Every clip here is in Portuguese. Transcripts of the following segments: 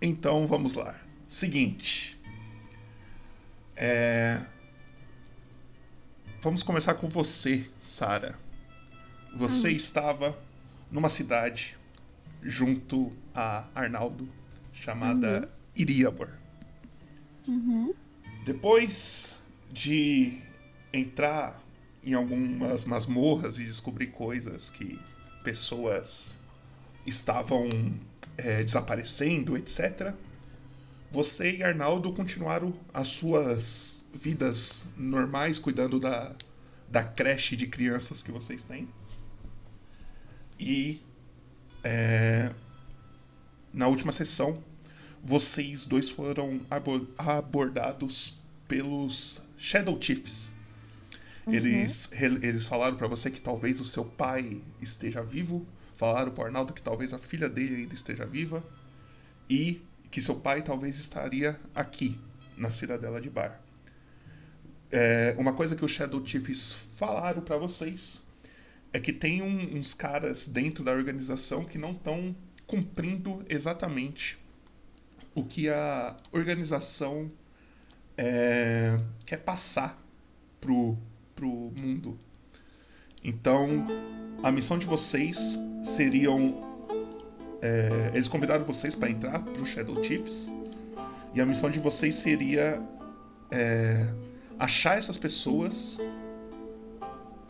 Então vamos lá. Seguinte. É... Vamos começar com você, Sara. Você estava numa cidade junto a Arnaldo chamada Iriabor. Depois de entrar em algumas masmorras e descobrir coisas que pessoas estavam é, desaparecendo, etc., você e Arnaldo continuaram as suas vidas normais, cuidando da, da creche de crianças que vocês têm. E é, na última sessão, vocês dois foram abo- abordados pelos Shadow Chiefs. Eles, re- eles falaram pra você que talvez o seu pai esteja vivo, falaram pro Arnaldo que talvez a filha dele ainda esteja viva e que seu pai talvez estaria aqui, na Cidadela de Bar. É, uma coisa que os Shadow Chiefs falaram pra vocês é que tem um- uns caras dentro da organização que não estão cumprindo exatamente o que a organização é, quer passar pro, pro mundo. Então, a missão de vocês seriam. é, eles convidaram vocês para entrar pro Shadow Chiefs. E a missão de vocês seria é, achar essas pessoas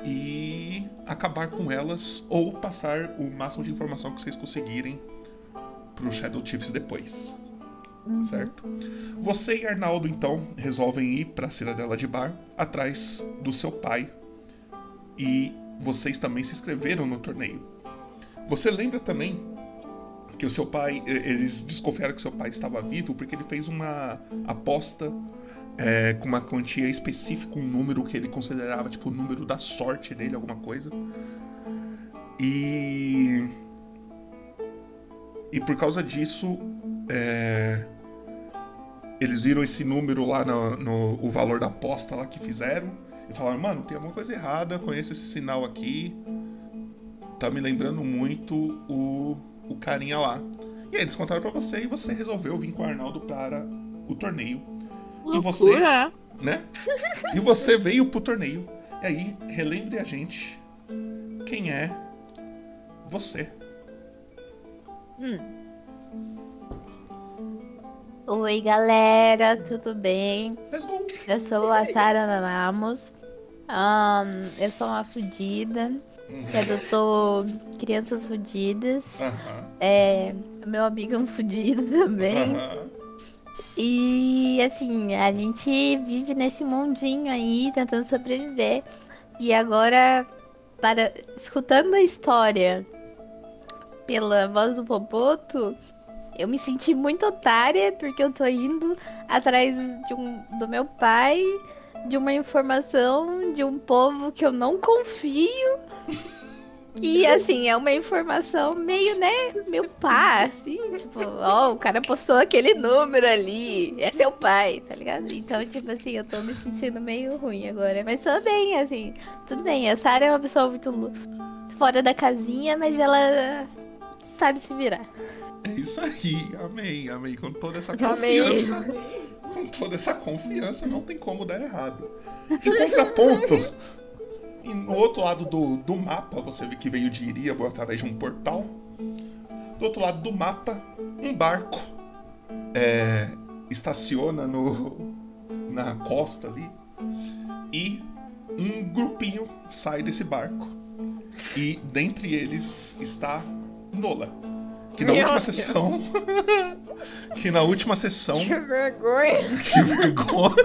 e acabar com elas ou passar o máximo de informação que vocês conseguirem pro Shadow Chiefs depois. Certo? Você e Arnaldo então resolvem ir para a Cidadela de Bar atrás do seu pai e vocês também se inscreveram no torneio. Você lembra também que o seu pai, eles desconfiaram que seu pai estava vivo porque ele fez uma aposta é, com uma quantia específica, um número que ele considerava tipo o número da sorte dele, alguma coisa. E e por causa disso, é, eles viram esse número lá no, no- o valor da aposta lá que fizeram e falaram, mano, tem alguma coisa errada, conheço esse sinal aqui, tá me lembrando muito o, o carinha lá. E aí eles contaram pra você e você resolveu vir com o Arnaldo para o torneio. E você, Loucura. né? E você veio pro torneio. E aí, relembre a gente quem é você. Oi, galera, tudo bem? Eu sou a Sara Nanamos. Ahn, eu sou uma fudida que adotou crianças fudidas. Aham. É, meu amigo é um fudido também. Aham. E assim, a gente vive nesse mundinho aí, tentando sobreviver. E agora, para escutando a história pela voz do Popoto, eu me senti muito otária porque eu tô indo atrás de um, do meu pai, de uma informação de um povo que eu não confio. E assim, é uma informação meio, né, meu pai, assim, tipo, ó, o cara postou aquele número ali, é seu pai, tá ligado? Então, tipo assim, eu tô me sentindo meio ruim agora, mas tudo bem, assim, tudo bem. A Sarah é uma pessoa muito fora da casinha, mas ela sabe se virar. É isso aí, amém, amém. Com toda essa confiança. Com toda essa confiança, não tem como dar errado. De contraponto, e no outro lado do, do mapa, você vê que veio de Iríabo através de um portal. Do outro lado do mapa, um barco é, estaciona no, na costa ali. E um grupinho sai desse barco. E dentre eles está Nola. Que na Meu última Deus. sessão. que na última sessão. Que vergonha. Que vergonha!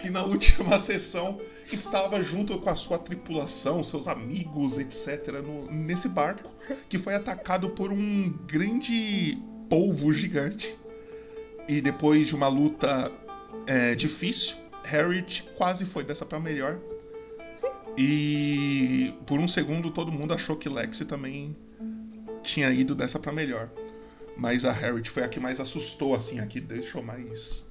que na última sessão estava junto com a sua tripulação, seus amigos, etc., no- nesse barco que foi atacado por um grande polvo gigante. E depois de uma luta é, difícil, Harriet quase foi dessa pra melhor. E por um segundo todo mundo achou que Lexi também tinha ido dessa pra melhor. Mas a Harriet foi a que mais assustou, assim, a que deixou mais.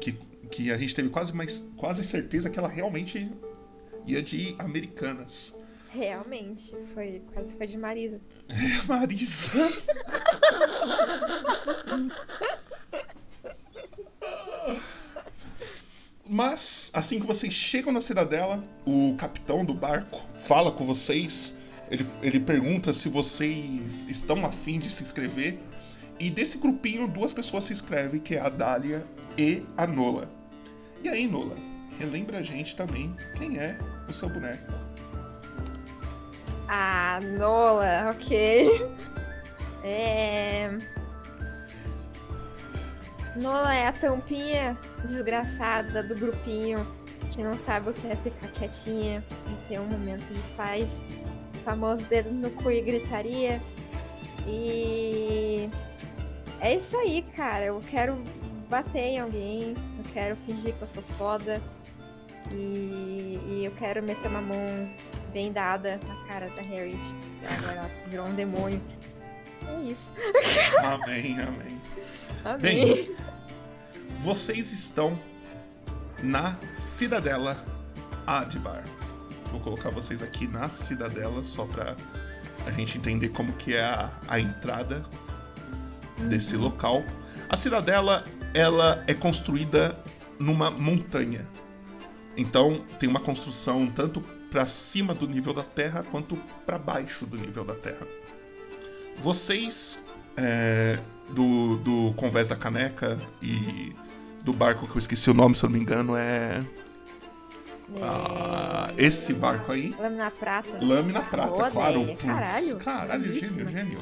Que, que a gente teve quase, mais, quase certeza que ela realmente ia de Americanas. Realmente, foi quase foi de Marisa. É, Marisa. Mas, assim que vocês chegam na cidadela, o capitão do barco fala com vocês. Ele, ele pergunta se vocês estão afim de se inscrever. E desse grupinho, duas pessoas se inscrevem, que é a Dália e a Nola. E aí, Nola, relembra a gente também quem é o seu boneco. Ah, Nola, ok. É. Nola é a tampinha desgraçada do grupinho que não sabe o que é ficar quietinha e ter um momento de paz. O famoso dedo no cu e gritaria. E é isso aí, cara. Eu quero bater em alguém, eu quero fingir que eu sou foda. E, e eu quero meter uma mão bem dada na cara da Harriet. Agora ela virou um demônio. É isso. Amém, amém. Amém. Bem, vocês estão na Cidadela Adbar. Vou colocar vocês aqui na Cidadela só pra a gente entender como que é a, a entrada desse local. A Cidadela, ela é construída numa montanha. Então, tem uma construção tanto para cima do nível da Terra quanto para baixo do nível da Terra. Vocês é, do, do Convés da Caneca e do barco que eu esqueci o nome, se eu não me engano, é. Ah, esse barco aí. Lâmina prata. Lâmina Prata, Boa, claro. Caralho, Caralho, gênio, gênio.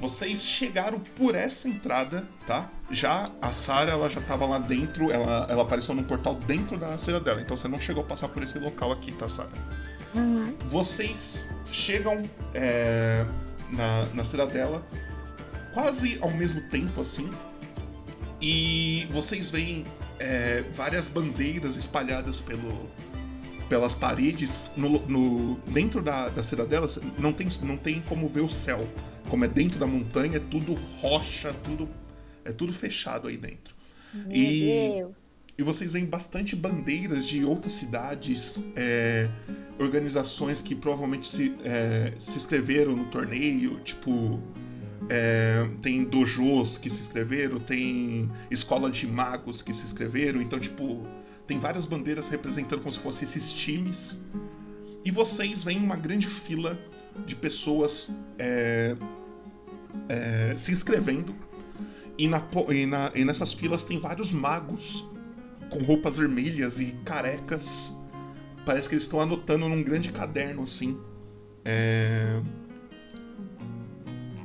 Vocês chegaram por essa entrada, tá? Já a Sarah, ela já tava lá dentro, ela, ela apareceu num portal dentro da cidadela, então você não chegou a passar por esse local aqui, tá, Sarah? Uhum. Vocês chegam é, na, na cidadela quase ao mesmo tempo, assim, e vocês veem é, várias bandeiras espalhadas pelo, pelas paredes no, no- dentro da, da cidadela não tem, não tem como ver o céu como é dentro da montanha é tudo rocha tudo é tudo fechado aí dentro Meu E- Deus. e vocês veem bastante bandeiras de outras cidades, é, organizações que provavelmente se, é, se inscreveram no torneio, tipo. É, tem dojos que se inscreveram, tem escola de magos que se inscreveram, então, tipo, tem várias bandeiras representando como se fossem esses times. E vocês veem uma grande fila de pessoas é, é, se inscrevendo. E, na, e na- e nessas filas tem vários magos com roupas vermelhas e carecas. Parece que eles estão anotando num grande caderno, assim. É,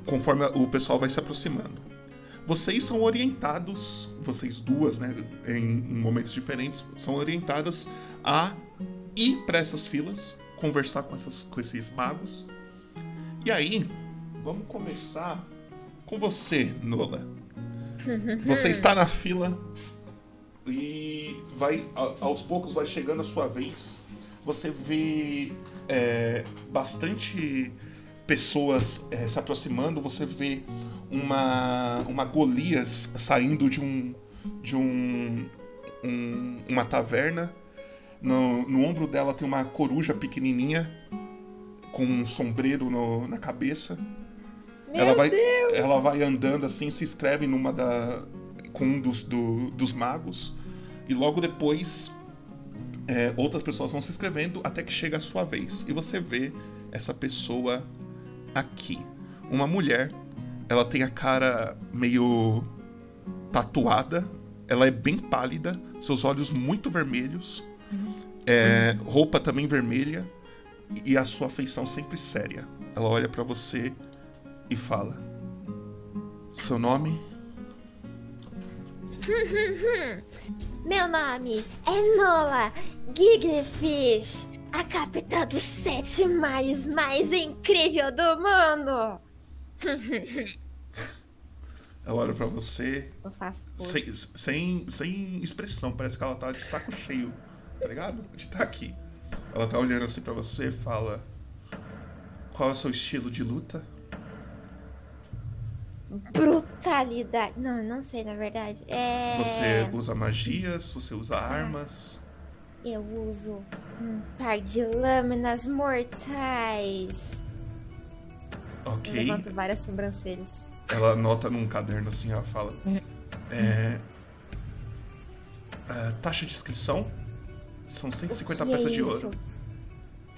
Conforme o pessoal vai se aproximando. Vocês são orientados, vocês duas, né, em, em momentos diferentes, são orientadas a ir para essas filas, conversar com, essas, com esses magos. E aí, vamos começar com você, Nola. Você está na fila e vai aos poucos vai chegando a sua vez. Você vê é, bastante pessoas é, se aproximando. Você vê uma uma Golias saindo de um de um, um- uma taverna. No, no ombro dela tem uma coruja pequenininha com um sombreiro no- na cabeça. Meu ela vai, Deus. ela vai andando assim, se inscreve numa da com um dos, do- dos magos e logo depois é, outras pessoas vão se inscrevendo até que chega a sua vez e você vê essa pessoa aqui, uma mulher. Ela tem a cara meio tatuada, ela é bem pálida, seus olhos muito vermelhos, é, roupa também vermelha e a sua feição sempre séria. Ela olha pra você e fala: Seu nome? Meu nome é Nola Giglefish, a capitã dos sete mares mais incrível do mundo. Ela olha pra você Eu faço sem, sem, sem expressão, parece que ela tá de saco cheio, tá ligado? De estar aqui. Ela tá olhando assim pra você e fala: Qual é o seu estilo de luta? Brutalidade. Não, não sei, na verdade. É. Você usa magias, você usa armas. Eu uso Um par de lâminas mortais. Eu Ok. levanto várias sobrancelhas. Ela anota num caderno assim, ela fala. É, é, taxa de inscrição são 150 O que é peças de isso? ouro.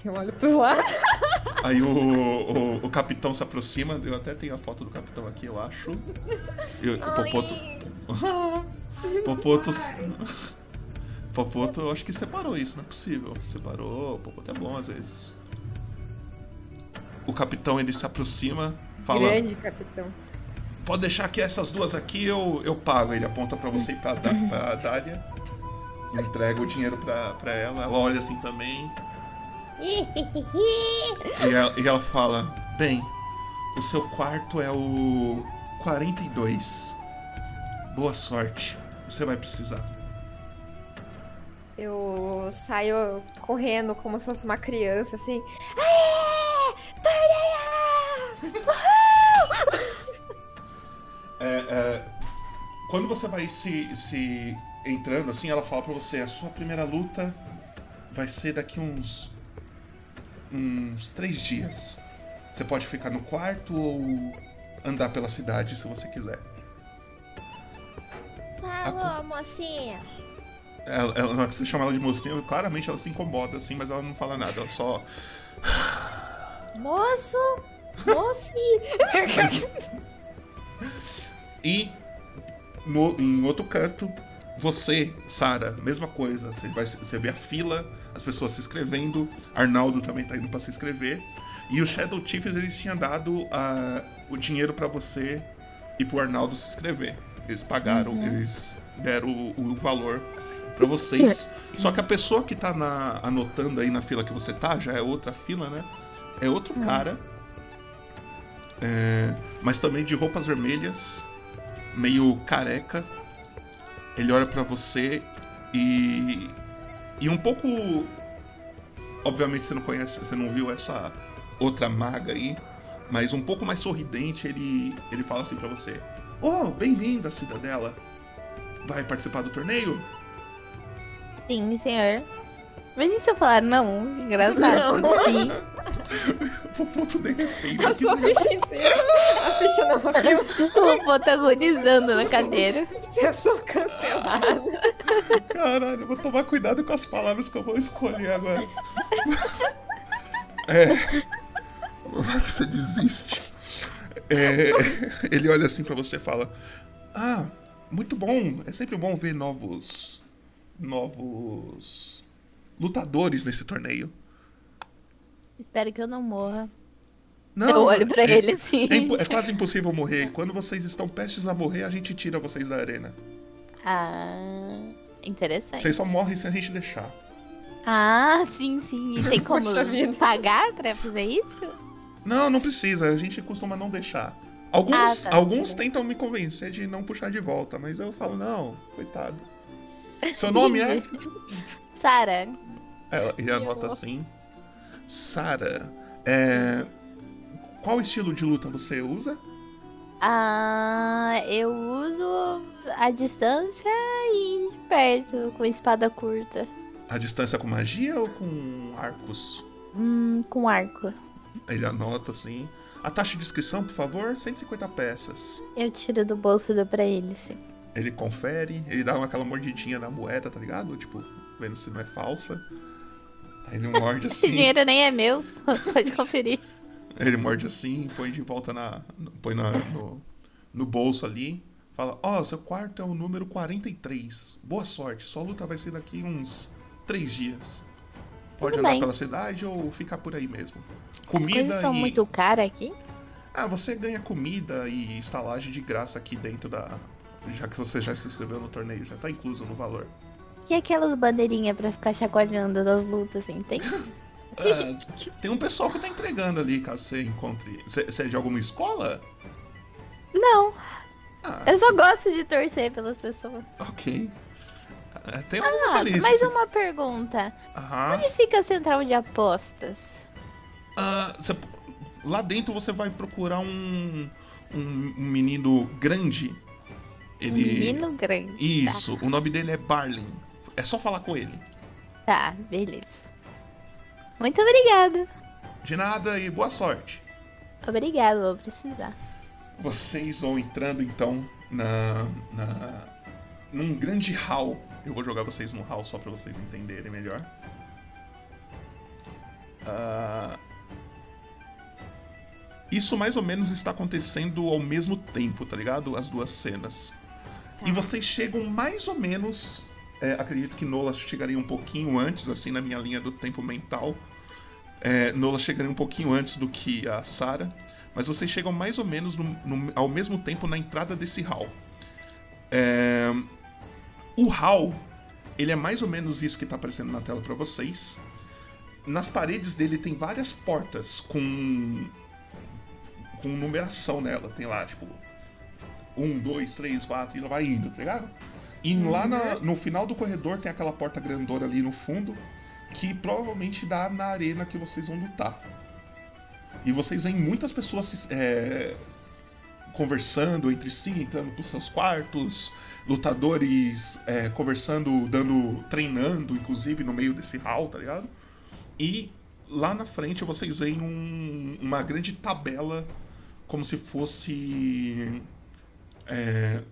Eu olho pro lado. Aí o, o, o capitão se aproxima, eu até tenho a foto do capitão aqui, eu acho. E o Popoto. Popoto. Popoto, eu acho que separou isso, não é possível. Separou, Popoto é bom às vezes. O capitão ele se aproxima, fala: Grande capitão. Pode deixar que essas duas aqui eu, eu pago. Ele aponta pra você e pra, Da- pra Dália. Entrega o dinheiro pra, pra ela. Ela olha assim também. E ela, e ela fala: Bem, o seu quarto é o 42. Boa sorte. Você vai precisar. Eu saio correndo como se fosse uma criança, assim. Aê! Torneio! É, é, quando você vai se, se entrando, assim, ela fala pra você: a sua primeira luta vai ser daqui uns. uns três dias. Você pode ficar no quarto ou andar pela cidade se você quiser. Falou, mocinha. Ela, ela, na hora que você chama ela de mocinha, claramente ela se incomoda, assim, mas ela não fala nada. Ela só. Moço! Moci! E no, em outro canto, você, Sara, mesma coisa. Você, vai, você vê a fila, as pessoas se inscrevendo. Arnaldo também tá indo pra se inscrever. E os Shadow Chiefs eles tinham dado ah, o dinheiro pra você e pro Arnaldo se inscrever. Eles pagaram, eles deram o, o valor pra vocês. Só que a pessoa que tá na- anotando aí na fila que você tá, já é outra fila, né? É outro cara. É, mas também de roupas vermelhas, meio careca. Ele olha pra você e. E um pouco. Obviamente você não conhece, você não viu essa outra maga aí, mas um pouco mais sorridente, ele, ele fala assim pra você: Oh, bem-vinda, cidadela! Vai participar do torneio? Sim, senhor. Mas e se eu falar não? Engraçado. Sim. O ponto de repente. A sua ficha inteira. A ficha não. O protagonizando na cadeira. Eu sou cancelada. Caralho, eu vou tomar cuidado com as palavras que eu vou escolher agora. É. Vai que você desiste. É, ele olha assim pra você e fala: Ah, muito bom. É sempre bom ver novos. Novos. lutadores nesse torneio. Espero que eu não morra. Não, eu olho pra é- ele assim. É, é quase impossível morrer. Quando vocês estão prestes a morrer, a gente tira vocês da arena. Ah, interessante. Vocês só morrem se a gente deixar. Ah, sim, sim. E tem como pagar pra fazer isso? Não, não precisa. A gente costuma não deixar. Alguns, Ah, tá. alguns tentam me convencer de não puxar de volta, mas eu falo, não, coitado. Seu nome é? Sara. Ela, ele anota assim. Sara. É, qual estilo de luta você usa? Ah, eu uso a distância e de perto, com espada curta. A distância com magia ou com arcos? Hum, com arco. Ele anota assim. A taxa de inscrição, por favor, 150 peças. Eu tiro do bolso e dou pra ele, sim. Ele confere, ele dá aquela mordidinha na moeda, tá ligado? Tipo, vendo se não é falsa. Aí ele morde Esse assim. dinheiro nem é meu. Pode conferir. Ele morde assim, põe de volta na. põe na- no, no bolso ali. Fala, ó, seu quarto é o número 43. Boa sorte, sua luta vai ser daqui uns três dias. Pode Tudo andar bem. pela cidade ou ficar por aí mesmo. As Comida coisas são e. muito caras aqui. Ah, você ganha comida e estalagem de graça aqui dentro da. Já que você já se inscreveu no torneio, já tá incluso no valor. E aquelas bandeirinhas pra ficar chacoalhando das lutas, assim, tem? Ah, tem um pessoal que tá entregando ali, caso você encontre. Você é de alguma escola? Não, Ah, eu só gosto de torcer pelas pessoas. ok. Ah, Tem algumas Ah, ali. mais uma pergunta. Aham. Onde fica a central de apostas? Ah, você- lá dentro você vai procurar um, um menino grande. Ele. Menino grande. Isso, o nome dele é Barlin. É só falar com ele. Tá, beleza. Muito obrigada. De nada e boa sorte. Obrigada, vou precisar. Vocês vão entrando então na, na num grande hall. Eu vou jogar vocês no hall só para vocês entenderem melhor. Uh, isso mais ou menos está acontecendo ao mesmo tempo, tá ligado? As duas cenas. Tá. E vocês chegam mais ou menos. É, acredito que Nola chegaria um pouquinho antes, assim, na minha linha do tempo mental. É, Nola chegaria um pouquinho antes do que a Sarah. Mas vocês chegam mais ou menos no, no, ao mesmo tempo na entrada desse hall. É, o hall, ele é mais ou menos isso que está aparecendo na tela para vocês. Nas paredes dele tem várias portas com com numeração nela. Tem lá, tipo, um, dois, três, quatro, e ela vai indo, tá ligado? E uhum. lá na, no final do corredor tem aquela porta grandona ali no fundo, que provavelmente dá na arena que vocês vão lutar. E vocês veem muitas pessoas é, conversando entre si, entrando pros seus quartos, lutadores é, conversando, dando, treinando, inclusive, no meio desse hall, tá ligado? E lá na frente vocês veem um, uma grande tabela como se fosse é,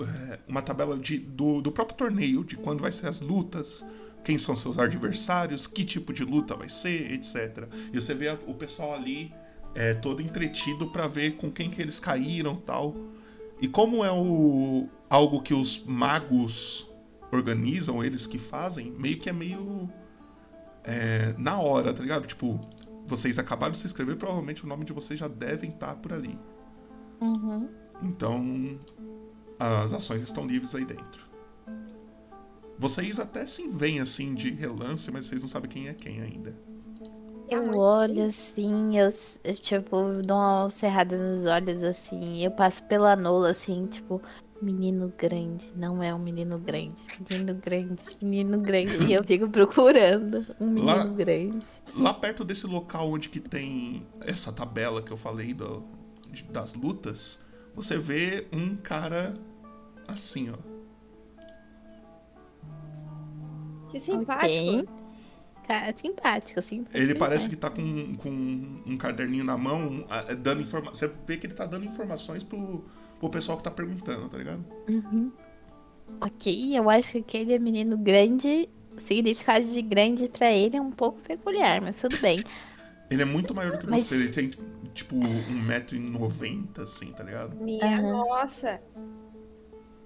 é, uma tabela de, do, do próprio torneio, de quando vai ser as lutas, quem são seus adversários, que tipo de luta vai ser, etc. E você vê o pessoal ali é, todo entretido para ver com quem que eles caíram tal. E como é o, algo que os magos organizam, eles que fazem, meio que é meio é, na hora, tá ligado? Tipo, vocês acabaram de se inscrever, provavelmente o nome de vocês já devem estar por ali. Uhum. Então, as ações estão livres aí dentro. Vocês até se veem assim de relance, mas vocês não sabem quem é quem ainda. Eu olho assim, eu, eu, tipo, dou uma cerrada nos olhos assim, eu passo pela Nola assim, tipo, menino grande, não é um menino grande, menino grande, menino grande. E eu fico procurando um menino lá, grande. Lá perto desse local onde que tem essa tabela que eu falei do, das lutas, você vê um cara assim, ó. Que simpático. Okay. Cara, simpático, assim. Ele parece que tá com, com um caderninho na mão, dando informações. Você vê que ele tá dando informações pro, pro pessoal que tá perguntando, tá ligado? Uhum. Ok, eu acho que aquele menino grande, o significado de grande para ele é um pouco peculiar, mas tudo bem. Ele é muito maior do que mas... você, ele tem tipo 1,90m, assim, tá ligado? Minha uhum. nossa!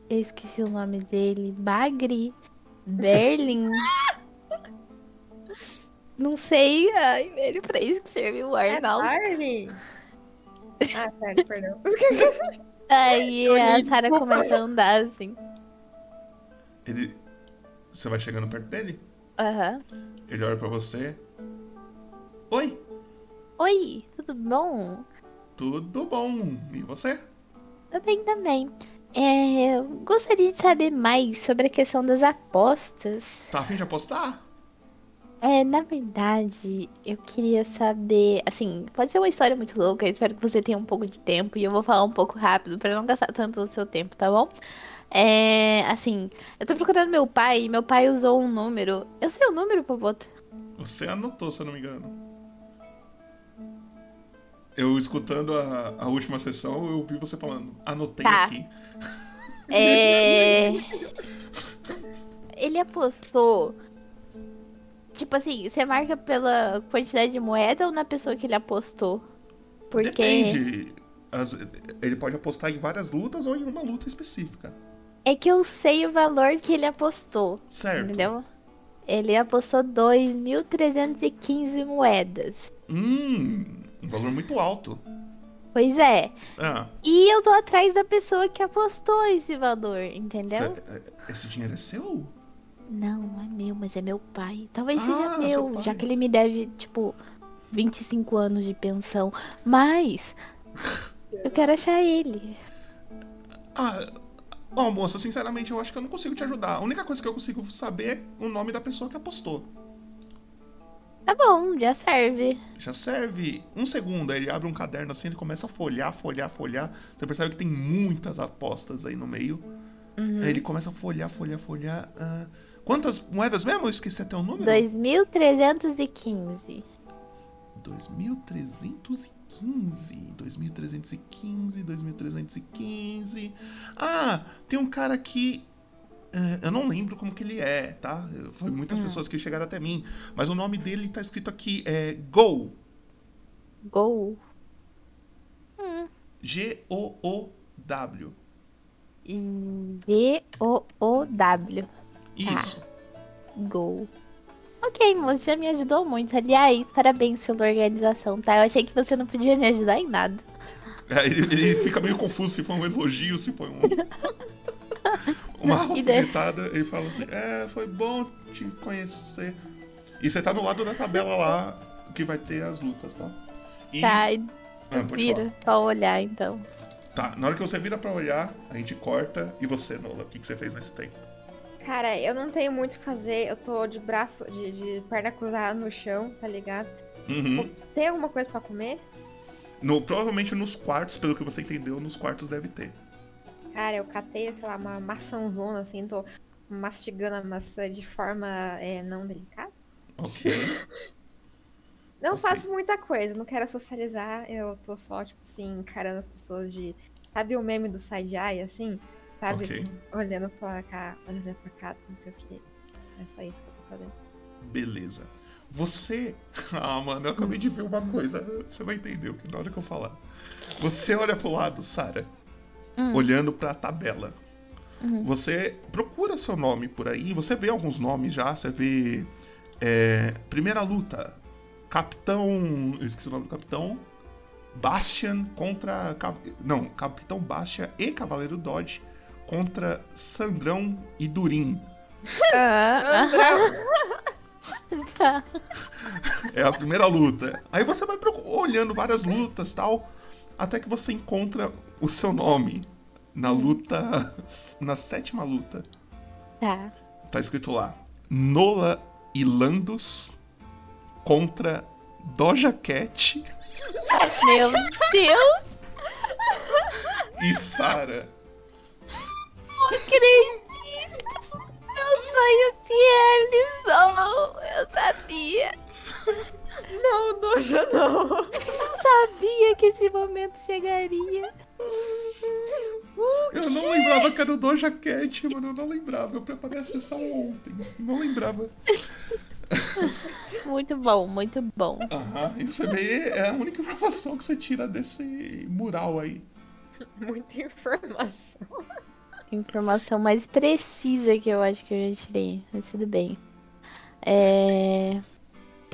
Eu esqueci o nome dele. Bagri. Berlin. Não sei. Ai, velho, pra isso que serviu o Arnaldo. É Barney? Ah, sério, perdão. Aí a Sarah começa a andar assim. Ele. Você vai chegando perto dele? Aham. Uhum. Ele olha pra você. Oi! Oi, tudo bom? Tudo bom. E você? Tô bem também. É, eu gostaria de saber mais sobre a questão das apostas. Tá afim de apostar? É, na verdade, eu queria saber, assim, pode ser uma história muito louca, eu espero que você tenha um pouco de tempo e eu vou falar um pouco rápido para não gastar tanto o seu tempo, tá bom? É, assim, eu tô procurando meu pai e meu pai usou um número. Eu sei o número, Popoto? Você anotou, se eu não me engano. Eu escutando a, a última sessão, eu vi você falando, anotei tá. aqui. É. Ele apostou Tipo assim, você marca pela quantidade de moeda ou na pessoa que ele apostou? Porque. Depende. As, ele pode apostar em várias lutas ou em uma luta específica. É que eu sei o valor que ele apostou. Certo. Entendeu? Ele apostou 2.315 moedas. Hum, um valor muito alto. Pois é. Ah. E eu tô atrás da pessoa que apostou esse valor, entendeu? É, esse dinheiro é seu? Não, não é meu, mas é meu pai. Talvez ah, seja meu, já que ele me deve, tipo, 25 anos de pensão. Mas eu quero achar ele. Ah, ó, oh, moça, sinceramente, eu acho que eu não consigo te ajudar. A única coisa que eu consigo saber é o nome da pessoa que apostou. Tá bom, já serve. Já serve. Um segundo, aí ele abre um caderno assim, ele começa a folhar, folhar, folhar. Você percebe que tem muitas apostas aí no meio. Uhum. Aí ele começa a folhar, folhar, folhar. Uh, Quantas moedas mesmo? Eu esqueci até o número. 2.315. 2.315. 2.315, 2.315. Ah, tem um cara aqui. É, eu não lembro como que ele é, tá? Foi muitas Hum. pessoas que chegaram até mim. Mas o nome dele tá escrito aqui. É Go. Gol. Hum. G-O-O-W. G-O-O-W. Isso. Gol. Ok, moço, já me ajudou muito. Aliás, parabéns pela organização, tá? Eu achei que você não podia me ajudar em nada. É, ele, ele fica meio confuso se foi um elogio, se foi um. Uma E alfinetada. Ele fala assim: É, foi bom te conhecer. E você tá no lado da tabela lá que vai ter as lutas, tá? E... Tá, Ah, pode vira pra olhar então. Tá, na hora que você vira pra olhar, a gente corta. E você, Nola, o que, que você fez nesse tempo? Cara, eu não tenho muito o que fazer. Eu tô de braço, de, de perna cruzada no chão, tá ligado? Uhum. Tem alguma coisa pra comer? No, provavelmente nos quartos, pelo que você entendeu, nos quartos deve ter. Cara, eu catei, sei lá, uma maçãzona, assim, tô mastigando a maçã de forma é, não delicada. Ok. Não Ok. faço muita coisa, não quero socializar, eu tô só, tipo assim, encarando as pessoas de. Sabe o meme do side-eye, assim? Sabe? Ok. Olhando pra cá, olhando pra cá, não sei o que. É só isso que eu tô fazendo. Beleza. Você. Ah, mano, eu acabei de ver uma coisa. Você vai entender o que na hora que eu falar. Você olha pro lado, Sara, Hum. olhando pra tabela. Uhum. Você procura seu nome por aí, você vê alguns nomes já, você vê. é, primeira luta. Capitão. Eu esqueci o nome do capitão. Bastian contra. Não, Capitão Bastian e Cavaleiro Dodge contra Sandrão e Durim. Ah. É a primeira luta. Aí você vai olhando várias lutas tal, até que você encontra o seu nome na luta, na sétima luta. Tá. Tá escrito lá: Nola e Landos contra Doja Cat Meu Deus, e Sara. não acredito. Meu sonho se realizou. Eu sabia. Não, Doja, não! Eu sabia que esse momento chegaria. Eu não lembrava que era o Doja Cat, mano. Eu não lembrava. Eu preparei a sessão ontem. Não lembrava. Muito bom, muito bom. Aham. E você vê, é a única informação que você tira desse mural aí. Muita informação. Informação mais precisa que eu acho que eu já tirei. Mas tudo bem. É.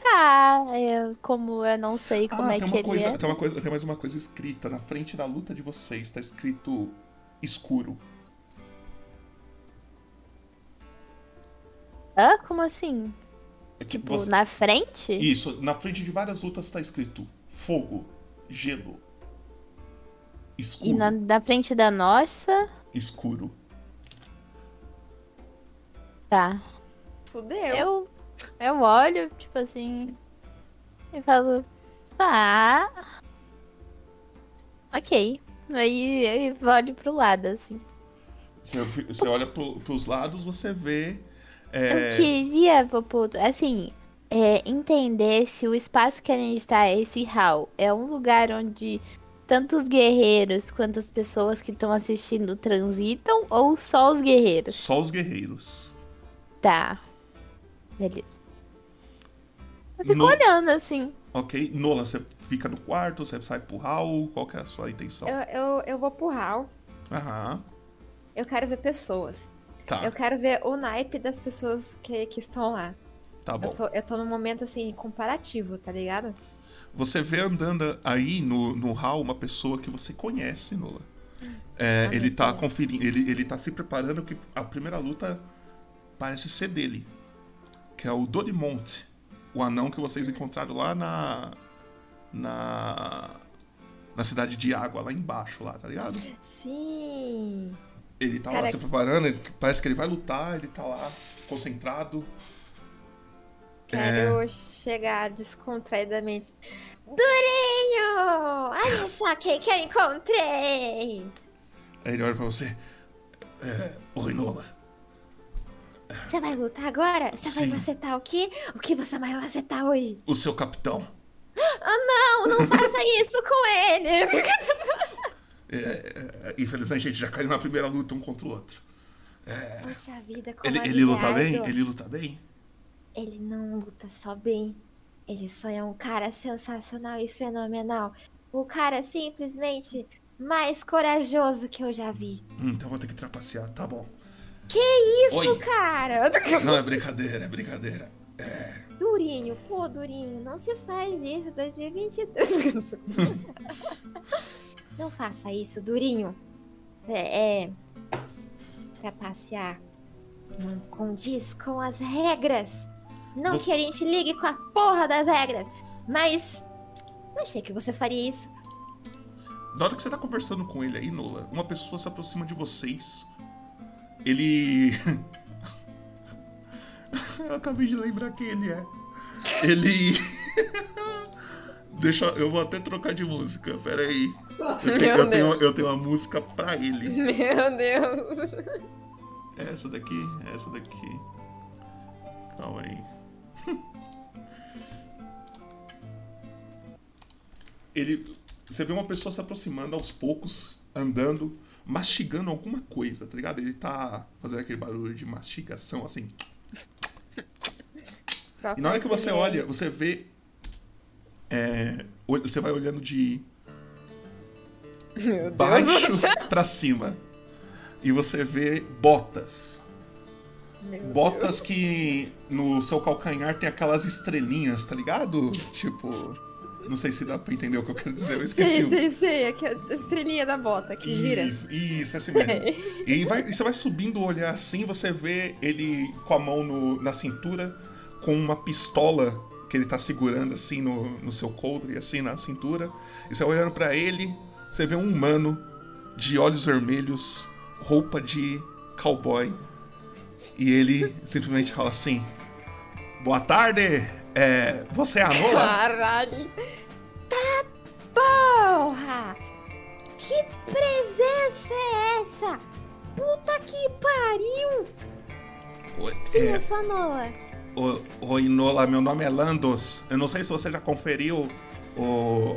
Tá, eu- como eu não sei como ah, é tem que uma ele coisa, é. tem uma coisa, tem mais uma coisa escrita na frente da luta de vocês. Tá escrito escuro. Hã? Como assim? É que Tipo, você- na frente? Isso, na frente de várias lutas tá escrito fogo, gelo, escuro, E na, na frente da nossa? escuro. Tá. Fudeu. Eu, eu olho, tipo assim, e falo, tá. Ok. Aí eu olho pro lado, assim. Você, você olha pro, pros lados, você vê. é, Eu queria, Poputo, assim, é, entender se o espaço que a gente tá, esse hall, é um lugar onde tanto os guerreiros quanto as pessoas que estão assistindo transitam ou só os guerreiros? Só os guerreiros. Tá. Beleza. Eu fico No- olhando, assim. Ok? Nola, você fica no quarto, você sai pro hall, qual que é a sua intenção? Eu, eu, eu vou pro hall. Aham. Eu quero ver pessoas. Tá, Eu quero ver o naipe das pessoas que, que estão lá. tá bom. Eu tô, eu tô num momento assim, comparativo, tá ligado? Você vê andando aí no, no hall uma pessoa que você conhece, Nola. É, Ah, ele tá conferindo, ele, ele tá se preparando que a primeira luta parece ser dele. Que é o Dorimont. O anão que vocês encontraram lá na. Na. Na cidade de água, lá embaixo, lá, tá ligado? Sim. Ele tá lá Cara- se preparando, ele- parece que ele vai lutar, ele tá lá concentrado. Quero chegar descontraidamente. Durinho! Olha só quem que eu encontrei! Aí ele olha pra você. É, Oi, Nola. Você vai lutar agora? Você Sim. vai macetar o quê? O que você vai macetar hoje? O seu capitão. Não, não faça isso com ele. É, é, infelizmente, a gente já caiu na primeira luta um contra o outro. Poxa vida, como Ele, é ele luta bem? Ele luta bem? Ele não luta só bem. Ele só é um cara sensacional e fenomenal. O cara simplesmente mais corajoso que eu já vi. Hum, então vou ter que trapacear, tá bom. Isso, Oi. cara! Não, é brincadeira, é brincadeira. Durinho, pô, Durinho, não se faz isso, 2022. não faça isso, Durinho. É. é trapacear não condiz com as regras. Não Você- que a gente ligue com a porra das regras, mas. Não achei que você faria isso. Na hora que você tá conversando com ele aí, Nola, uma pessoa se aproxima de vocês. Ele. eu acabei de lembrar quem ele é. Ele. Deixa. Eu vou até trocar de música, pera aí. Eu tenho, eu tenho, eu tenho uma música pra ele. Meu Deus. É essa daqui, é essa daqui. Calma aí. Ele. Você vê uma pessoa se aproximando aos poucos, andando, mastigando alguma coisa, tá ligado? Ele tá fazendo aquele barulho de mastigação assim. E na hora que você olha, você vê. é, você vai olhando de Meu Deus. baixo pra cima. E você vê botas. Meu Botas que no seu calcanhar tem aquelas estrelinhas, tá ligado? Tipo. Não sei se dá pra entender o que eu quero dizer, eu esqueci. Sei, o- sei, sei. Aqui, a estrelinha da bota que gira. Isso, esse mesmo. E, vai- e você vai subindo o olhar assim, você vê ele com a mão no- na cintura, com uma pistola que ele tá segurando assim no, no seu coldre, assim na cintura. E você vai olhando pra ele, você vê um humano de olhos vermelhos, roupa de cowboy. E ele simplesmente fala assim: Boa tarde, é, você é a Nola? Caralho. Tá porra! Que presença é essa? Puta que pariu! Sim, é, eu sou a Nola. O- Oi, Nola, meu nome é Landos. Eu não sei se você já conferiu o,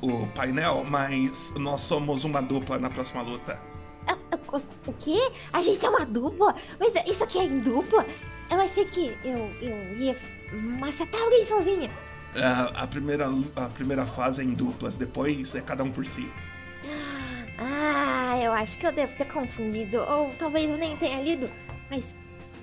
o painel, mas nós somos uma dupla na próxima luta. O, o quê? A gente é uma dupla? Mas isso aqui é em dupla? Eu achei que eu, eu ia macetar alguém sozinha. A, a primeira, a primeira fase é em duplas, depois é cada um por si. Ah, eu acho que eu devo ter confundido. Ou talvez eu nem tenha lido. Mas,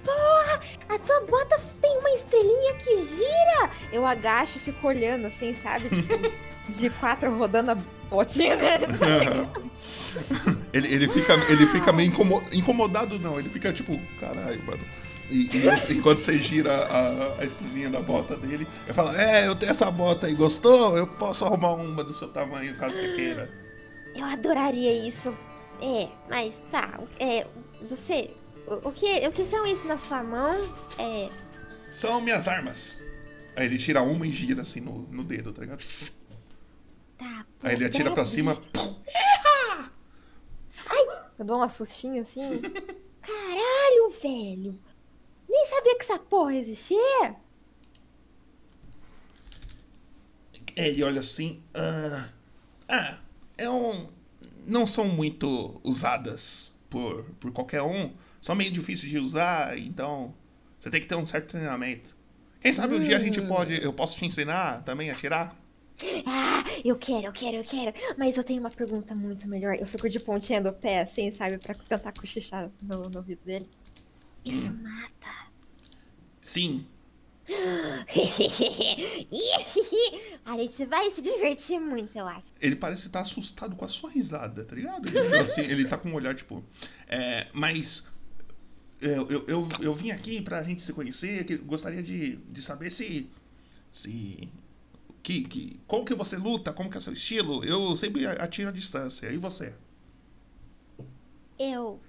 porra, a tua bota tem uma estrelinha que gira! Eu agacho e fico olhando assim, sabe? Tipo, de quatro rodando a botinha dele. ele, ele, fica, ele fica meio incomo- incomodado, não. Ele fica tipo, caralho, mano. E, e enquanto você gira a, a estrelinha da bota dele, ele fala: É, eu tenho essa bota aí, gostou? Eu posso arrumar uma do seu tamanho caso você queira. Eu adoraria isso. É, mas tá. É, você. O, o que, o que são isso na sua mão? É. São minhas armas. Aí ele tira uma e gira assim no, no dedo, tá ligado? Tá. Aí ele atira pra cima. Eu dou um sustinho assim. Caralho, velho! Nem sabia que essa porra existia! É, Ele olha assim. Ah, ah, é um. Não são muito usadas por, por qualquer um. São meio difíceis de usar, então você tem que ter um certo treinamento. Quem sabe um dia a gente pode. Eu posso te ensinar também a tirar? Ah, eu quero, eu quero, eu quero. Mas eu tenho uma pergunta muito melhor. Eu fico de pontinha do pé, assim, sabe? Pra tentar cochichar no, no ouvido dele. Isso mata. Sim. a gente vai se divertir muito, eu acho. Ele parece estar assustado com a sua risada, tá ligado? Ele, assim, ele tá com um olhar tipo. É, mas. Eu, eu, eu, eu vim aqui pra gente se conhecer. que- Gostaria de, de saber se. Se. Que, que, como que você luta? Como que é seu estilo? Eu sempre atiro a distância. E você? Eu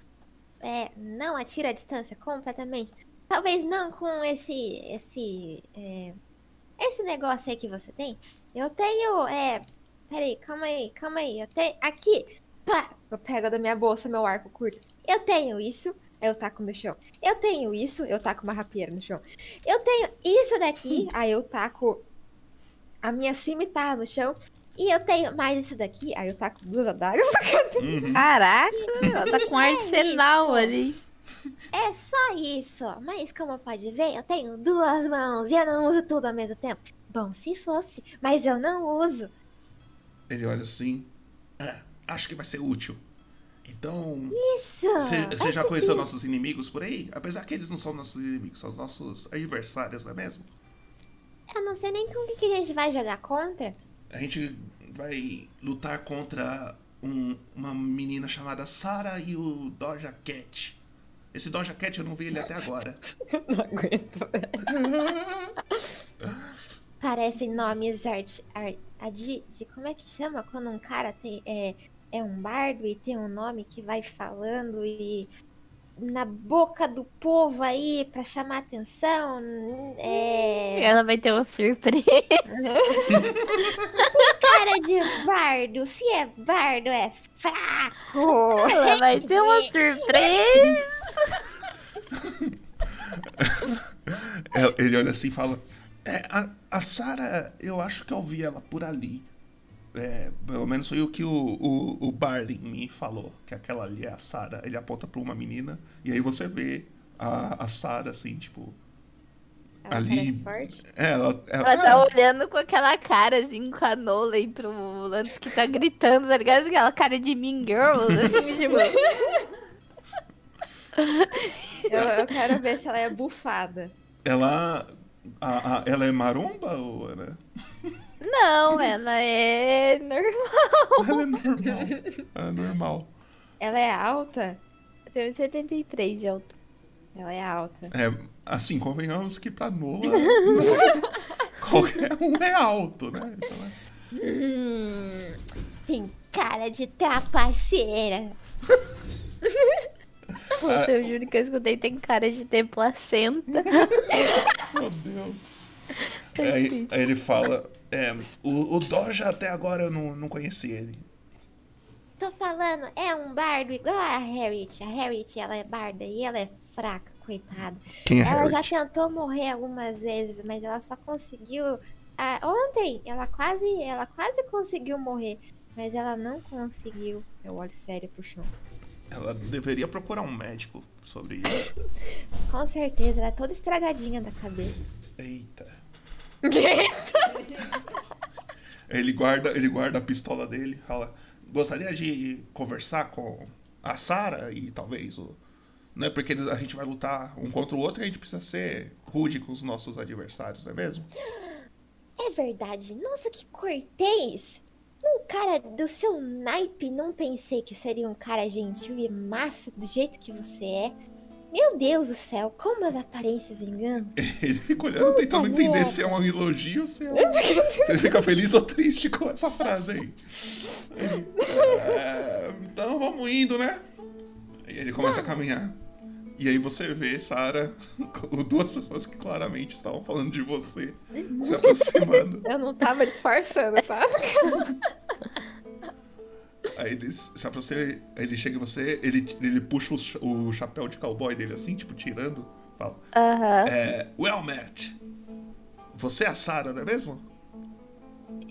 é, não atiro a distância completamente. Talvez não com esse. esse. é, esse negócio aí que você tem. Eu tenho. É. Peraí, calma aí, calma aí. Eu tenho. Aqui! Pá! Eu pego da minha bolsa meu arco curto. Eu tenho isso. Eu taco no chão. Eu tenho isso, eu taco uma rapieira no chão. Eu tenho isso daqui, aí eu taco a minha cimitarra no chão. E eu tenho mais isso daqui, aí eu taco duas adagas. Uhum. Caraca, ela tá com um É arsenal isso. ali. É só isso. Mas como pode ver, eu tenho duas mãos e eu não uso tudo ao mesmo tempo. Bom, se fosse, mas eu não uso. Ele olha assim. É, acho que vai ser útil. Então. Isso! Você já conheceu isso. nossos inimigos por aí? Apesar que eles não são nossos inimigos, são os nossos adversários, não é mesmo? Eu não sei nem com o que a gente vai jogar contra. A gente vai lutar contra um- uma menina chamada Sarah e o Doja Cat. Esse Doja Cat eu não vi ele até agora. Não aguento. Parecem nomes art, art, a de, de- Como é que chama? Quando um cara tem, é, é um bardo e tem um nome que vai falando e. Na boca do povo aí pra chamar atenção. É. Ela vai ter uma surpresa. Cara de bardo. Se é bardo, é fraco. Ela vai ter uma surpresa. É, Ele olha assim e fala: É, a, a Sarah, eu acho que eu vi ela por ali. É, pelo menos foi o que o, o, o Barley me falou, que aquela ali é a Sarah. Ele aponta pra uma menina, e aí você vê a, a Sarah assim, tipo. Ela Ali- forte. É, ela, ela, Ela tá olhando com aquela cara assim, com a Nolan pro Lance que tá gritando, tá ligado? Aquela cara de Mean Girls, assim, tipo. Eu, eu quero ver se ela é bufada. ela, a- a- ela é maromba ou ela, Não, ela é normal. ela é normal? É normal. Ela é alta? Tem 73 de altura. Ela é alta. É, assim, convenhamos que pra Nola qualquer um é alto, né? Então, é- Hum, tem cara de trapaceira. Nossa, eu juro que eu escutei, tem cara de ter placenta. Meu Deus. Aí, aí ele fala: é, o, o Doja até agora eu não, não conheci ele. Tô falando, é um bardo igual a Harriet. A Harriet, ela é barda e ela é fraca, coitada. Quem é Ela já Harriet? tentou morrer algumas vezes, mas ela só conseguiu. Ah, ontem, ela quase, ela quase conseguiu morrer, mas ela não conseguiu. Eu olho sério pro chão. Ela deveria procurar um médico sobre isso. Com certeza, ela é toda estragadinha da cabeça. Eita. Ele guarda, ele guarda a pistola dele, fala: Gostaria de conversar com a Sarah e talvez o. Né, porque eles- a gente vai lutar um contra o outro e a gente precisa ser rude com os nossos adversários, não é mesmo? É verdade. Nossa, que cortês! Um cara do seu naipe, não pensei que seria um cara gentil e massa do jeito que você é. Meu Deus do céu, como as aparências enganam. Ele fica olhando, tentando entender merda. se é um elogio ou se, é um... se ele fica feliz ou triste com essa frase aí. Ele, "É, então vamos indo, né? Aí ele começa a caminhar. E aí você vê Sarah, com duas pessoas que claramente estavam falando de você, se aproximando. Eu não tava disfarçando, tá? Aí ele se aproxima, ele chega em você, ele, ele puxa o, o chapéu de cowboy dele assim, tipo, tirando. Fala, Aham. é, well met. Você é a Sarah, não é mesmo?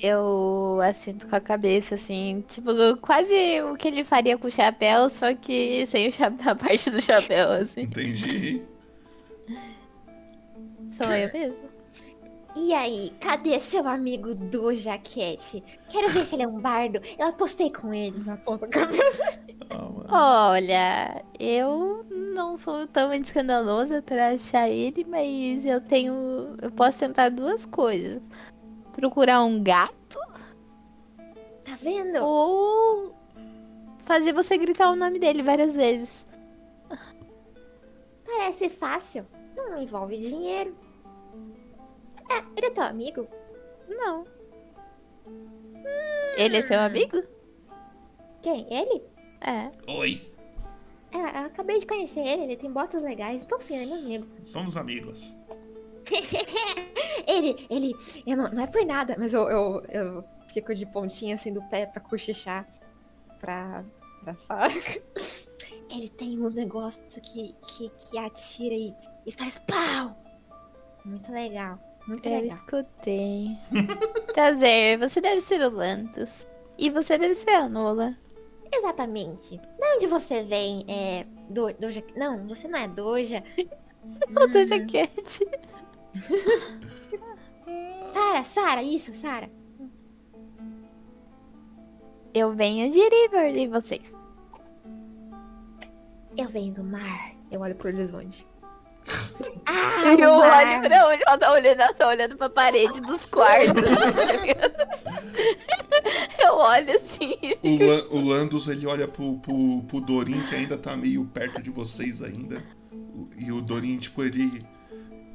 Eu assento com a cabeça, assim, tipo, quase o que ele faria com o chapéu, só que sem o chapéu, a parte do chapéu, assim. Entendi. Sou eu mesmo. E aí, cadê seu amigo do Jaquete? Quero ver se ele é um bardo. Eu apostei com ele na ponta da cabeça. Mano. Olha, eu não sou tão escandalosa pra achar ele, mas eu tenho. Eu posso tentar duas coisas: procurar um gato Tá vendo? ou fazer você gritar o nome dele várias vezes. Parece fácil. Não envolve dinheiro. É, ele é teu amigo? Não. Ele é seu amigo? Quem? Ele? É. Oi, É, eu acabei de conhecer ele, ele tem botas legais, então sim, ele é meu amigo. somos amigos. Ele, ele, eu não, não é por nada, mas eu, eu, eu fico de pontinha assim do pé pra cochichar pra, pra Sarah. ele tem um negócio que, que, que atira e, e faz pau. Muito legal. Muito Eu legal. escutei. Prazer, você deve ser o Lantos. E você deve ser a Nola. Exatamente. De onde você vem? É. Do, doja. Não, você não é Doja. O do jaquete. Sara, Sara, isso, Sara. Eu venho de River e vocês. Eu venho do mar. Eu olho pro horizonte. Ah, eu o olho pra onde ela tá olhando, ela tá olhando pra parede dos quartos. eu olho assim e O. Lan- o Landus, ele olha pro, pro, pro Dorin, que ainda tá meio perto de vocês ainda. E o Dorin, tipo, ele.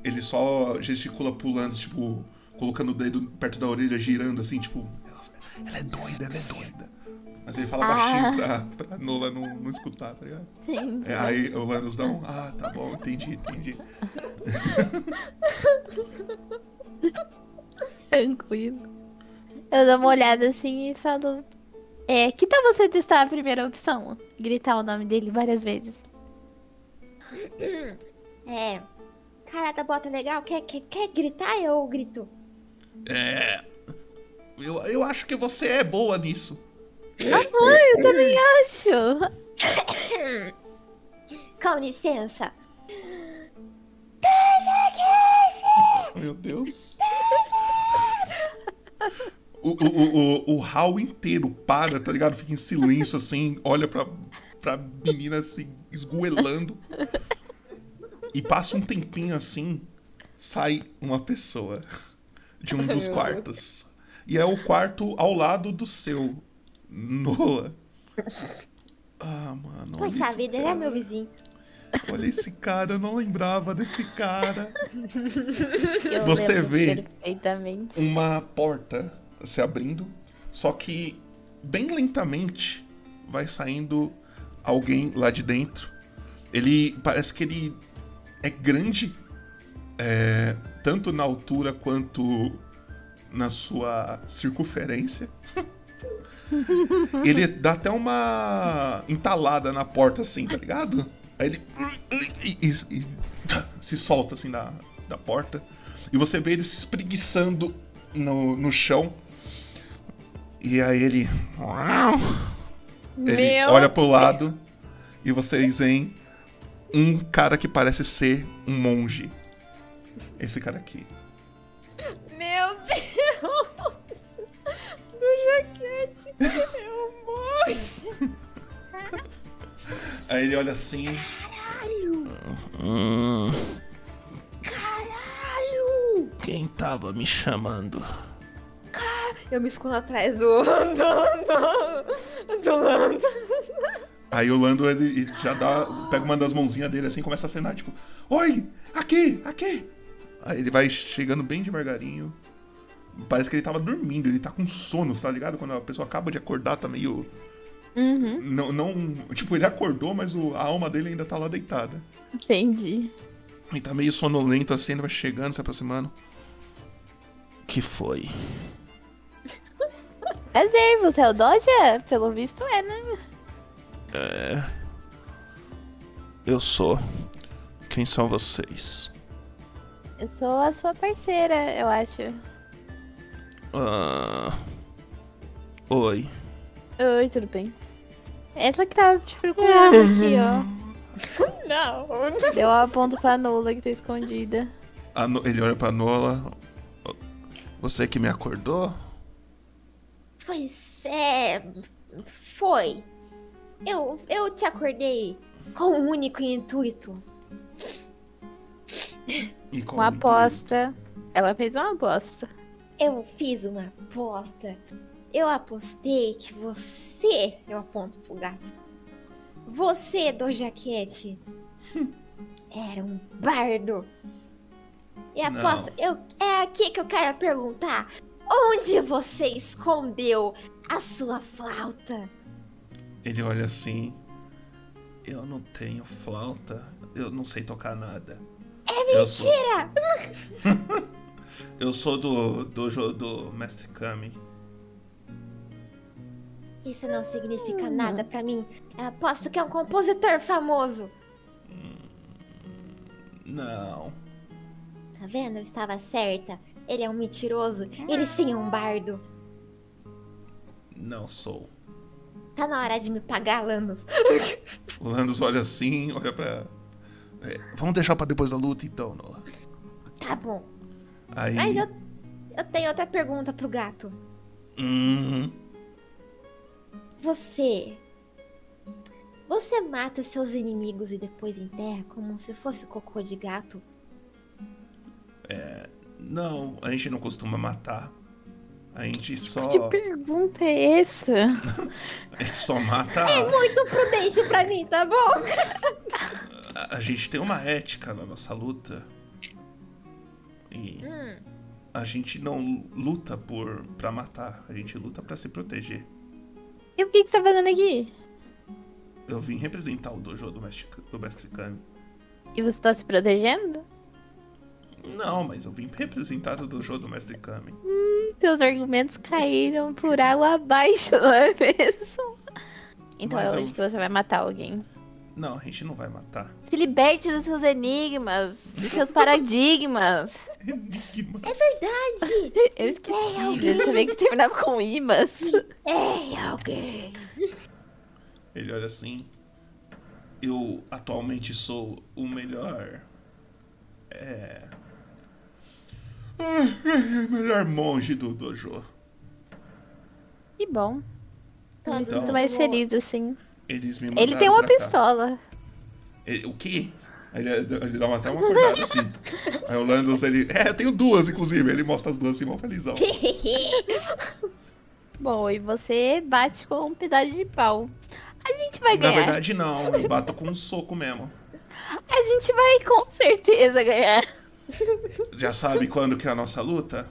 Ele só gesticula pro Landus, tipo, colocando o dedo perto da orelha, girando assim, tipo. Ela, ela é doida, ela é doida. Mas ele fala Ah. baixinho pra, pra Nola não, não escutar, tá ligado? Entendi. É, aí o Landus dá um. Ah, tá bom, entendi, entendi. Tranquilo. Eu dou uma olhada assim e falo. É, que tal você testar a primeira opção? Gritar o nome dele várias vezes. É. Cara da bota legal, quer, quer, quer gritar eu grito? É. Eu, eu acho que você é boa nisso. Eu também acho. Com licença. Meu Deus. O, o, o, o, o hall inteiro para, tá ligado? Fica em silêncio assim, olha pra, pra menina assim, esgoelando. E passa um tempinho assim, sai uma pessoa de um dos quartos. E é o quarto ao lado do seu, Nola. Ah, mano. Poxa vida, ele é cara. meu vizinho. Olha esse cara, eu não lembrava desse cara. Eu Você vê. Uma porta se abrindo, só que bem lentamente vai saindo alguém lá de dentro. Ele parece que ele é grande, é, tanto na altura quanto na sua circunferência. ele dá até uma entalada na porta assim, tá ligado? Aí ele e- e- e se solta assim da, da porta. E você vê ele se espreguiçando no, no chão. E aí ele. Ele Meu olha pro lado e vocês veem um cara que parece ser um monge. Esse cara aqui. Meu Deus! Do jaquete! Eu morro! Aí ele olha assim. Caralho! Hum, Caralho! quem tava me chamando? Eu me escondo atrás do. do. do Lando. Aí o Lando ele ele já dá. Pega uma das mãozinhas dele assim e começa a acenar, tipo, Oi! Aqui! Aqui! Aí ele vai chegando bem devagarinho. Parece que ele tava dormindo, ele tá com sono, tá ligado? Quando a pessoa acaba de acordar, tá meio. Uhum, Não. não tipo, ele acordou, mas o- a alma dele ainda tá lá deitada. entendi. Ele tá meio sonolento assim, ele vai chegando, se aproximando. Que foi? Prazer, você é o Doja? Pelo visto é, né? Eu sou. Quem são vocês? Eu sou a sua parceira, eu acho. Ah. Oi. Oi, tudo bem? Essa que tava te procurando aqui, ó. Não! Deu a ponto pra Nula que tá escondida. A No- Ele olha pra Nola. Você que me acordou? Pois é. Foi. Eu, eu te acordei com um único intuito. E Uma aposta. Ela fez uma aposta. Eu fiz uma aposta. Eu apostei que você. Eu aponto pro gato. Você, do jaquete. era um bardo. E aposta. Eu, é aqui que eu quero perguntar. Onde você escondeu a sua flauta? Ele olha assim. Eu não tenho flauta. Eu não sei tocar nada. É mentira! Sou, eu sou do, do, jo- do Mestre Kami. Isso não significa nada pra mim. Eu aposto que é um compositor famoso. Não. Tá vendo? Eu estava certa. Ele é um mentiroso. Ele sim é um bardo. Não sou. Tá na hora de me pagar, Lando. O Landos olha assim, olha pra. É, vamos deixar pra depois da luta então, Nola. Tá bom. Aí. Mas eu, eu tenho outra pergunta pro gato. Hum, Você. Você mata seus inimigos e depois enterra como se fosse cocô de gato? não, a gente não costuma matar. A gente só. Que pergunta é essa? A gente só mata. Muito prudente pra mim, tá bom? A, a gente tem uma ética na nossa luta. E Hum, a gente não luta por pra matar, a gente luta pra se proteger. E o que, que você tá fazendo aqui? Eu vim representar o dojo do mestre, do mestre Kami. E você tá se protegendo? Não, mas eu vim representar o dojo do mestre Kami. Seus argumentos caíram por água abaixo, não é mesmo? Então Mas é eu- hoje que você vai matar alguém. Não, a gente não vai matar. Se liberte dos seus enigmas, dos seus paradigmas. Enigma. verdade! Eu esqueci, mas sabia que terminava com imas. Ei, alguém! Ele olha assim. Eu atualmente sou o melhor. É. o melhor monge do dojo. Que bom. Eu Todos Então- mais feliz assim. Eles me mandaram Ele tem uma pra cá. pistola. Ele- o quê? Ele, ele até uma acordada assim. Aí o Landos, ele. É, eu tenho duas, inclusive. Ele mostra as duas assim, mó felizão. Bom, e você bate com um pedaço de pau. A gente vai Na ganhar. verdade, não. Eu bato com um soco mesmo. A gente vai com certeza ganhar. Já sabe quando que é a nossa luta?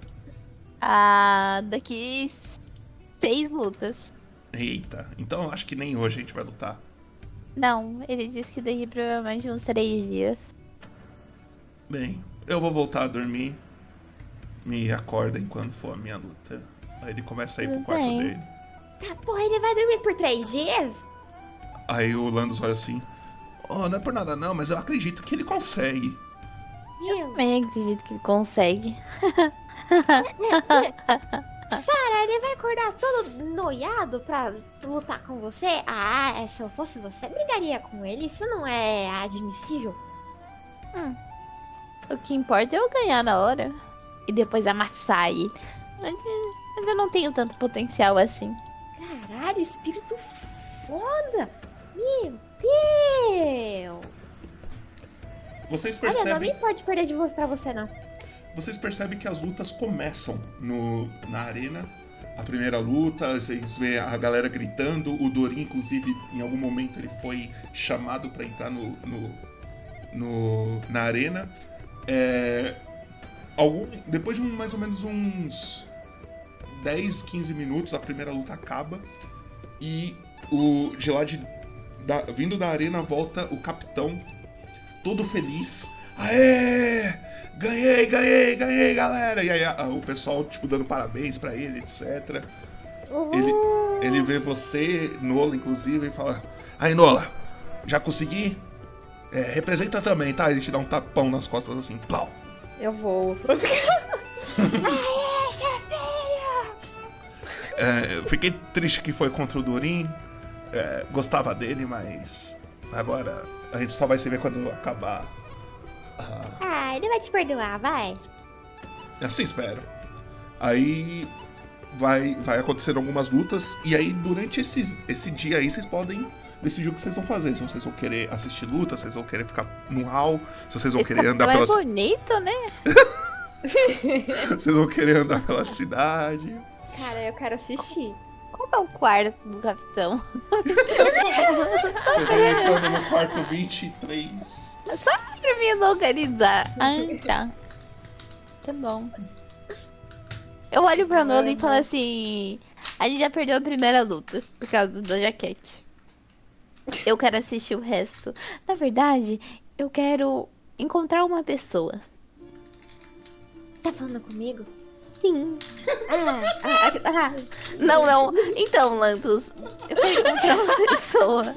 Ah, daqui seis lutas. Eita, então eu acho que nem hoje a gente vai lutar. Não, ele disse que daqui provavelmente uns três dias. Bem, eu vou voltar a dormir. Me acordem quando for a minha luta. Aí ele começa a ir pro Tudo quarto bem. dele. Tá, porra, ele vai dormir por três dias? Aí o Landos olha assim. Oh, não é por nada não, mas eu acredito que ele consegue. Meu, Também acredito que ele consegue. Sara, ele vai acordar todo noiado pra lutar com você? Ah, é, se eu fosse você, brigaria com ele. Isso não é admissível. O que importa é eu ganhar na hora. E depois amassar ele. Mas eu não tenho tanto potencial assim. Caralho, espírito foda! Meu Deus! Vocês Olha, não percebem, me pode perder de você pra você, não. Vocês percebem que as lutas começam no, na arena. A primeira luta, vocês vê a galera gritando. O Dorin, inclusive, em algum momento ele foi chamado pra entrar no, no, no- na arena. É, algum, depois de um- mais ou menos uns 10, 15 minutos, a primeira luta acaba. E o de lá de, da- vindo da arena volta o capitão, todo feliz. Aê! Ganhei, ganhei, ganhei, galera! E aí a- o pessoal, tipo, dando parabéns pra ele, etc. Ele, ele vê você, Nola, inclusive, e fala: Aí, Nola, já consegui? É, representa também, tá? Ele te dá um tapão nas costas assim, plau. Eu vou. É, fiquei triste que foi contra o Durin. É, gostava dele, mas agora a gente só vai se ver quando acabar. Ah, Ah, ele vai te perdoar, vai. assim espero. Aí vai, vai acontecer algumas lutas. E aí, durante esse, esse dia aí, vocês podem decidir o que vocês vão fazer. Se vocês vão querer assistir luta, se vocês vão querer ficar no hall, se vocês vão querer andar é pela, bonito, né? vocês vão querer andar pela cidade. Cara, eu quero assistir. Qual é o quarto do capitão? Vocês vão entrando no quarto 23. Pra me localizar. Ah, tá. Tá bom. Eu olho pra Nola e falo assim: A gente já perdeu a primeira luta por causa da jaquete. Eu quero assistir o resto. Na verdade, eu quero encontrar uma pessoa. Tá falando comigo? Sim. Ah, ah, ah, ah. Não, não. Então, Lantus, eu pergunto pra uma pessoa.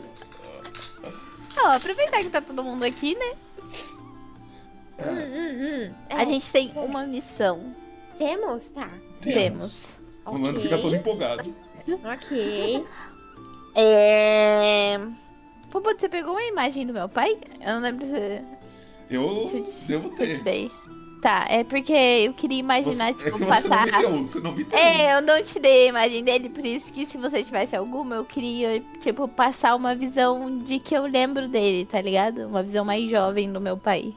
Ó, aproveitar que tá todo mundo aqui, né? Hum, hum, hum. A É, gente tem uma missão. Temos? Tá. Temos. O Lando fica todo empolgado. Ok. É. Pô, você pegou uma imagem do meu pai? Eu não lembro se Eu se eu te- devo eu te ter. dei. Tá, é porque eu queria imaginar, Você- é tipo, que você passar. não me deu, você não me deu. É, eu não te dei a imagem dele, por isso que se você tivesse alguma, eu queria, tipo, passar uma visão de que eu lembro dele, tá ligado? Uma visão mais jovem do meu pai.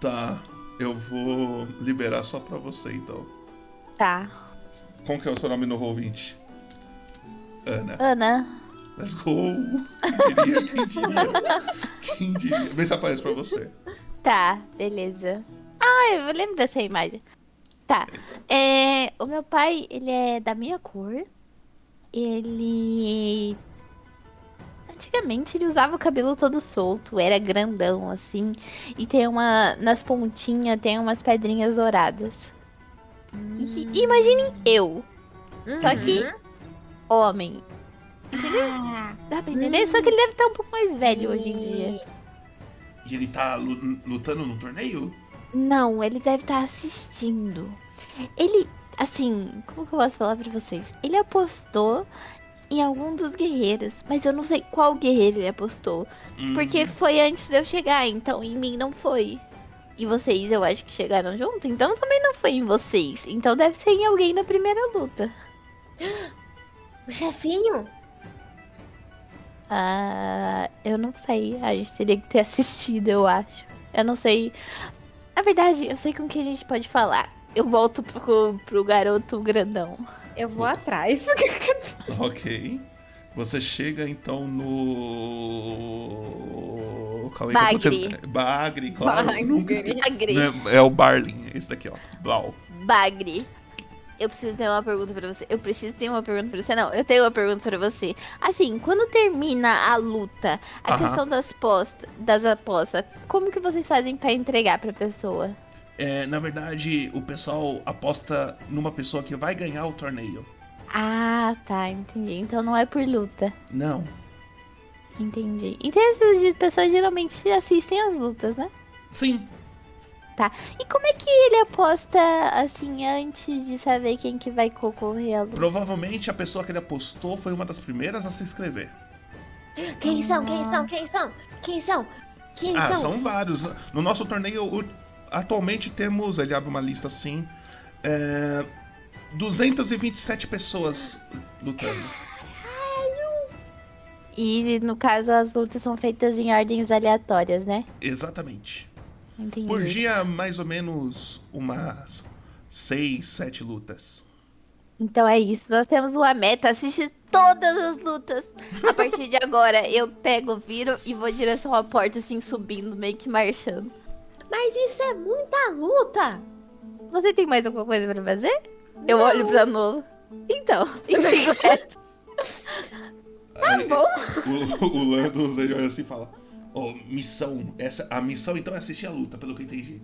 Tá, eu vou liberar só pra você então. Tá. Como que é o seu nome no Roll20? Ana. Ana, Let's go! Quem diria? Quem diria? Quem diria? Vê se aparece pra você. tá, beleza. Ah, eu lembro dessa imagem. Tá. É, o meu pai, ele é da minha cor. Ele. Antigamente ele usava o cabelo todo solto, era grandão assim. E tem uma. Nas pontinhas tem umas pedrinhas douradas. E, e imaginem eu, Só que- homem. Ah, Dá pra entender? Só que ele deve estar um pouco mais velho hoje em dia. E ele tá lu- lutando no torneio? Não, ele deve estar assistindo. Ele, assim, como que eu posso falar pra vocês? Ele apostou em algum dos guerreiros, mas eu não sei qual guerreiro ele apostou. Hum, Porque foi antes de eu chegar, então em mim não foi. E vocês, eu acho que chegaram junto, então também não foi em vocês. Então deve ser em alguém da primeira luta. o chefinho? Ah, eu não sei. A gente teria que ter assistido, eu acho. Eu não sei. Na verdade, eu sei com quem a gente pode falar. Eu volto pro, pro garoto grandão. Eu vou atrás. Ok. Você chega então no. Calma aí, que Bagre. tentando- Bagre, claro. Bagre. Nunca. Bagre. É, é o Barlin, esse daqui, ó. Blau. Bagre. Eu preciso ter uma pergunta pra você. Eu preciso ter uma pergunta pra você. Não, eu tenho uma pergunta pra você. Assim, quando termina a luta, a Aham. questão das, posta, das apostas, como que vocês fazem pra entregar pra pessoa? É, na verdade, o pessoal aposta numa pessoa que vai ganhar o torneio. Ah, tá, entendi. Então não é por luta. Não. Entendi. Então essas de- pessoas geralmente assistem as lutas, né? Sim. E como é que ele aposta, assim, antes de saber quem que vai concorrer luta? Provavelmente a pessoa que ele apostou foi uma das primeiras a se inscrever. Quem são? Quem são? Quem são? Quem são? Quem Ah, são? são vários. No nosso torneio, atualmente temos, ele abre uma lista assim, é, 227 pessoas lutando. E no caso as lutas são feitas em ordens aleatórias, né? Exatamente. Entendi. Por dia, mais ou menos umas 6, 7 lutas. Então é isso. Nós temos uma meta, assistir todas as lutas. A partir de agora, eu pego, viro e vou em direção à porta, assim, subindo, meio que marchando. Mas isso é muita luta. Você tem mais alguma coisa pra fazer? Eu olho pra Nola. Então, e sigo reto. Tá bom. O, o Landos ele olha assim e fala: Ó, missão. Essa, a missão então é assistir a luta, pelo que eu entendi.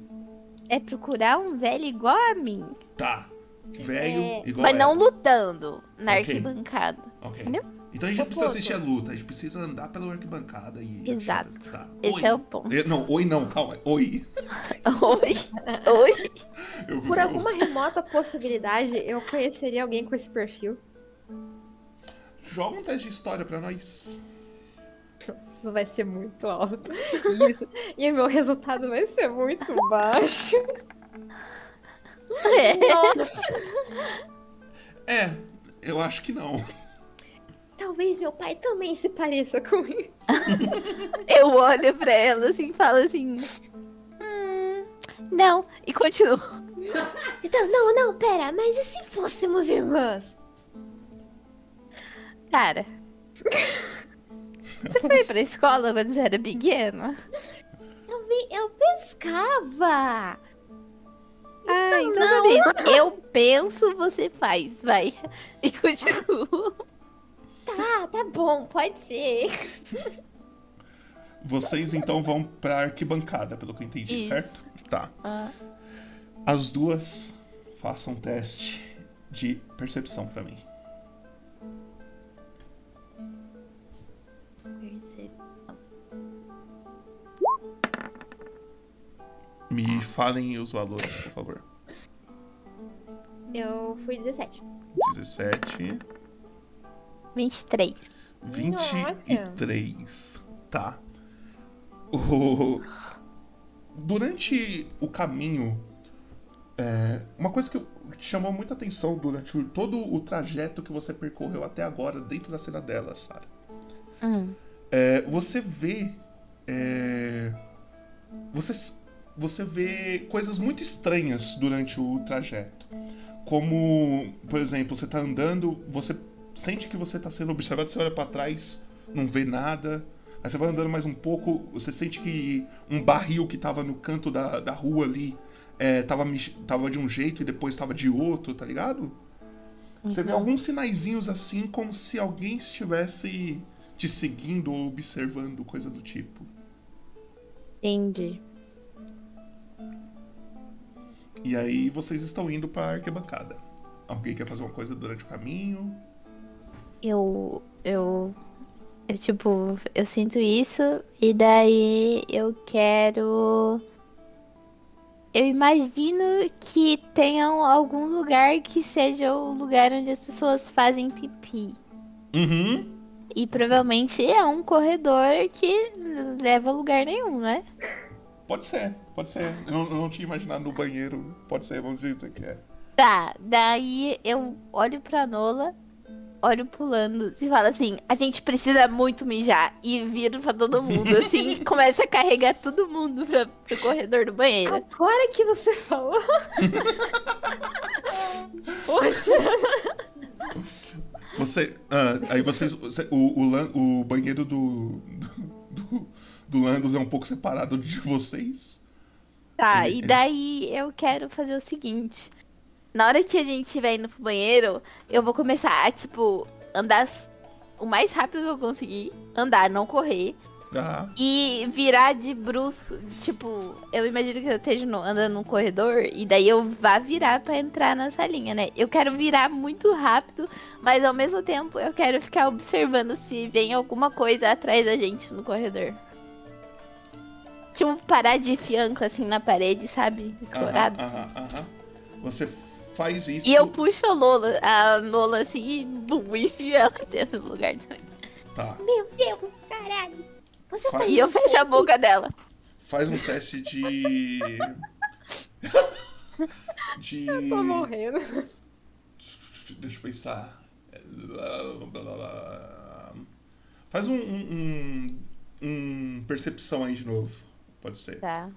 É procurar um velho igual a mim. Tá. Velho, É, igual Mas não ela. lutando na Ok. arquibancada. Ok. entendeu? Então a gente não precisa ponto. assistir a luta, a gente precisa andar pela arquibancada e. Exato. Tá. Esse Oi. é o ponto. Eh, Não, oi não, calma. Oi. Oi. Oi. Eu- Por eu- alguma remota possibilidade, eu conheceria alguém com esse perfil. Joga um teste de história pra nós. Isso vai ser muito alto. Isso. E o meu resultado vai ser muito baixo. É. Nossa. É, eu acho que não. Talvez meu pai também se pareça com isso. Eu olho pra ela assim e falo assim. Hum, não. E continuo. Então, não, não, pera, mas e se fôssemos irmãs? Cara. Você foi pra escola quando você era pequena? Eu, vi, eu pescava. Ah, então não. beleza. Eu penso, você faz. Vai. E continuo. Tá, tá bom, pode ser. Vocês então vão pra arquibancada, pelo que eu entendi, Isso. certo? Tá. Ah, As duas façam um teste de percepção pra mim. Me falem os valores, por favor. Eu fui 17. 17. 23. 23. Tá. O... Durante o caminho, é, uma coisa que chamou muita atenção durante o- todo o trajeto que você percorreu até agora dentro da cidadela, Sarah. Hum. É, você vê. é, você, você vê coisas muito estranhas durante o trajeto. Como, por exemplo, você tá andando, você sente que você tá sendo observado, você olha pra trás, não vê nada. Aí você vai andando mais um pouco, você sente que um barril que tava no canto da, da rua ali é, tava, tava de um jeito e depois tava de outro, tá ligado? Você vê alguns sinaizinhos assim, como se alguém estivesse te seguindo ou observando, coisa do tipo. Entendi. E aí vocês estão indo pra arquibancada. Alguém quer fazer uma coisa durante o caminho? Eu. Eu. eu, tipo, eu sinto isso e daí eu quero. Eu imagino que tenham algum lugar que seja o lugar onde as pessoas fazem pipi. Uhum. E provavelmente é um corredor que leva a lugar nenhum, né? Pode ser, pode ser. Eu não, eu não tinha imaginado no banheiro. Pode ser, vamos dizer que é. Tá, daí eu olho pra Nola, olho pulando e falo assim: a gente precisa muito mijar. E viro pra todo mundo, assim, e começa a carregar todo mundo pra, pro corredor do banheiro. Agora que você falou. Poxa. Você. ah, aí vocês. você- o, o, o banheiro do. Do, do Landos é um pouco separado de vocês. Tá, Ele- e ele- daí eu quero fazer o seguinte: na hora que a gente estiver indo pro banheiro, eu vou começar a, tipo, andar o mais rápido que eu conseguir. Andar, não correr. Ah, E virar de brusco, tipo, eu imagino que eu esteja no- andando num corredor e daí eu vá virar pra entrar na salinha, né? Eu quero virar muito rápido, mas ao mesmo tempo eu quero ficar observando se vem alguma coisa atrás da gente no corredor. Tipo, parar de fianco assim na parede, sabe? Escorado. aham, aham, aham. Você faz isso. E eu puxo a Lola, a Lola assim e bum, enfio ela dentro do lugar também. Tá. Meu Deus, caralho. Você Faz- fez E eu fecho a boca dela. Faz um teste de. de. Tô morrendo. Deixa eu pensar. Faz um, um, um, um percepção aí de novo. Pode ser. Tá.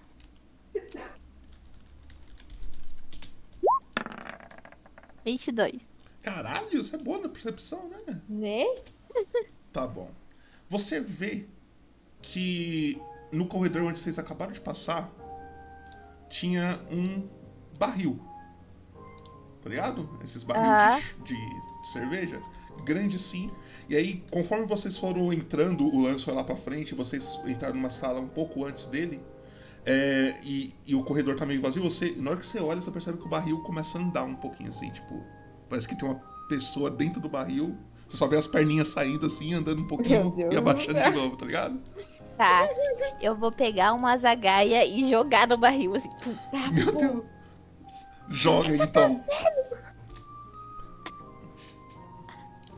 Vinte e dois. Caralho, você é boa na percepção, né? Né? Tá bom. Você vê que no corredor onde vocês acabaram de passar tinha um barril. Tá ligado? Esses barris de, de cerveja. Grande assim. E aí, conforme vocês foram entrando, o lance foi lá pra frente, vocês entraram numa sala um pouco antes dele. é, e, e o corredor tá meio vazio, você, na hora que você olha, você percebe que o barril começa a andar um pouquinho assim, tipo. Parece que tem uma pessoa dentro do barril. Você só vê as perninhas saindo assim, andando um pouquinho e do abaixando de novo, tá ligado? Tá. Eu vou pegar uma zagaia e jogar no barril, assim. Tá Meu bom. Deus. Joga então. Tá,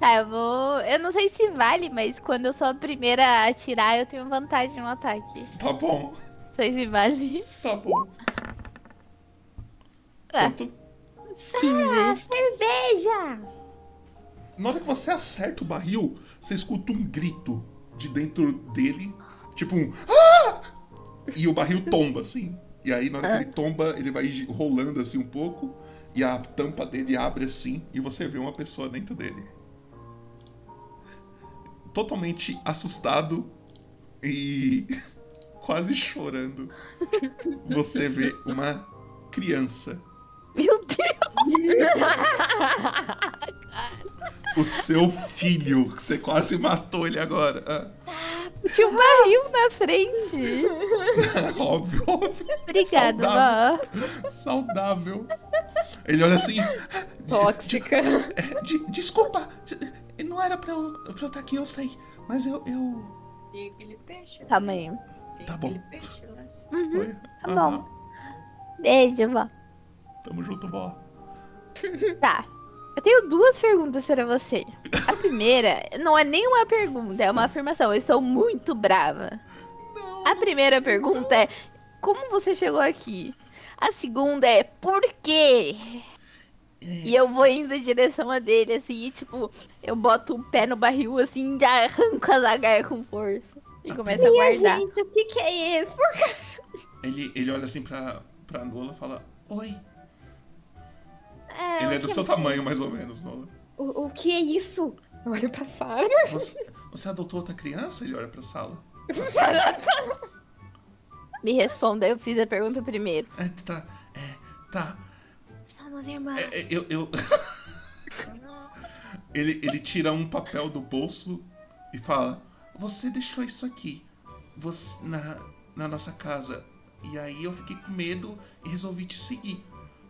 eu vou. Eu não sei se vale, mas quando eu sou a primeira a atirar, eu tenho vantagem no ataque. Tá bom, Não sei se vale. tá bom. Ah. Quanto? Ah, cerveja! Na hora que você acerta o barril, você escuta um grito de dentro dele, tipo um ah! E o barril tomba assim. E aí na hora que ele tomba, ele vai rolando assim um pouco e a tampa dele abre assim e você vê uma pessoa dentro dele. Totalmente assustado e quase chorando. Você vê uma criança. Meu Deus! O seu filho, que você quase matou ele agora. Ah, Tinha um barril na frente. óbvio, óbvio. Obrigado, Saudável. vó. Saudável. Ele olha assim. Tóxica. É, de- desculpa, de- não era pra eu, pra eu estar aqui, eu sei. Mas eu. eu... Tem aquele peixe. Calma aí. Tem Tá bom. aquele peixe. Uhum, Oi? tá Aham. bom. Beijo, vó. Tamo junto, vó. Tá. Eu tenho duas perguntas para você. A primeira não é nem uma pergunta, é uma afirmação. Eu estou muito brava. Não. A primeira pergunta é: como você chegou aqui? A segunda é: por quê? E eu vou indo em direção a dele, assim, e tipo, eu boto o pé no barril, assim, já arranco a zagaia com força. E começo a guardar. gente, o que que é isso? Ele, ele olha assim pra, pra Nola e fala: Oi. É, ele é o do que seu tamanho, mais ou menos, Nola. O, o que é isso? Eu olho pra Sarah. Você, você adotou outra criança? Ele olha pra sala. Me responda, eu fiz a pergunta primeiro. É, tá. É, tá. Somos irmãos. É, é, eu. eu... ele, ele tira um papel do bolso e fala: Você deixou isso aqui você, na, na nossa casa. E aí eu fiquei com medo e resolvi te seguir.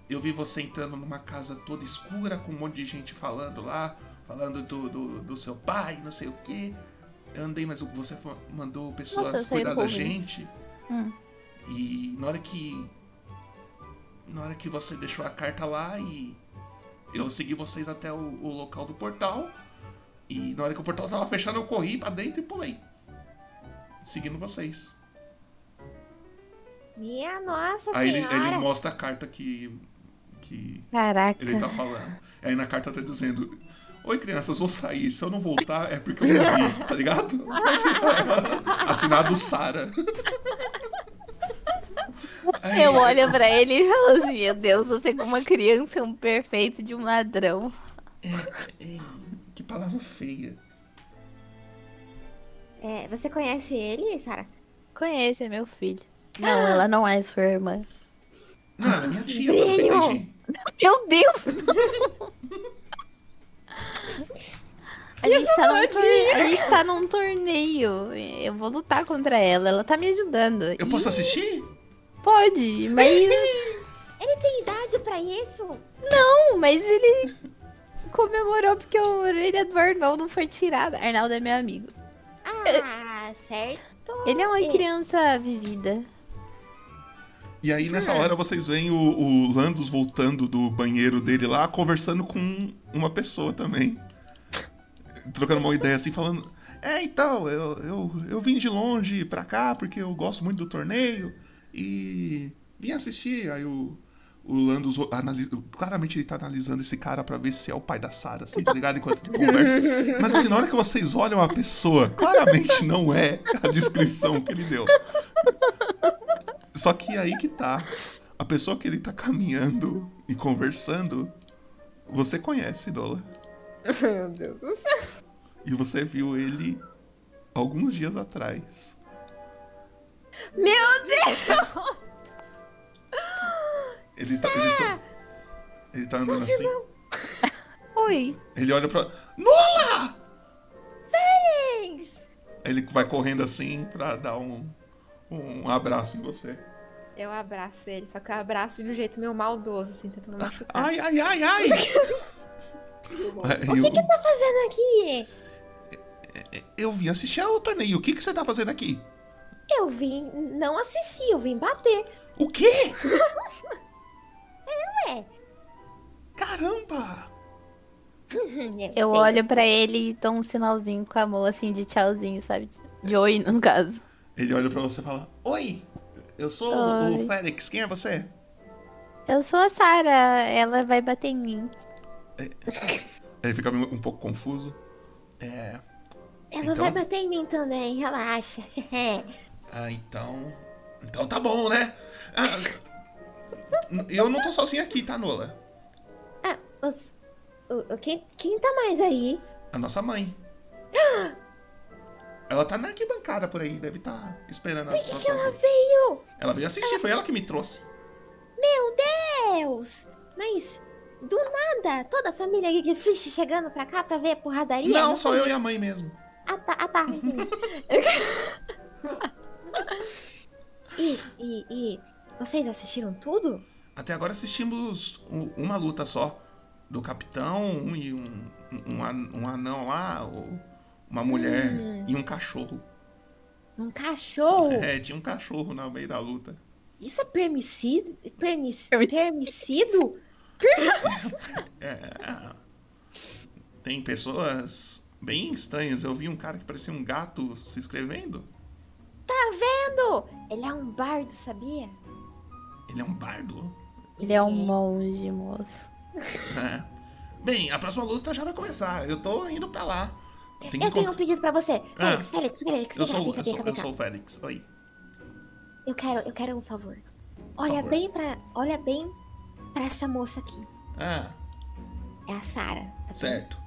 Eu vi você entrando numa casa toda escura, com um monte de gente falando lá, falando do, do, do seu pai, não sei o quê. Eu andei, mas você mandou pessoas Nossa, cuidar da gente. Hum. E na hora que. Na hora que você deixou a carta lá e. Eu segui vocês até o, o local do portal. E na hora que o portal tava fechando, eu corri pra dentro e pulei. Seguindo vocês. Minha nossa Aí ele, senhora. ele mostra a carta que. Que Caraca. ele tá falando. Aí na carta tá dizendo. Oi, crianças, vou sair. Se eu não voltar, é porque eu morri, tá ligado? Assinado Sara. Aí- Eu olho pra ele e falo assim: Meu Deus, você como uma criança é um perfeito de um ladrão. Ei, que palavra feia. É, você conhece ele, Sarah? Conhece, é meu filho. Não, ela não é sua irmã. Não, é minha tia, você entendi. Meu Deus! A gente, tá num tor- a gente tá num torneio. Eu vou lutar contra ela. Ela tá me ajudando. Eu E posso assistir? Pode, mas. Ele tem idade pra isso? Não, mas ele comemorou porque a orelha do Arnaldo foi tirada. Arnaldo é meu amigo. Ah, certo. Ele é uma É. criança vivida. E aí, nessa hora, vocês veem o, o Landos voltando do banheiro dele lá, conversando com uma pessoa também. Trocando uma ideia assim, falando: É, então, eu, eu, eu vim de longe pra cá porque eu gosto muito do torneio e vim assistir. Aí o, o Landos analisa, claramente ele tá analisando esse cara pra ver se é o pai da Sarah, assim, tá ligado? Enquanto ele conversa. Mas assim, na hora que vocês olham a pessoa, claramente não é a descrição que ele deu. Só que aí que tá. A pessoa que ele tá caminhando e conversando, você conhece, Dola. Meu Deus do céu. E você viu ele alguns dias atrás. Meu Deus! Ele tá, ele está- ele tá andando assim. Oi. Ele olha pra. Nola! Thanks! Ele vai correndo assim pra dar um, um abraço em você. Eu abraço ele, só que eu abraço de um jeito meio maldoso, assim, tentando machucar. Ai, ai, ai, ai! O que que tá fazendo aqui? eu, vim assistir ao torneio. O que, que você tá fazendo aqui? Eu vim não assistir, eu vim bater. O quê? Ué. Caramba! Eu sei. olho pra ele e dou um sinalzinho com a mão assim de tchauzinho, sabe? De oi, no caso. Ele olha pra você e fala: Oi, eu sou o Oi. Félix. Quem é você? Eu sou a Sarah, ela vai bater em mim. Ele fica um pouco confuso. É. Ela Então- vai bater em mim também, relaxa. Ah, então. Então tá bom, né? Ah, eu não tô sozinho aqui, tá, Nola? ah, os, o, o- quem, quem tá mais aí? A nossa mãe. Ela tá na arquibancada por aí, deve estar esperando as Por que, que ela veio? Ela veio assistir, foi ela que me trouxe. Meu Deus! Mas, do nada, toda a família Gigfrish chegando pra cá pra ver a porradaria? Não, só sei. eu e a mãe mesmo. Ah, tá, ah, tá. e, e, e, vocês assistiram tudo? até agora assistimos uma luta só. Do capitão e um, um, um anão lá, o- uma mulher Hum. e um cachorro. Um cachorro? É, tinha um cachorro no meio da luta. Isso é permissido? Permis... Permissido. Permissido? É, tem pessoas bem estranhas. Eu vi um cara que parecia um gato se inscrevendo. Vendo? Ele é um bardo, sabia? Ele é um bardo. Ele é um monge, moço. É. Bem, a próxima luta já vai começar. Eu tô indo pra lá. Tem Eu tenho um pedido pra você. Ah. Félix, Félix, Félix, Eu sou, cá, eu sou, cá, eu sou o Félix. Oi. Eu quero, eu quero um favor. Olha Favor. bem pra, olha bem pra essa moça aqui. Ah, É a Sara. tá certo.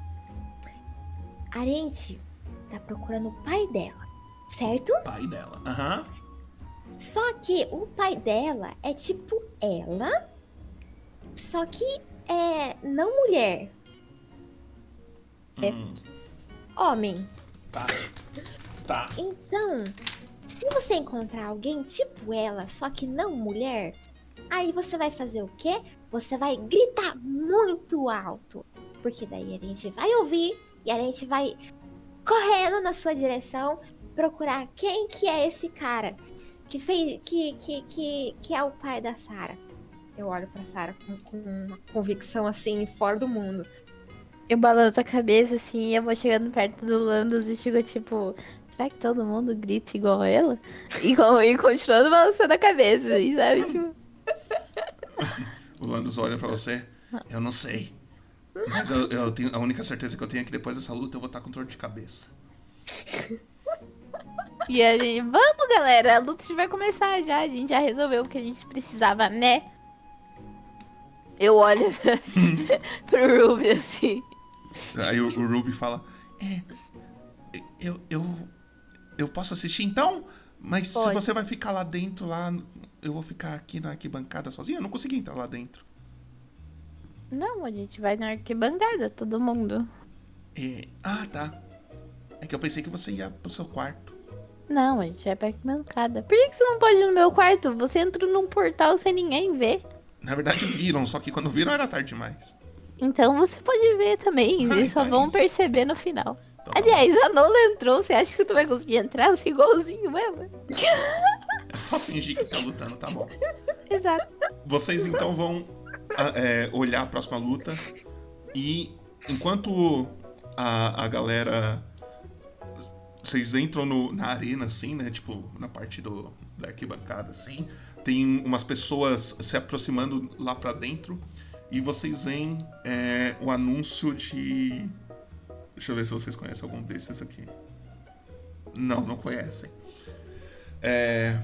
A gente tá procurando o pai dela, certo? Pai dela. Aham. Só que o pai dela é tipo ela, só que é não mulher, É. Homem. tá. Tá. Então, se você encontrar alguém tipo ela, só que não mulher, aí você vai fazer o quê? Você vai gritar muito alto. Porque daí a gente vai ouvir e a gente vai correndo na sua direção procurar quem que é esse cara que fez que que, que, que é o pai da Sara. Eu olho pra Sara com, com uma convicção assim fora do mundo. Eu balanço a cabeça assim e eu vou chegando perto do Landos e fico tipo. Será que todo mundo grita igual ela? E, e continuando balançando a cabeça, assim, sabe? Tipo, O Landos olha pra você. Eu não sei. Mas eu, eu tenho, a única certeza que eu tenho é que depois dessa luta eu vou estar com dor de cabeça. e a gente. Vamos, galera! A luta vai começar já. A gente já resolveu o que a gente precisava, né? Eu olho pro Ruby assim. Aí o, o Ruby fala: É. Eu, eu. Eu posso assistir então? Mas se Pode. você vai ficar lá dentro, lá, eu vou ficar aqui na arquibancada sozinha? Eu não consegui entrar lá dentro. Não, a gente vai na arquibancada, todo mundo. É, ah, tá. É que eu pensei que você ia pro seu quarto. Não, a gente vai pra arquibancada. Por que, que você não pode ir no meu quarto? Você entrou num portal sem ninguém ver. Na verdade, viram, só que quando viram era tarde demais. Então você pode ver também. Eles só então é vão perceber no final. Então, tá Aliás, a Nola entrou. Você acha que você não vai conseguir entrar? Você é igualzinho mesmo. é só fingir que tá lutando, tá bom. Exato. Vocês então vão ah, é, olhar a próxima luta e enquanto a, a galera. Vocês entram no- na arena, assim, né? Tipo, na parte do, da arquibancada, assim. Tem umas pessoas se aproximando lá pra dentro. E vocês veem é, o anúncio de. Deixa eu ver se vocês conhecem algum desses aqui. Não, não conhecem. É,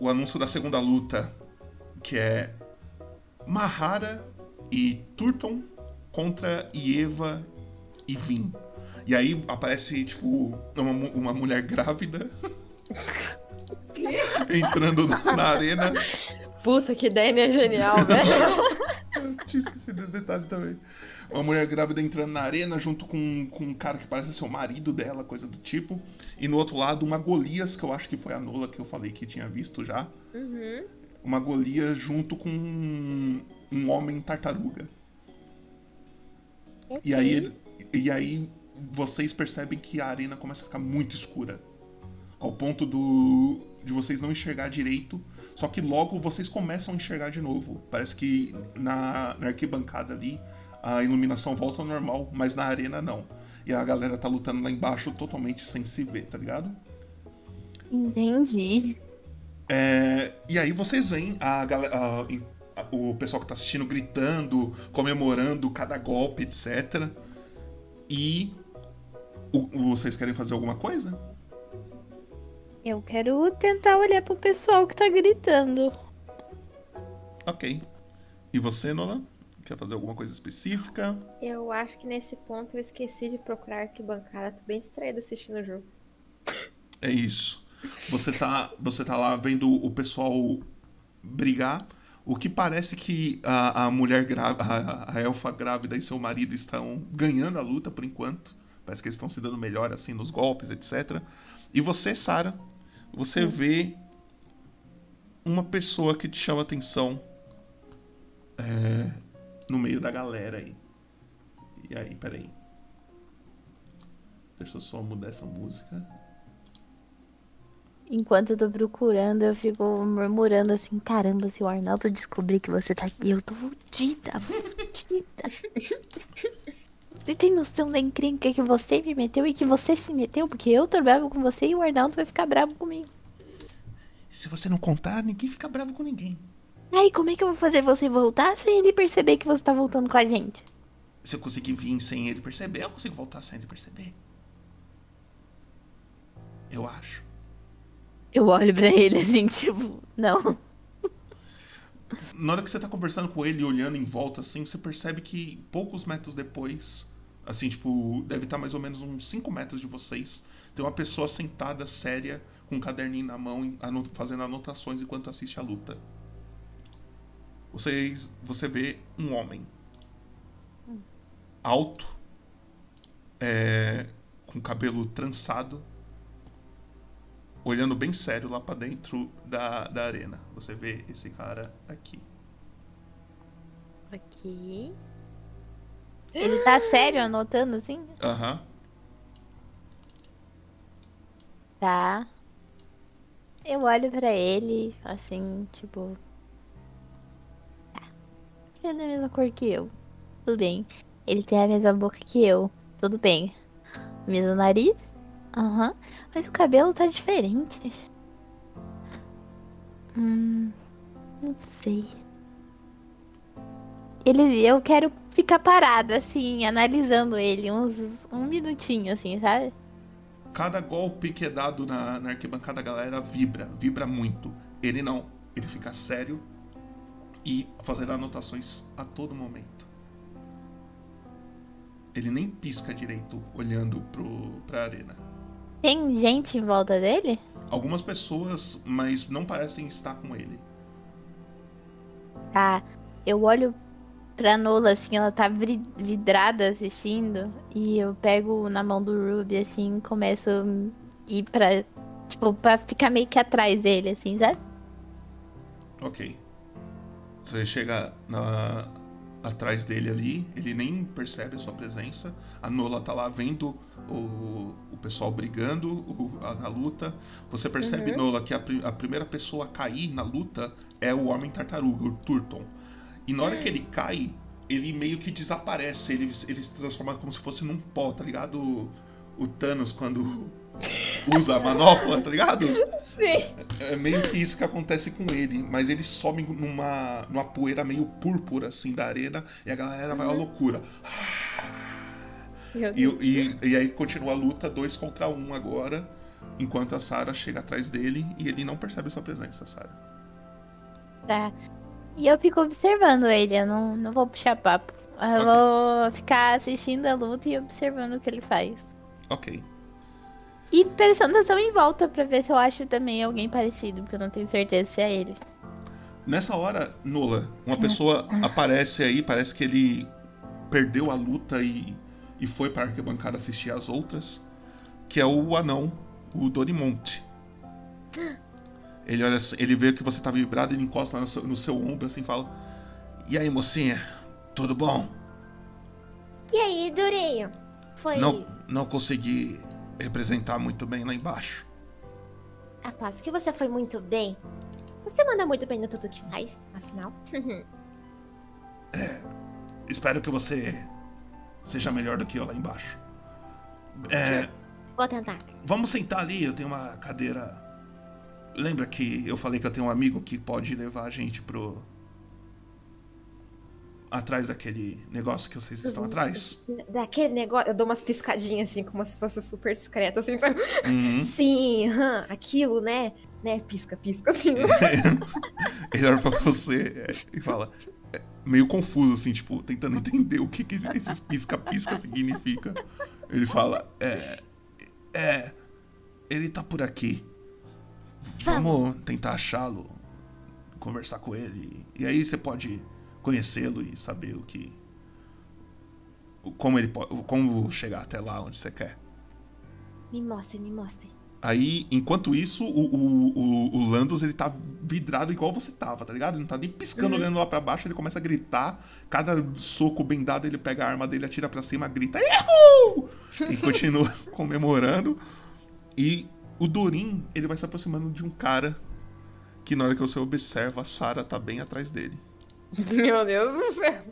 o anúncio da segunda luta, que é Mahara e Turton contra Ieva e Vin. E aí aparece, tipo, uma, uma mulher grávida entrando na arena. Puta, que ideia genial, velho. Tinha esquecido desse detalhe também. Uma mulher grávida entrando na arena junto com, com um cara que parece ser o marido dela, coisa do tipo. E no outro lado, uma Golias, que eu acho que foi a Nola que eu falei que tinha visto já. Uhum. Uma Golias junto com um, um homem tartaruga. E aí, e aí vocês percebem que a arena começa a ficar muito escura. Ao ponto do de vocês não enxergar direito. Só que logo vocês começam a enxergar de novo. Parece que na, na arquibancada ali a iluminação volta ao normal, mas na arena não. E a galera tá lutando lá embaixo totalmente sem se ver, tá ligado? Entendi. É, e aí vocês veem a galera, a- em- a- o pessoal que tá assistindo gritando, comemorando cada golpe, etc. E o- vocês querem fazer alguma coisa? Eu quero tentar olhar pro pessoal que tá gritando. Ok. E você, Nolan? Quer fazer alguma coisa específica? Eu acho que nesse ponto eu esqueci de procurar arquibancada. Tô bem distraída assistindo o jogo. É isso. Você tá, você tá lá vendo o pessoal brigar. O que parece que a, a mulher grávida, a, a elfa grávida e seu marido estão ganhando a luta por enquanto. Parece que eles estão se dando melhor assim nos golpes, etc. E você, Sara, você vê uma pessoa que te chama atenção é, no meio da galera aí. E aí, peraí. Deixa eu só mudar essa música. Enquanto eu tô procurando, eu fico murmurando assim, caramba, se o Arnaldo descobrir que você tá aqui, eu tô fudida, fudida. Você tem noção da encrenca que você me meteu e que você se meteu? Porque eu tô bravo com você e o Arnaldo vai ficar bravo comigo. Se você não contar, ninguém fica bravo com ninguém. Aí, como é que eu vou fazer você voltar sem ele perceber que você tá voltando com a gente? Se eu conseguir vir sem ele perceber, eu consigo voltar sem ele perceber. Eu acho. Eu olho pra ele assim, tipo, não. Na hora que você tá conversando com ele, olhando em volta, assim, você percebe que poucos metros depois, assim, tipo, deve estar mais ou menos uns 5 metros de vocês, tem uma pessoa sentada, séria, com um caderninho na mão, anot fazendo anotações enquanto assiste a luta. Vocês, você vê um homem alto, é, com cabelo trançado, olhando bem sério lá pra dentro da, da arena. Você vê esse cara aqui. Ok. Ele tá sério anotando assim? Aham. Tá. Eu olho pra ele, assim, tipo. Tá. Ele é da mesma cor que eu. Tudo bem. Ele tem a mesma boca que eu. Tudo bem. Mesmo nariz? Aham. Mas o cabelo tá diferente. Hum. Não sei. Ele, eu quero ficar parada, assim, analisando ele, uns um minutinho, assim, sabe? Cada golpe que é dado na, na arquibancada, a galera vibra, vibra muito. Ele não. Ele fica sério e fazendo anotações a todo momento. Ele nem pisca direito olhando pro, pra arena. Tem gente em volta dele? Algumas pessoas, mas não parecem estar com ele. Tá. Eu olho pra Nola, assim, ela tá vidrada assistindo. E eu pego na mão do Ruby, assim, começo a ir pra. Tipo, pra ficar meio que atrás dele, assim, sabe? Ok. Você chega na- atrás dele ali, ele nem percebe a sua presença. A Nola tá lá vendo o, o pessoal brigando o- a- na luta. Você percebe, Uhum. Nola, que a, pri- a primeira pessoa a cair na luta é o Homem Tartaruga, o Turton. E na hora que ele cai, ele meio que desaparece. Ele, ele se transforma como se fosse num pó, tá ligado? O, o Thanos quando usa a manopla, tá ligado? Sim. É meio que isso que acontece com ele, mas ele some numa, numa poeira meio púrpura assim da arena e a galera vai à loucura. Meu E, e, e aí continua a luta dois contra um agora, enquanto a Sarah chega atrás dele e ele não percebe sua presença, Sarah. Tá. E eu fico observando ele, eu não, não vou puxar papo. Eu Ok. vou ficar assistindo a luta e observando o que ele faz. Ok. E prestando atenção em volta pra ver se eu acho também alguém parecido, porque eu não tenho certeza se é ele. Nessa hora, Nola, uma pessoa aparece aí, parece que ele perdeu a luta e, e foi para a arquibancada assistir as outras, que é o anão, o Dorimonte. Ele olha assim- ele vê que você tá vibrado, ele encosta no seu, no seu ombro assim e fala: E aí, mocinha, tudo bom? E aí, Durinho? Foi. Não, não consegui representar muito bem lá embaixo. Aposto que você foi muito bem. Você manda muito bem no tudo que faz, afinal. Espero que você seja melhor do que eu lá embaixo. É, Vou tentar. Vamos sentar ali, eu tenho uma cadeira. Lembra que eu falei que eu tenho um amigo que pode levar a gente pro. Atrás daquele negócio que vocês estão atrás? Daquele negócio, eu dou umas piscadinhas assim, como se fosse super discreto, assim, sabe? Uhum. Sim, aham, aquilo, né? Né? Pisca, pisca, assim. Ele olha pra você é, e fala. é, meio confuso, assim, tipo, tentando entender o que, que esses pisca-pisca significa. Ele fala: É. É. Ele tá por aqui. Vamos tentar achá-lo, conversar com ele. E aí você pode conhecê-lo e saber o que. Como ele pode. Como chegar até lá onde você quer. Me mostre, me mostre. Aí, enquanto isso, o, o, o, o Landos, ele tá vidrado igual você tava, tá ligado? Ele não tá nem piscando Uhum. olhando lá pra baixo, ele começa a gritar. Cada soco bem dado, ele pega a arma dele, atira pra cima, grita, Errou! E continua comemorando. E o Dorin, ele vai se aproximando de um cara que na hora que você observa, a Sarah tá bem atrás dele. Meu Deus do céu.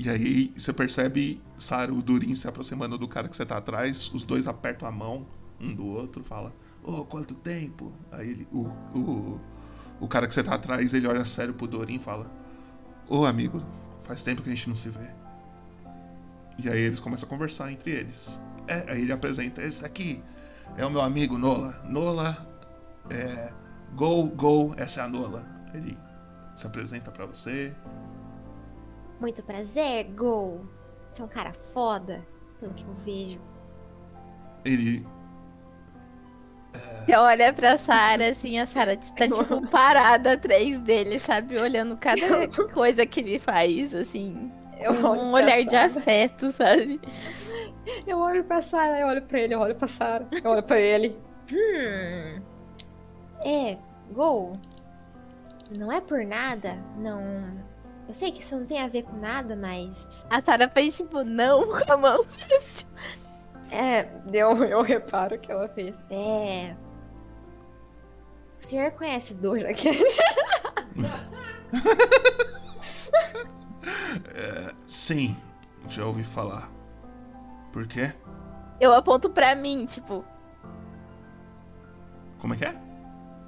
E aí você percebe, Sarah, o Durin se aproximando do cara que você tá atrás, os dois apertam a mão um do outro, fala, ô, quanto tempo? Aí ele, o, o, o cara que você tá atrás, ele olha sério pro Dorin e fala, ô amigo, faz tempo que a gente não se vê. E aí eles começam a conversar entre eles. É, aí ele apresenta, esse daqui é o meu amigo Nola. Nola, é, go, go, essa é a Nola. Ele se apresenta pra você, Muito prazer, Go. Você é um cara foda, pelo que eu vejo. ele Você olha pra Sarah, assim, a Sarah tá, tipo, parada atrás dele, sabe? Olhando cada coisa que ele faz, assim. Eu um olhar de afeto, sabe? Eu olho pra Sarah, eu olho pra ele, eu olho pra Sarah, eu olho pra ele. Hum. É, Go. Não é por nada, não. Eu sei que isso não tem a ver com nada, mas. A Sarah fez, tipo, não com a mão. É, eu, eu reparo que ela fez. É. O senhor conhece Doja Cat? Sim, já ouvi falar. Por quê? Eu aponto pra mim, tipo, Como é que é?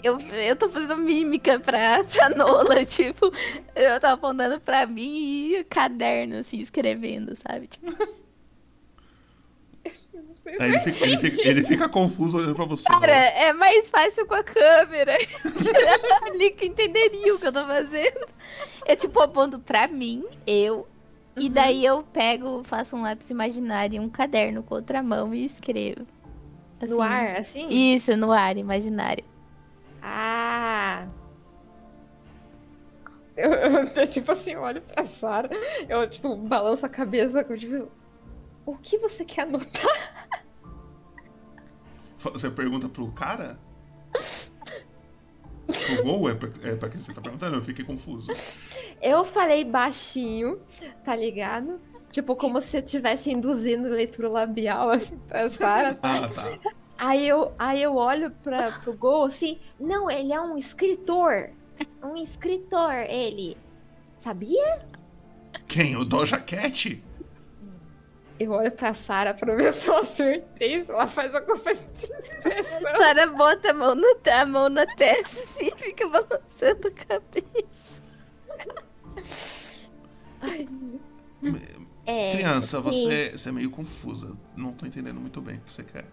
eu, eu tô fazendo mímica pra, pra Nola, tipo, eu tô apontando pra mim e caderno, assim, escrevendo, sabe? Tipo, Não sei Aí ele, fica, ele, fica, ele fica confuso olhando pra você. cara, Nola. é mais fácil com a câmera. Ali que entenderia o que eu tô fazendo. Eu, tipo, aponto pra mim, eu, e daí eu pego, faço um lápis imaginário e um caderno com outra mão e escrevo. No Assim. ar, assim? Isso, no ar, imaginário. Ah! Eu, eu, eu, tipo assim, olho pra Sarah, eu, tipo, balanço a cabeça, eu, tipo, o que você quer anotar? Você pergunta pro cara? Pro Gol é pra, é pra quem você tá perguntando? Eu fiquei confuso. Eu falei baixinho, tá ligado? Tipo, como se eu estivesse induzindo leitura labial, assim, pra Sarah. Ah, tá. Aí eu, aí eu olho pra, pro Gol assim, não, ele é um escritor. Um escritor, ele. Sabia? Quem? O Doja Cat? Eu olho pra Sarah pra ver se eu acertei, se ela faz alguma expressão. Sara bota a mão, no, a mão na testa e fica balançando a cabeça. É, Criança, sim. você, você é meio confusa. Não tô entendendo muito bem o que você quer.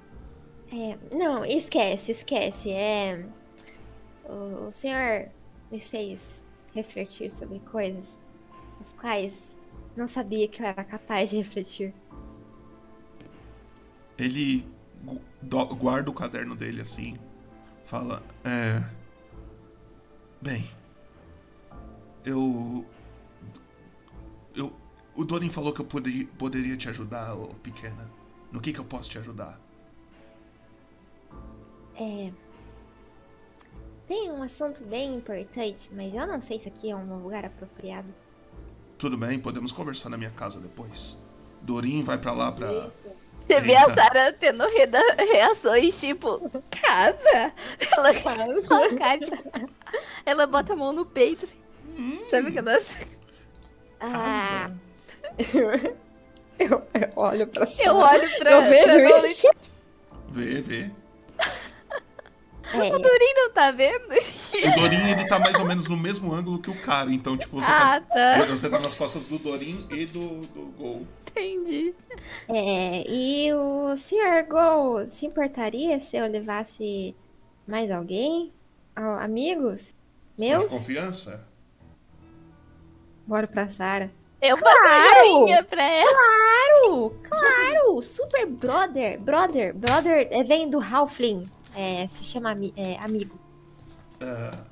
É, não, esquece, esquece. É. O, o senhor me fez refletir sobre coisas as quais não sabia que eu era capaz de refletir. Ele guarda o caderno dele assim. Fala, é. Bem. Eu. Eu. O Dorin falou que eu poderia, poderia te ajudar, ô pequena. No que que eu posso te ajudar? É. Tem um assunto bem importante, mas eu não sei se aqui é um lugar apropriado. Tudo bem, podemos conversar na minha casa depois. Dorin vai pra lá pra. Você vê a Eita. Sara tendo reações tipo, casa? Ela ela cara, tipo, ela bota a mão no peito, assim, sabe aquelas. Ah. eu, eu olho pra cima. Eu olho pra. Eu vejo pra isso. Vê, vê. É, O Durin não tá vendo? O Dorin, ele tá mais ou menos no mesmo ângulo que o cara, então, tipo, você Ah, tá. tá. Você tá nas costas do Dorin e do, do Gol. Entendi. É, e o Sr. Go se importaria se eu levasse mais alguém? Amigos? Sua Meus? de confiança? Bora pra Sara. Eu Claro! faço joinha pra ela. Claro, claro! Super brother, brother, brother é, vem do Halfling. É, se chama é, amigo. Ah,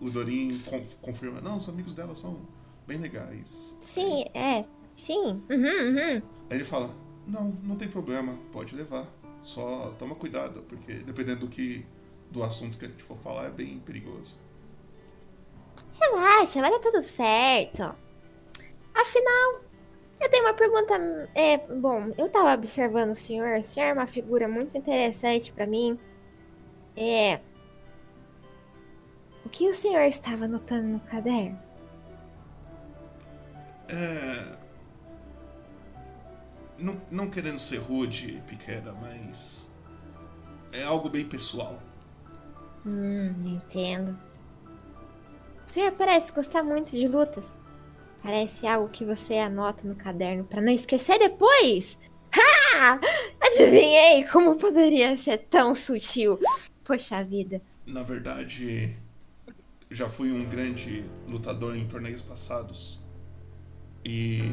o Dorin con- confirma. Não, os amigos dela são bem legais. Sim, é. Sim. Uhum, uhum. Aí ele fala: Não, não tem problema, pode levar. Só toma cuidado, porque dependendo do que do assunto que a gente for falar é bem perigoso. Relaxa, vai dar tudo certo. Afinal, eu tenho uma pergunta. É, bom, eu tava observando o senhor. O senhor é uma figura muito interessante pra mim. É. O que o senhor estava anotando no caderno? É. Não, não querendo ser rude, pequena, mas. É algo bem pessoal. Hum, entendo. O senhor parece gostar muito de lutas. Parece algo que você anota no caderno para não esquecer depois. Ha! Adivinhei como poderia ser tão sutil. Poxa vida. Na verdade, já fui um grande lutador em torneios passados. E.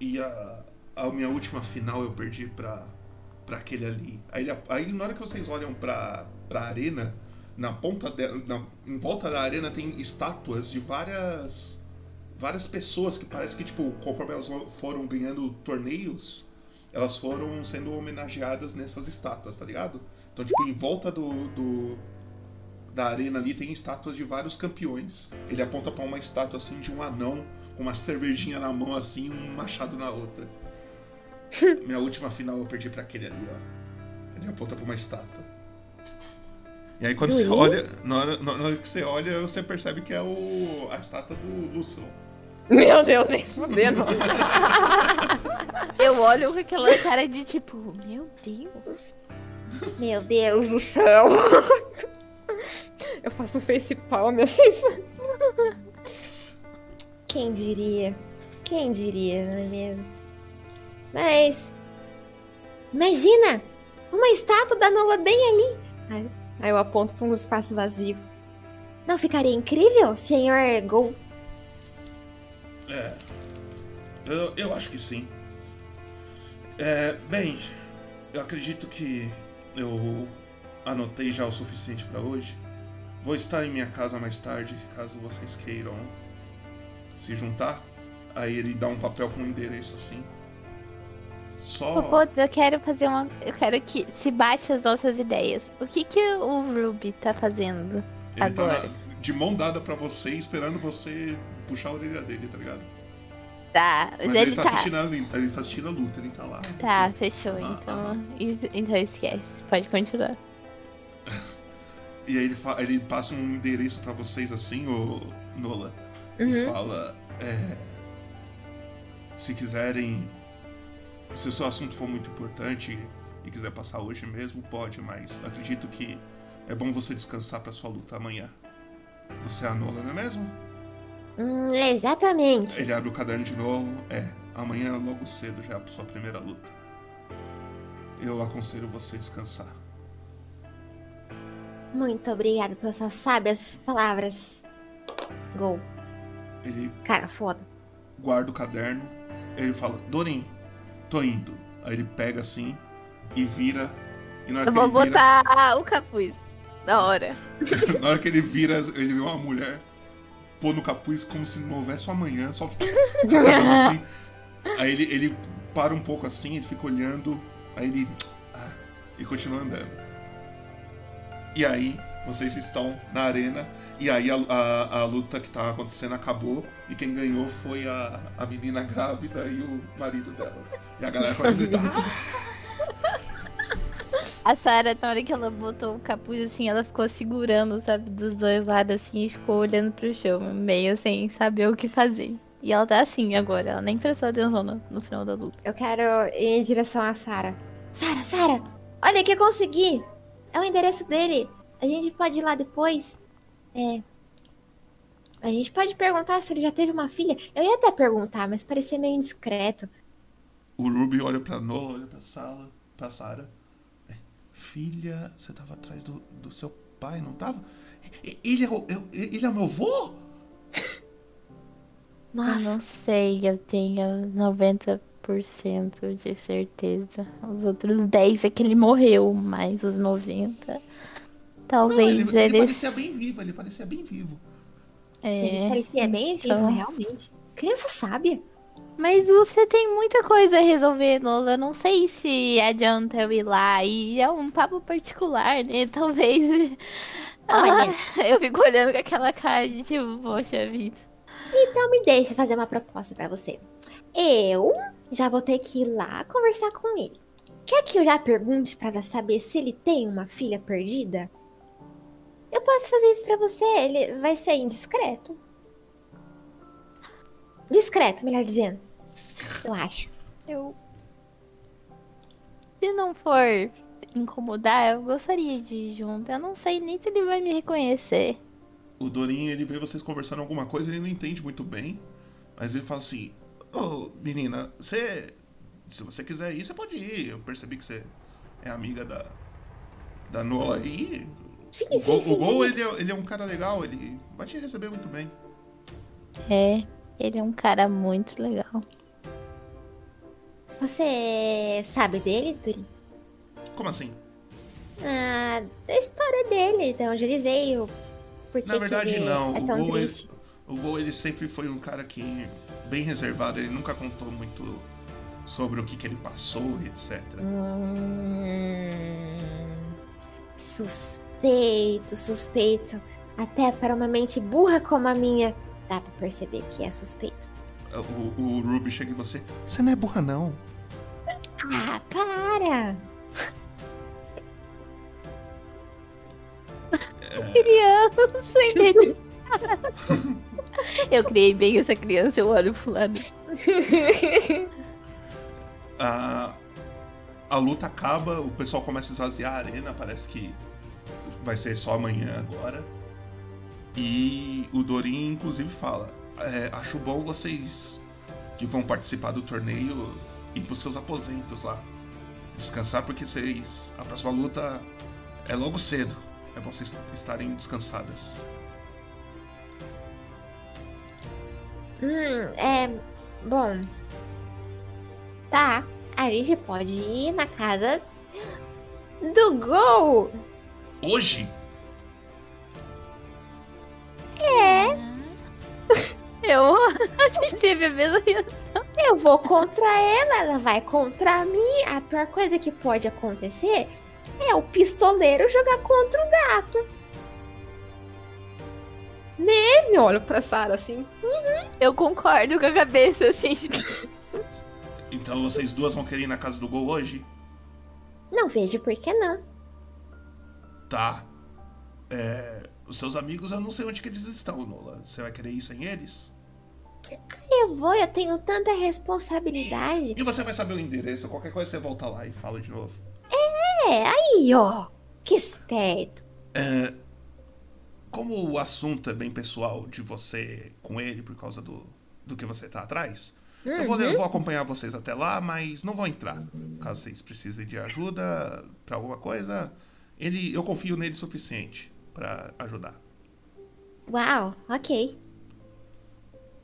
E a, a minha última final eu perdi pra, pra aquele ali. Aí, aí na hora que vocês olham pra, pra arena, na ponta dela, em volta da arena tem estátuas de várias várias pessoas que parece que tipo conforme elas foram ganhando torneios elas foram sendo homenageadas nessas estátuas tá ligado? Então tipo em volta do, do da arena ali tem estátuas de vários campeões. Ele aponta para uma estátua assim de um anão com uma cervejinha na mão assim um machado na outra. Minha última final eu perdi para aquele ali ó. Ele aponta para uma estátua. E aí quando você olha, na hora, na hora, que você olha, você percebe que é o, a estátua do Lúcio. Meu Deus, nem fudendo. Eu olho com aquela cara de tipo, meu Deus. Meu Deus do céu. Eu faço face palm assim. Quem diria? Quem diria, não é mesmo? Mas. Imagina! Uma estátua da Nola bem ali. Aí eu aponto para um espaço vazio. Não ficaria incrível, senhor Gol? É. Eu, eu acho que sim. É, bem, eu acredito que eu anotei já o suficiente para hoje. Vou estar em minha casa mais tarde, caso vocês queiram se juntar. Aí ele dá um papel com um endereço assim. Só. Putz, eu quero fazer uma. Eu quero que se bate as nossas ideias. O que que o Ruby tá fazendo Ele agora? tá de mão dada pra você, esperando você puxar a orelha dele, tá ligado? Tá, mas, Mas ele, ele, tá, tá. assistindo a, ele tá assistindo a luta, ele tá lá. Tá, fechou. Ah, então, is- então esquece. Pode continuar. E aí ele, ele passa um endereço pra vocês assim, ô Nola. E Uhum. fala. é, se quiserem. Se o seu assunto for muito importante e quiser passar hoje mesmo, pode, mas acredito que é bom você descansar pra sua luta amanhã. Você é a Nola, não é mesmo? Hum, exatamente. Ele abre o caderno de novo. É, amanhã logo cedo já é a sua primeira luta. Eu aconselho você descansar. Muito obrigada pelas suas sábias palavras. Gol. Ele Cara, foda. guarda o caderno. Ele fala: Dorin, tô indo. Aí ele pega assim e vira. E na hora, Eu que, vou ele vira, botar o capuz. Da hora. na hora que ele vira, ele vê uma mulher pôr no capuz como se não houvesse um amanhã, só assim. Aí ele, ele para um pouco assim, ele fica olhando, aí ele. Ah, e continua andando. E aí, vocês estão na arena, e aí a, a, a luta que tava acontecendo acabou, e quem ganhou foi a, a menina grávida e o marido dela. E a galera começa a gritar. A Sarah, na hora que ela botou o capuz, assim, ela ficou segurando, sabe, dos dois lados, assim, e ficou olhando pro chão, meio sem saber o que fazer. E ela tá assim agora, ela nem prestou atenção no, no final da luta. Eu quero ir em direção a Sara. Sara, Sara, olha que eu consegui. É o endereço dele. A gente pode ir lá depois. É. A gente pode perguntar se ele já teve uma filha. Eu ia até perguntar, mas parecia meio indiscreto. O Ruby olha pra Nola, olha pra sala, pra Sarah. Filha, você tava atrás do, do seu pai, não tava? E- Ele é, o- eu- ele é meu avô? Eu Nossa, não sei, eu tenho 90% de certeza. Os outros 10 é que ele morreu, mas os 90. Não, Talvez ele, ele eles. parecia bem vivo, ele parecia bem vivo. ele É, parecia bem vivo, então- realmente. Criança sábia. Mas você tem muita coisa a resolver, Lola. Eu não sei se adianta eu ir lá. E é um papo particular, né? Talvez. Olha. Ah, eu fico olhando com aquela cara de tipo, poxa vida. Então me deixe fazer uma proposta pra você. Eu já vou ter que ir lá conversar com ele. Quer que eu já pergunte para saber se ele tem uma filha perdida? Eu posso fazer isso pra você, ele vai ser indiscreto. Discreto, melhor dizendo. Eu acho. Eu. Se não for incomodar, eu gostaria de ir junto. Eu não sei nem se ele vai me reconhecer. O Dorin, ele vê vocês conversando alguma coisa, ele não entende muito bem. Mas ele fala assim: Ô, menina, você. Se você quiser ir, você pode ir. Eu percebi que você é amiga da. Da Nola aí. Sim, O sim, Gol, sim. o Gol, sim. ele, é, ele é um cara legal, ele vai te receber muito bem. É, ele é um cara muito legal. Você sabe dele, Turin? Como assim? Ah, da história dele, de onde ele veio. Por que Na verdade, que ele não. é o, Gol, ele, triste. o Gol, ele sempre foi um cara que. bem reservado, ele nunca contou muito sobre o que, que ele passou, etc. Hum, suspeito, suspeito. Até para uma mente burra como a minha, dá pra perceber que é suspeito. O, o Ruby chega em você: Você não é burra, não. Ah, para! Criança, entendeu? eu criei bem essa criança, eu olho pro lado. a, a luta acaba, o pessoal começa a esvaziar a arena, parece que vai ser só amanhã agora. E o Dorin, inclusive, fala: "É, Acho bom vocês que vão participar do torneio ir pros seus aposentos lá. Descansar, porque vocês. A próxima luta é logo cedo. É bom vocês estarem descansadas. Hum, é. Bom. Tá. A gente pode ir na casa do Gol. Hoje? Eu. A gente teve a mesma reação. Eu vou contra ela, ela vai contra mim. A pior coisa que pode acontecer é o pistoleiro jogar contra o gato. Né? Me olho pra Sara assim. Eu concordo com a cabeça, assim. Então vocês duas vão querer ir na casa do Gol hoje? Não vejo por que não. Tá. É, os seus amigos, eu não sei onde que eles estão, Nola. Você vai querer ir sem eles? Eu vou, eu tenho tanta responsabilidade. E você vai saber o endereço. Qualquer coisa você volta lá e fala de novo. É, aí, ó. Que esperto. É, como o assunto é bem pessoal de você com ele por causa do, do que você tá atrás, eu vou, eu vou acompanhar vocês até lá, mas não vou entrar. Caso vocês precisem de ajuda pra alguma coisa, ele, eu confio nele o suficiente pra ajudar. Uau, ok.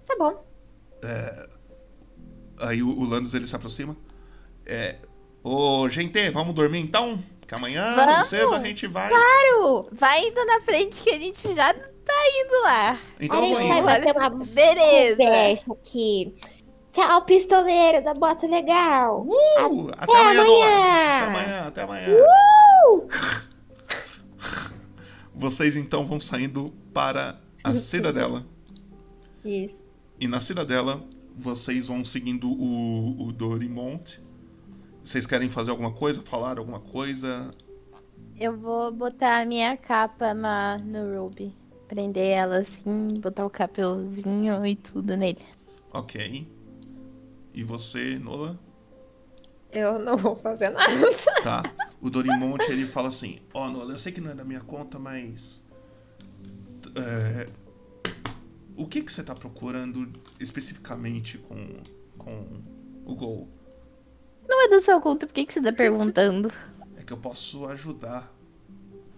Tá bom. Aí o, o Landis ele se aproxima. É, Ô, gente, vamos dormir então? Que amanhã, Vamos! cedo, a gente vai. Claro! Vai indo na frente que a gente já tá indo lá. Então a eu vou gente vai bater uma Beleza. aqui. Tchau, pistoleiro da bota legal. Uh, até, Até amanhã, Nola. Até amanhã. amanhã, até amanhã. Uh! Vocês então vão saindo para a cidadela. Isso. E na cidadela, vocês vão seguindo o, o Dorimont. Vocês querem fazer alguma coisa? Falar alguma coisa? Eu vou botar a minha capa na, no Ruby. Prender ela assim, botar o capelzinho e tudo nele. Ok. E você, Nola? Eu não vou fazer nada. Tá. O Dorimonte, ele fala assim: Ó, Nola, eu sei que não é da minha conta, mas. é, o que, que você tá procurando especificamente com, com o Gol? Não é da sua conta, por que, que você tá perguntando? É que eu posso ajudar.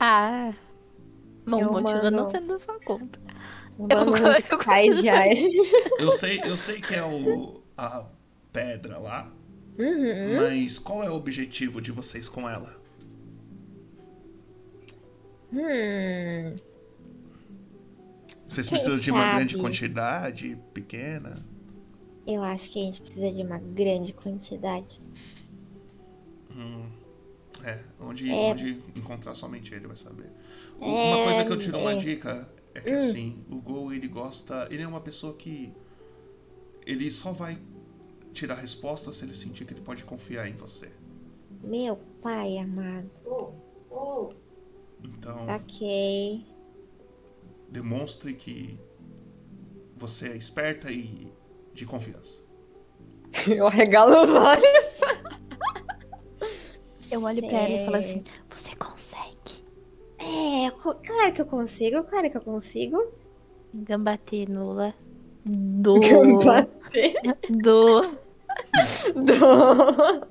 Ah. Bom, Eu é não sendo da sua conta. Vamos eu- sai já. Eu sei, eu sei que é o, a pedra lá, Uhum. mas qual é o objetivo de vocês com ela? Hum. Vocês Quem precisam de uma sabe? grande quantidade, pequena? Eu acho que a gente precisa de uma grande quantidade. Hum, é, onde, É. onde encontrar somente ele vai saber. É, Uma coisa que eu tiro uma é. dica é que Hum. assim, o Gol ele gosta. Ele é uma pessoa que. Ele só vai tirar resposta se ele sentir que ele pode confiar em você. Meu pai amado. Então, Ok. demonstre que você é esperta e de confiança. Eu arregalo os olhos. Eu olho pra ela e falo assim: Você consegue. É, claro que eu consigo, claro que eu consigo. Gambater nula. Do. Do. Do-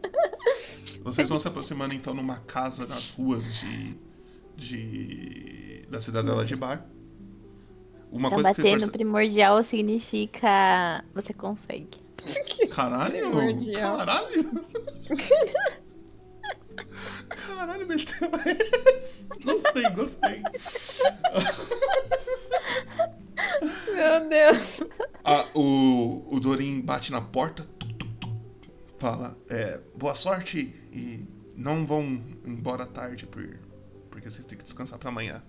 Vocês vão se aproximando então numa casa nas ruas de. de da cidadela de Bar. Uma coisa que Gambater vocês no percebem. primordial significa. Você consegue. Caralho! Primordial. Caralho! Caralho, meteu essa. Gostei, gostei. Meu Deus. Ah, o, o Dorin bate na porta, tum, tum, tum, fala, é, boa sorte e não vão embora tarde por, porque vocês têm que descansar pra amanhã.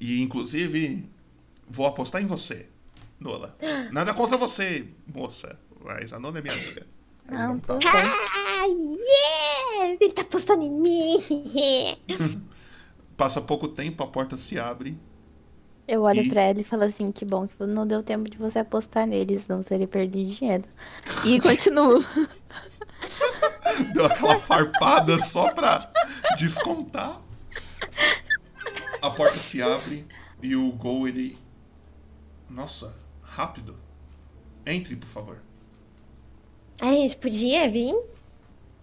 E inclusive, vou apostar em você, Nola. Nada contra você, moça, mas a Nola é minha amiga. Não, não fala. bem. Ah, yeah! Ele tá apostando em mim. Passa pouco tempo, a porta se abre. Eu olho E? pra ela e falo assim: Que bom que não deu tempo de você apostar neles, senão você teria perdido dinheiro. E continuo. Deu aquela farpada só pra descontar. A porta se abre e o Gol, ele. Nossa, rápido. Entre, por favor. A gente podia vir?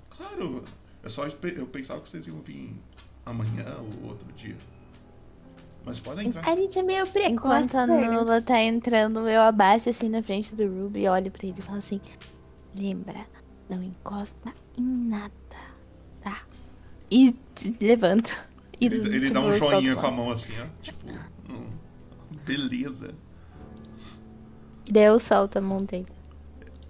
Claro, eu só eu pensava que vocês iam vir amanhã ou outro dia. Mas podem entrar. A gente é meio precoce. Enquanto a? Nula tá entrando, eu abaixo assim na frente do Ruby, olho pra ele e falo assim: Lembra, não encosta em nada, tá? E te- levanta. E, Ele, ele tipo, dá um joinha com a mão assim, ó. Tipo, hum, beleza. E daí eu solto a mão dele.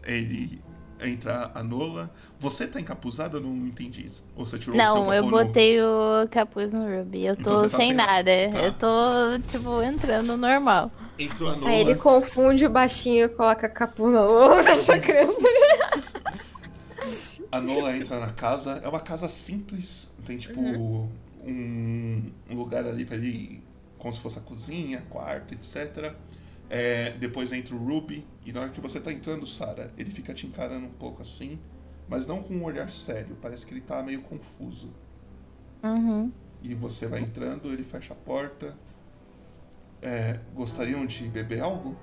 Ele entra a Nola. Você tá encapuzada? Eu não entendi. Ou você tirou o Não, seu eu botei o capuz no Ruby. Eu tô Então tá sem, sem- nada. tá. Eu tô, tipo, entrando normal. Entrou a Nola. Aí ele confunde o baixinho e coloca capuz na sacando. A Nola entra na casa, é uma casa simples, tem tipo Uhum. um, um lugar ali pra ele, como se fosse a cozinha, quarto, etc. É, depois entra o Ruby, e na hora que você tá entrando, Sarah, ele fica te encarando um pouco assim, mas não com um olhar sério, parece que ele tá meio confuso. Uhum. E você vai entrando, ele fecha a porta. É, gostariam de beber algo?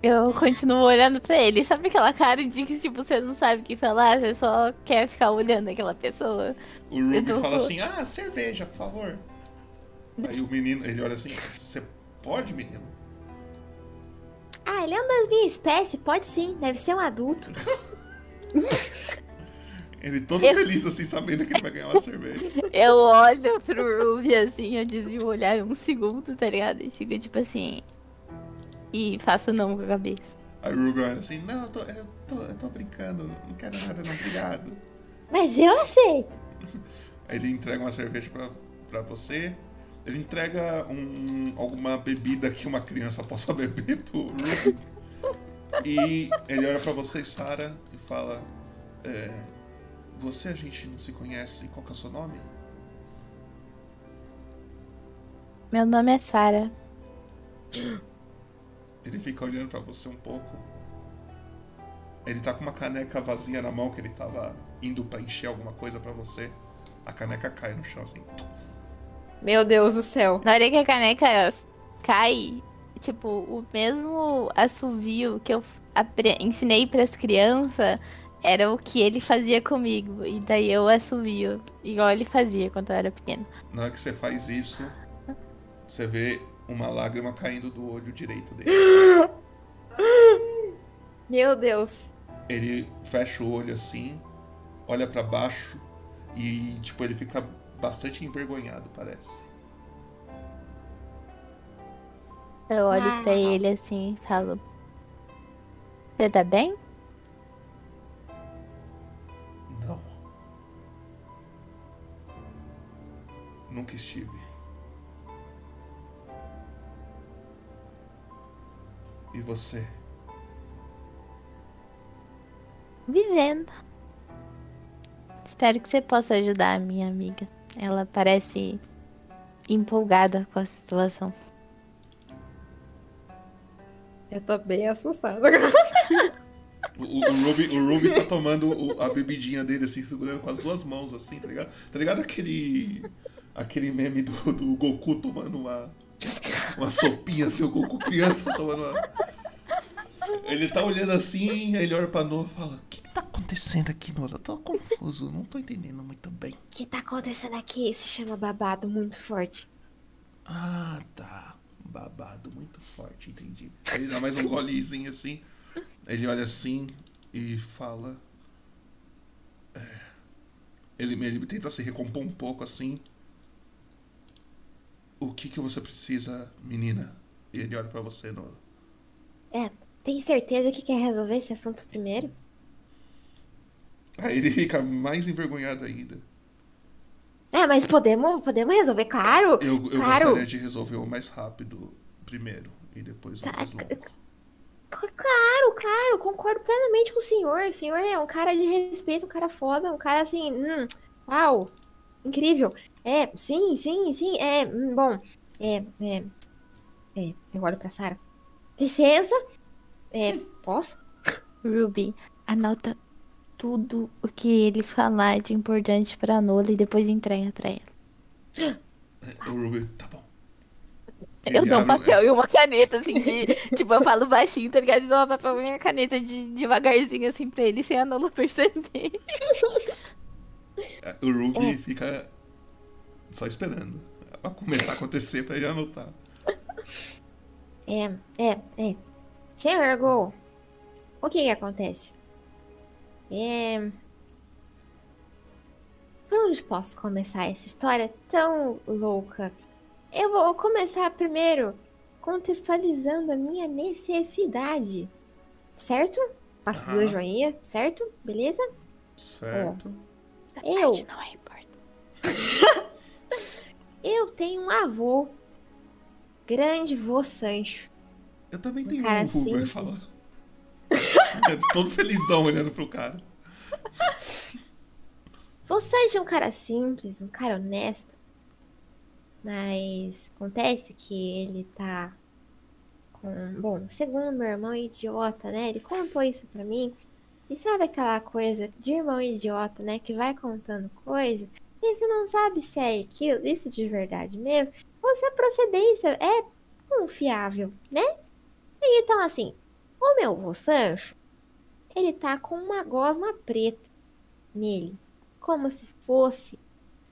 Eu continuo olhando pra ele. Sabe aquela cara de que, tipo, você não sabe o que falar? Você só quer ficar olhando aquela pessoa? O Ruby tô fala assim, ah, cerveja, por favor. Aí o menino, ele olha assim, você pode, menino? Ah, ele é um das minhas espécies? Pode sim, deve ser um adulto. Ele todo Eu- feliz, assim, sabendo que ele vai ganhar uma cerveja. Eu olho pro Ruby assim, eu desvio o olhar um segundo, tá ligado? E fico tipo assim. E faço não com a cabeça. Aí o Ruby olha assim, não, eu tô, eu tô, eu tô brincando, não quero nada não, obrigado. Mas eu aceito. Aí ele entrega uma cerveja pra, pra você. Ele entrega um, alguma bebida que uma criança possa beber pro Ruby. E ele olha pra você, Sarah, e fala: é, Você a gente não se conhece, qual que é o seu nome? Meu nome é Sara. Ele fica olhando pra você um pouco. Ele tá com uma caneca vazia na mão que ele tava indo pra encher alguma coisa pra você. A caneca cai no chão assim. Meu Deus do céu. Na hora que a caneca cai, tipo, o mesmo assovio que eu ensinei pras crianças era o que ele fazia comigo. E daí eu assovio, igual ele fazia quando eu era pequena. Na hora que você faz isso, você vê uma lágrima caindo do olho direito dele. Meu Deus. Ele fecha o olho assim, olha pra baixo e tipo ele fica bastante envergonhado, parece. Eu olho pra ele assim e falo: Você tá bem? Não. Nunca estive. E você? Vivendo. Espero que você possa ajudar a minha amiga. Ela parece empolgada com a situação. Eu tô bem assustada o, o Ruby, o Ruby tá tomando o- a bebidinha dele, assim, segurando com as duas mãos, assim, tá ligado? Tá ligado aquele. aquele meme do, do Goku tomando uma. uma sopinha, assim, o Goku criança tomando uma. Ele tá olhando assim, aí ele olha pra Noah e fala: O que, que tá acontecendo aqui, Noah? Eu tô confuso, não tô entendendo muito bem. O que tá acontecendo aqui? Se chama babado muito forte. Ah, tá. Babado muito forte, entendi. Aí ele dá mais um golezinho assim. Ele olha assim e fala. é, ele, ele tenta se recompor um pouco assim. O que que você precisa, menina? E ele olha pra você, Nola. É, tem certeza que quer resolver esse assunto primeiro? Aí ele fica mais envergonhado ainda. É, mas podemos, podemos resolver, claro. Eu, eu claro. gostaria de resolver o mais rápido primeiro e depois o Tá, mais longo. Cl- Claro, claro, concordo plenamente com o senhor. O senhor é um cara de respeito, um cara foda, um cara assim, hum, uau, incrível. É, sim, sim, sim, é, hum, bom, é, é, é, eu olho pra Sarah. Licença? É, posso? Ruby, anota tudo o que ele falar de importante pra Nola e depois entrega pra ela. O Ruby, tá bom. Eu Ele dou um papel e uma caneta, assim, de. tipo, eu falo baixinho, tá ligado? Eu dou um papel e uma caneta de, devagarzinho, assim, pra ele, sem a Nola perceber. O Ruby É. fica só esperando pra começar a acontecer pra ele anotar. É, é, é. Senhor Go, o que que acontece? É... Por onde posso começar essa história tão louca? Eu vou começar primeiro contextualizando a minha necessidade, certo? Faço Aham. duas joinhas, certo? Beleza? Certo. Essa Eu? não é importante. Eu tenho um avô, grande vô Sancho. Eu também tenho cara um Ruby, simples. fala. Todo felizão olhando pro cara. Sancho é um cara simples, um cara honesto. Mas acontece que ele tá com. Bom, segundo meu irmão idiota, né? Ele contou isso pra mim. E sabe aquela coisa de irmão idiota, né? Que vai contando coisa e você não sabe se é aquilo, isso de verdade mesmo, ou se a procedência é confiável, né? Então, assim, o meu vô Sancho, ele tá com uma gosma preta nele como se fosse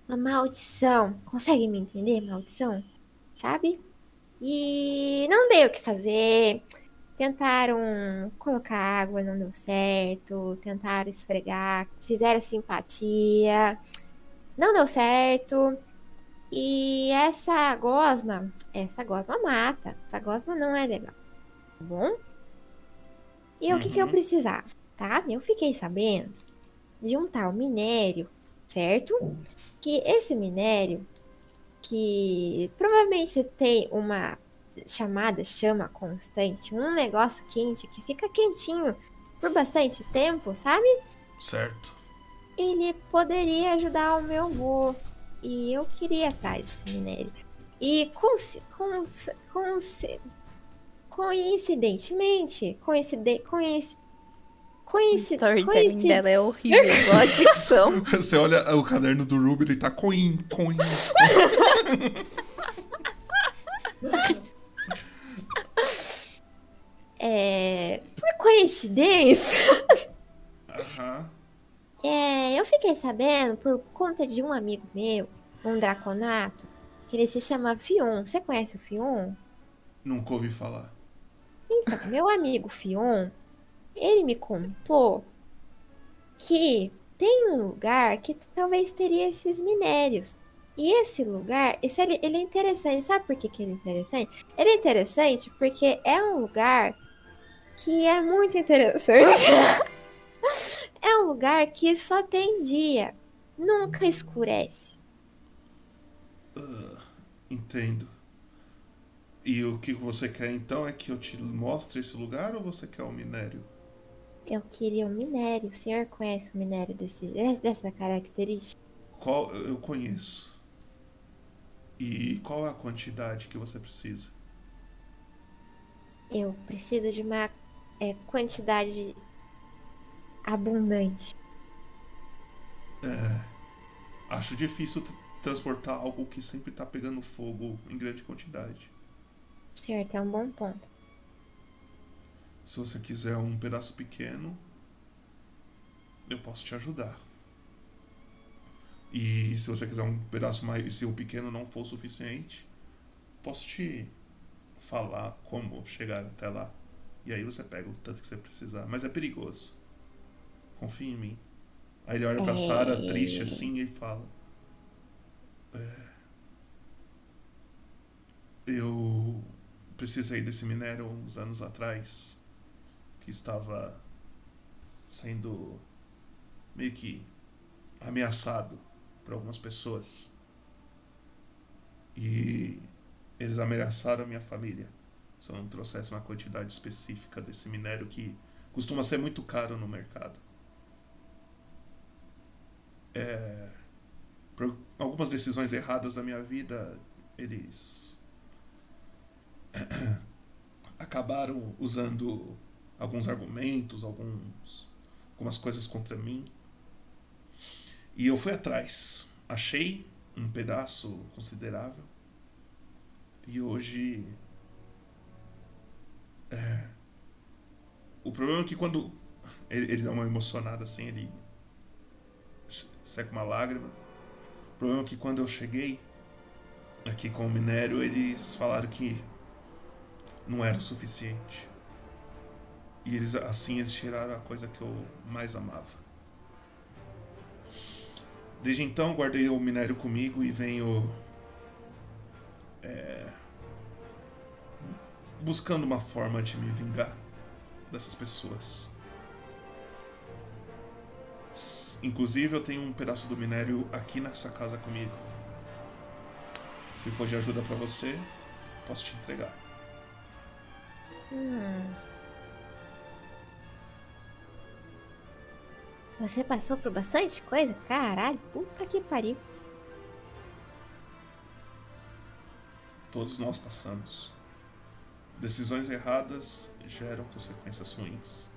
uma maldição. Consegue me entender? Maldição? Sabe? E não deu o que fazer. Tentaram colocar água, não deu certo. Tentaram esfregar, fizeram simpatia. Não deu certo. E essa gosma, essa gosma mata. Essa gosma não é legal. Tá bom? E o que, que eu Uhum. precisava, tá? Eu fiquei sabendo de um tal minério, certo? Que esse minério, que provavelmente tem uma chamada chama constante, um negócio quente que fica quentinho por bastante tempo, sabe? Certo. Ele poderia ajudar o meu avô. E eu queria atrás desse minério. E consi- cons- consi- coincidentemente, coincide, coinc, O coinci, storytelling dela é horrível, igual a dicção. Você olha o caderno do Ruby, ele tá coin, coin. É, por coincidência, Aham. é, eu fiquei sabendo por conta de um amigo meu, um draconato, que ele se chama Fion. Você conhece o Fion? Nunca ouvi falar. Então, meu amigo Fion, ele me contou que tem um lugar que talvez teria esses minérios. E esse lugar, esse, ele, ele é interessante. Sabe por que, que ele é interessante? Ele é interessante porque é um lugar que é muito interessante. é um lugar que só tem dia, nunca escurece. Ah, entendo. E o que você quer então é que eu te mostre esse lugar ou você quer o minério? Eu queria o minério. O senhor conhece o minério desse, dessa característica? Qual eu conheço. E qual é a quantidade que você precisa? Eu preciso de uma é, quantidade abundante. É, acho difícil transportar algo que sempre tá pegando fogo em grande quantidade. O senhor tem um bom ponto. Se você quiser um pedaço pequeno, eu posso te ajudar. E se você quiser um pedaço mais, se o pequeno não for suficiente, posso te falar como chegar até lá. E aí você pega o tanto que você precisar. Mas é perigoso. Confia em mim. Aí ele olha pra Sarah, triste assim, e fala: "É, Eu precisei desse minério uns anos atrás, que estava sendo meio que ameaçado por algumas pessoas. E eles ameaçaram a minha família se eu não trouxesse uma quantidade específica desse minério que costuma ser muito caro no mercado. É, por algumas decisões erradas da minha vida, eles acabaram usando alguns argumentos, alguns, algumas coisas contra mim. E eu fui atrás. Achei um pedaço considerável. E hoje. É, o problema é que quando ele, ele dá uma emocionada assim, ele seca uma lágrima. O problema é que quando eu cheguei aqui com o minério, eles falaram que não era o suficiente. E eles assim eles tiraram a coisa que eu mais amava. Desde então guardei o minério comigo e venho é, buscando uma forma de me vingar dessas pessoas. Inclusive eu tenho um pedaço do minério aqui nessa casa comigo. Se for de ajuda pra você, posso te entregar. Hum. Você passou por bastante coisa? Caralho, puta que pariu. Todos nós passamos. Decisões erradas geram consequências ruins.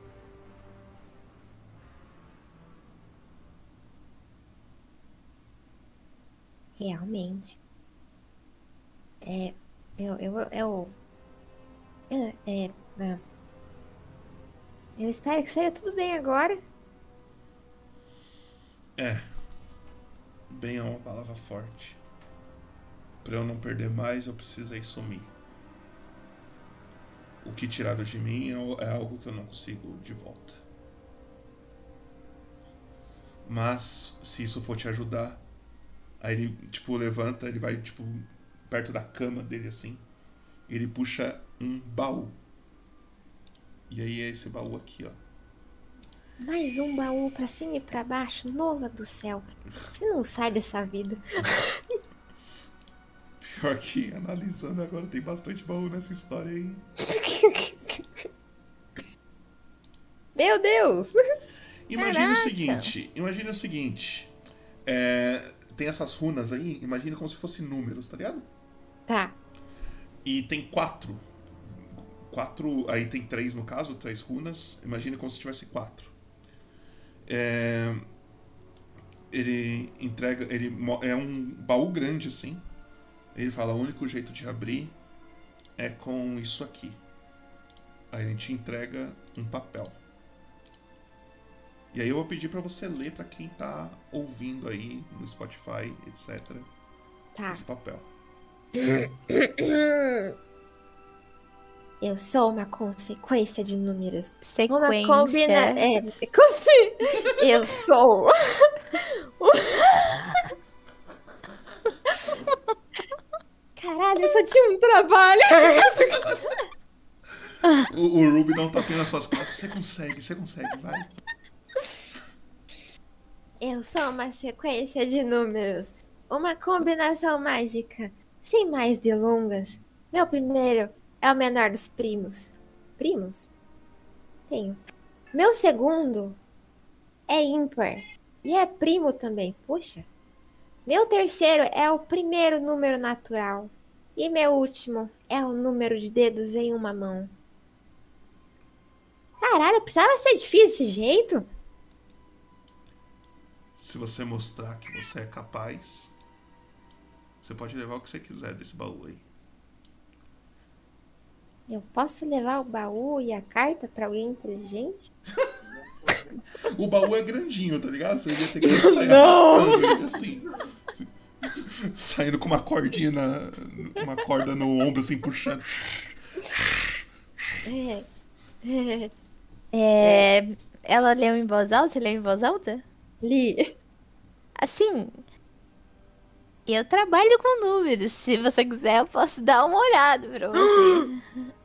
Realmente. É. Eu. Eu. Eu. Eu- é. é. Eu espero que seja tudo bem agora. É. Bem é uma palavra forte. Pra eu não perder mais, eu precisei sumir. O que tiraram de mim é é algo que eu não consigo de volta. Mas, se isso for te ajudar, aí ele, tipo, levanta, ele vai, tipo, perto da cama dele assim. Ele puxa um baú. E aí é esse baú aqui, ó. Mais um baú pra cima e pra baixo. Nola do céu. Você não sai dessa vida. Pior que analisando agora tem bastante baú nessa história aí. Meu Deus! Imagina o seguinte, imagina o seguinte. é, tem essas runas aí, imagina como se fossem números, tá ligado? Tá. E tem quatro. Quatro. Aí tem três no caso, três runas. Imagina como se tivesse quatro. É, ele entrega. Ele é um baú grande assim. Ele fala: o único jeito de abrir é com isso aqui. Aí ele te entrega um papel. E aí eu vou pedir pra você ler pra quem tá ouvindo aí no Spotify, etc. Tá. Esse papel. Eu sou uma consequência de números. Uma Sequência. combina... É, consi- eu sou. Caralho, eu só tinha um trabalho. O, o Ruby não tá nas suas costas. Você consegue, você consegue, vai. Eu sou uma sequência de números. Uma combinação mágica. Sem mais delongas. Meu primeiro é o menor dos primos. Primos? Tenho. Meu segundo é ímpar. E é primo também. Poxa. Meu terceiro é o primeiro número natural. E meu último é o número de dedos em uma mão. Caralho, precisava ser difícil desse jeito? Se você mostrar que você é capaz, você pode levar o que você quiser desse baú aí. Eu posso levar o baú e a carta pra alguém inteligente? O baú é grandinho, tá ligado? Você ia ter que sair arrastando ele assim. Saindo com uma cordinha na, uma corda no ombro, assim, puxando. É. É, ela leu em voz alta? Você leu em voz alta? Li. Assim, eu trabalho com números. Se você quiser, eu posso dar uma olhada pra você.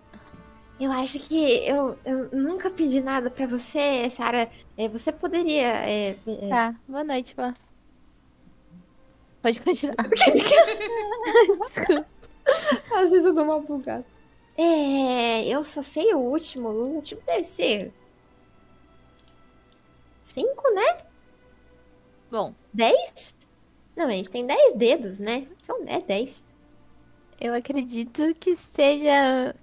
Eu acho que eu, eu nunca pedi nada pra você, Sara. É, você poderia. É, é, Tá, boa noite, pô. Pode continuar. Desculpa. Às vezes eu dou uma bugada. É, eu só sei o último. O último deve ser. Cinco, né? Bom, Dez? Não, a gente tem dez dedos, né? São é dez. eu acredito que seja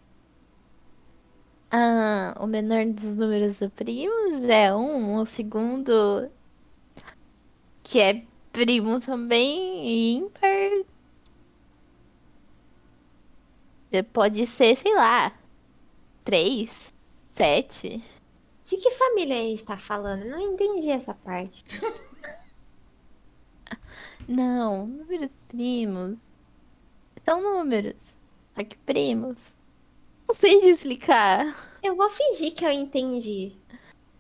ah, o menor dos números do primos é um, o segundo que é primo também e ímpar É, pode ser, sei lá, três, sete. De que família a gente tá falando? Eu não entendi essa parte. Não, números primos. São números. Só que primos. Não sei te explicar. Eu vou fingir que eu entendi.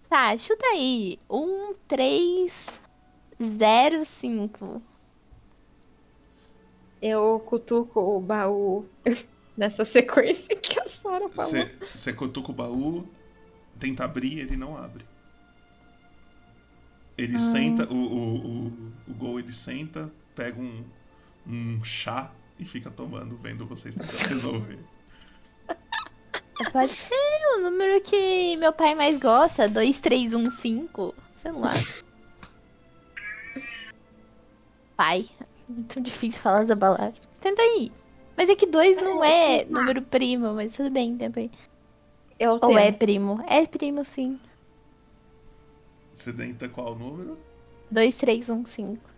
Tá, chuta aí. Um, três, zero, cinco. Eu cutuco o baú nessa sequência que a Sara falou. Você, você cutuca o baú, tenta abrir, ele não abre. Ele senta, o, o, o, o Gol ele senta, pega um, um chá e fica tomando, vendo vocês tentando resolver. Pode ser o número que meu pai mais gosta. Dois, três, um, cinco. Sei lá. Pai. Muito difícil falar essa palavra. Tenta aí. Mas é que dois não é número primo, mas tudo bem, tenta aí. Eu Ou é primo? É primo, sim. Você tenta qual número? Dois, três, um, cinco.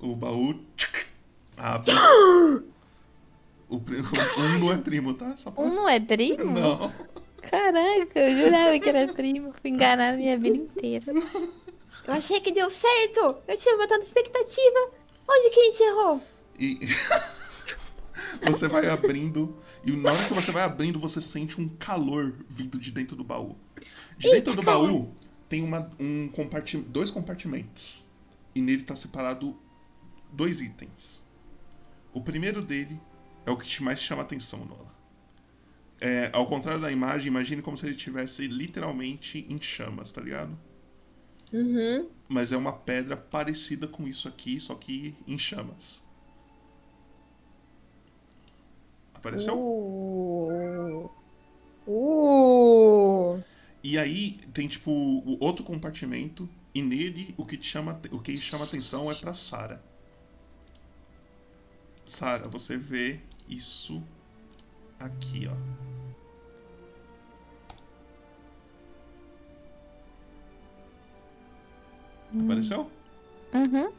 O baú tchic, abre. O, pri- um não é primo, tá? Só pra... Um não é primo? Não. Caraca, eu jurava que era primo. Fui enganar a minha vida inteira. Eu achei que deu certo. Eu tinha tanta expectativa. Onde que a gente errou? E você vai abrindo, e na hora que você vai abrindo, você sente um calor vindo de dentro do baú. De dentro do baú tem uma, um comparti dois compartimentos. E nele tá separado dois itens. O primeiro dele é o que te mais chama atenção, Nola. É, ao contrário da imagem, imagine como se ele estivesse literalmente em chamas, tá ligado? Uhum. Mas é uma pedra parecida com isso aqui, só que em chamas. Apareceu? Uh. Uh. E aí tem tipo o outro compartimento e nele o que te chama o que chama atenção é pra Sara. Sara, você vê isso aqui, ó. Apareceu? Uhum.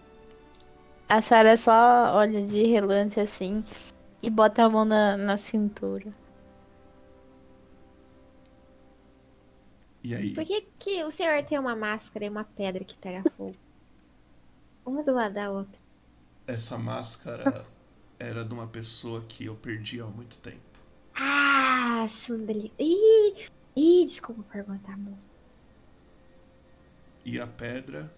A Sarah só olha de relance assim e bota a mão na, na cintura. E aí? Por que, que o senhor tem uma máscara e uma pedra que pega fogo? Uma do lado da outra. Essa máscara era de uma pessoa que eu perdi há muito tempo. Ah, Sundali. Ih, ih, desculpa perguntar, moço. E a pedra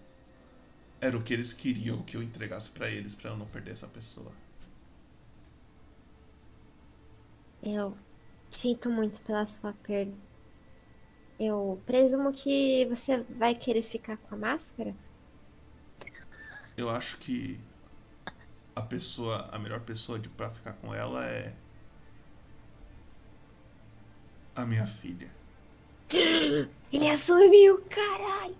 era o que eles queriam que eu entregasse pra eles pra eu não perder essa pessoa. Eu. Sinto muito pela sua perda. Eu presumo que você vai querer ficar com a máscara? Eu acho que a pessoa, a melhor pessoa de pra ficar com ela é a minha filha. Ele assumiu, caralho!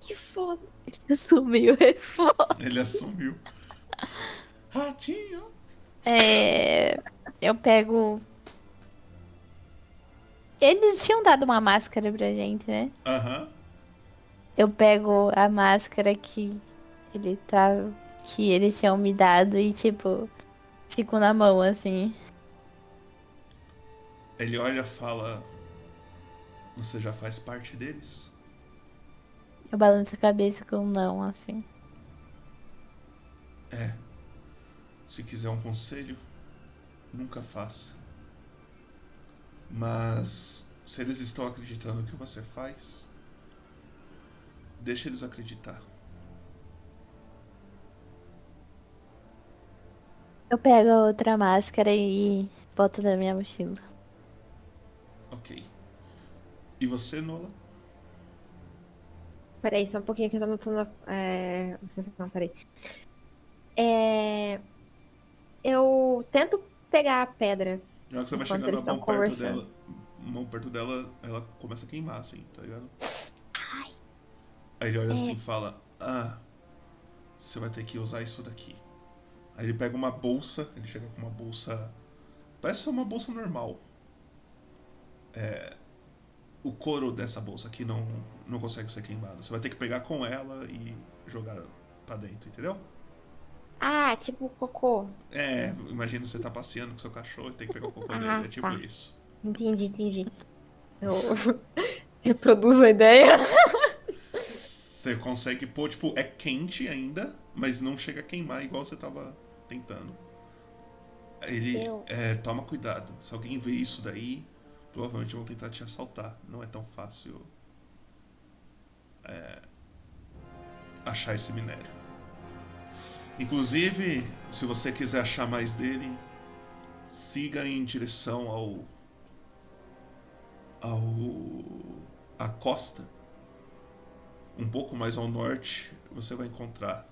Que foda! Ele sumiu, é foda. Ele assumiu. Ratinho. É, eu pego. Eles tinham dado uma máscara pra gente, né? Aham. Eu pego a máscara que ele tá. que eles tinham me dado e, tipo, fico na mão assim. Ele olha e fala: Você já faz parte deles? Eu balanço a cabeça com um não, assim. É. Se quiser um conselho, nunca faça. Mas se eles estão acreditando no que você faz, deixa eles acreditar. Eu pego a outra máscara e boto na minha mochila. Ok. E você, Nola? Peraí, só um pouquinho que eu tô anotando. É... Não, peraí. É... Eu tento pegar a pedra. Na hora que você vai chegando a mão perto dela, mão perto dela, ela começa a queimar, assim, tá ligado? Aí ele olha assim e fala: Ah, você vai ter que usar isso daqui. Aí ele pega uma bolsa, ele chega com uma bolsa. Parece ser uma bolsa normal. É, o couro dessa bolsa aqui não, não consegue ser queimado. Você vai ter que pegar com ela e jogar pra dentro, entendeu? Ah, tipo cocô. É, imagina você tá passeando com seu cachorro e tem que pegar o cocô Ah, dele. É tipo tá. isso. Entendi, entendi. Eu reproduzo a ideia. Você consegue pôr, tipo, é quente ainda, mas não chega a queimar igual você tava tentando. Ele Eu- é, toma cuidado. Se alguém vê isso daí, provavelmente vão tentar te assaltar. Não é tão fácil é, achar esse minério. Inclusive, se você quiser achar mais dele, siga em direção ao ao a costa um pouco mais ao norte, você vai encontrar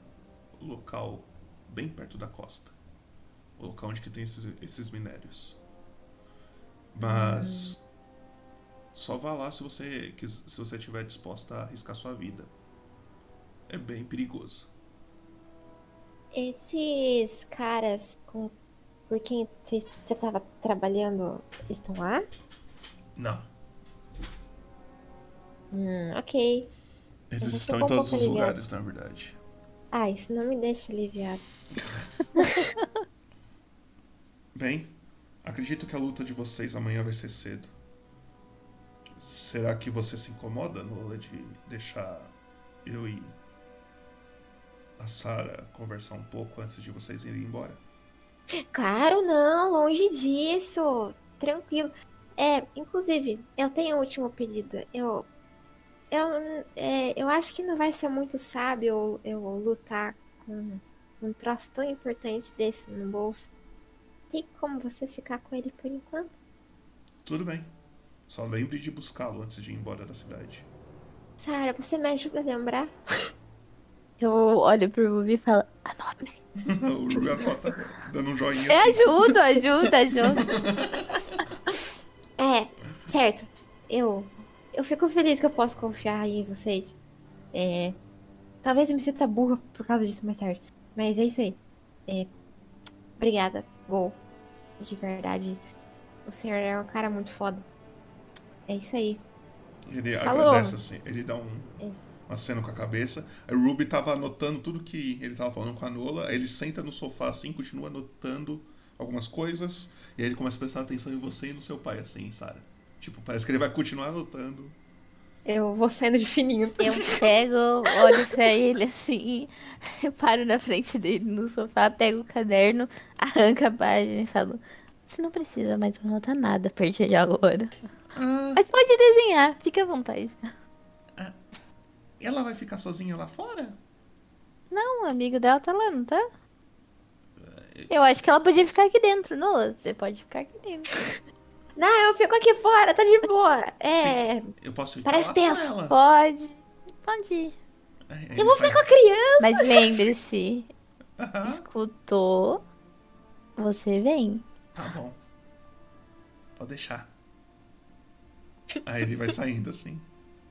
o local bem perto da costa. O local onde que tem esses, esses minérios. Mas só vá lá se você se você estiver disposta a arriscar sua vida. É bem perigoso. Esses caras com... por quem você você tava trabalhando estão lá? Não. Hum, ok. Eles estão em todos os lugares, na verdade. Ah, isso não me deixa aliviado. Bem, acredito que a luta de vocês amanhã vai ser cedo. Será que você se incomoda, Nola, de deixar eu e a Sarah conversar um pouco antes de vocês irem embora? Claro, não, longe disso. Tranquilo. É, inclusive, eu tenho um último pedido. Eu. Eu, é, eu acho que não vai ser muito sábio eu, eu lutar com um troço tão importante desse no bolso. Tem como você ficar com ele por enquanto? Tudo bem. Só lembre de buscá-lo antes de ir embora da cidade. Sara, você me ajuda a lembrar? Eu olho pro Ruby e falo, anote. o Ruby anota, dando um joinha Eu assim. ajudo, ajuda, ajuda. É, certo. Eu. Eu fico feliz que eu posso confiar em vocês. É. Talvez eu me sinta burra por causa disso mais tarde. Mas é isso aí. É. Obrigada, Gol. De verdade. O senhor é um cara muito foda. É isso aí. Ele Falou. agradece assim, ele dá um, É. aceno com a cabeça. Aí o Ruby tava anotando tudo que ele tava falando com a Nola. Aí ele senta no sofá assim, continua anotando algumas coisas. E aí ele começa a prestar atenção em você e no seu pai, assim, Sarah. Tipo, parece que ele vai continuar anotando. Eu vou saindo de fininho. Eu pego, olho pra ele assim, eu paro na frente dele no sofá, pego o caderno, arranco a página e falo: Você não precisa mais anotar nada a partir de agora. Ah, Mas pode desenhar, fica à vontade. Ela vai ficar sozinha lá fora? Não, o amigo dela tá lá, não tá? Eu acho que ela podia ficar aqui dentro, não? Você pode ficar aqui dentro. Não, eu fico aqui fora, tá de boa. É. Eu posso ir Parece tenso. ela. Pode. Pode ir. Aí Eu vou ficar com a criança. Mas lembre-se, Aham, escutou, você vem. Tá bom. Pode deixar. Aí ele vai saindo assim.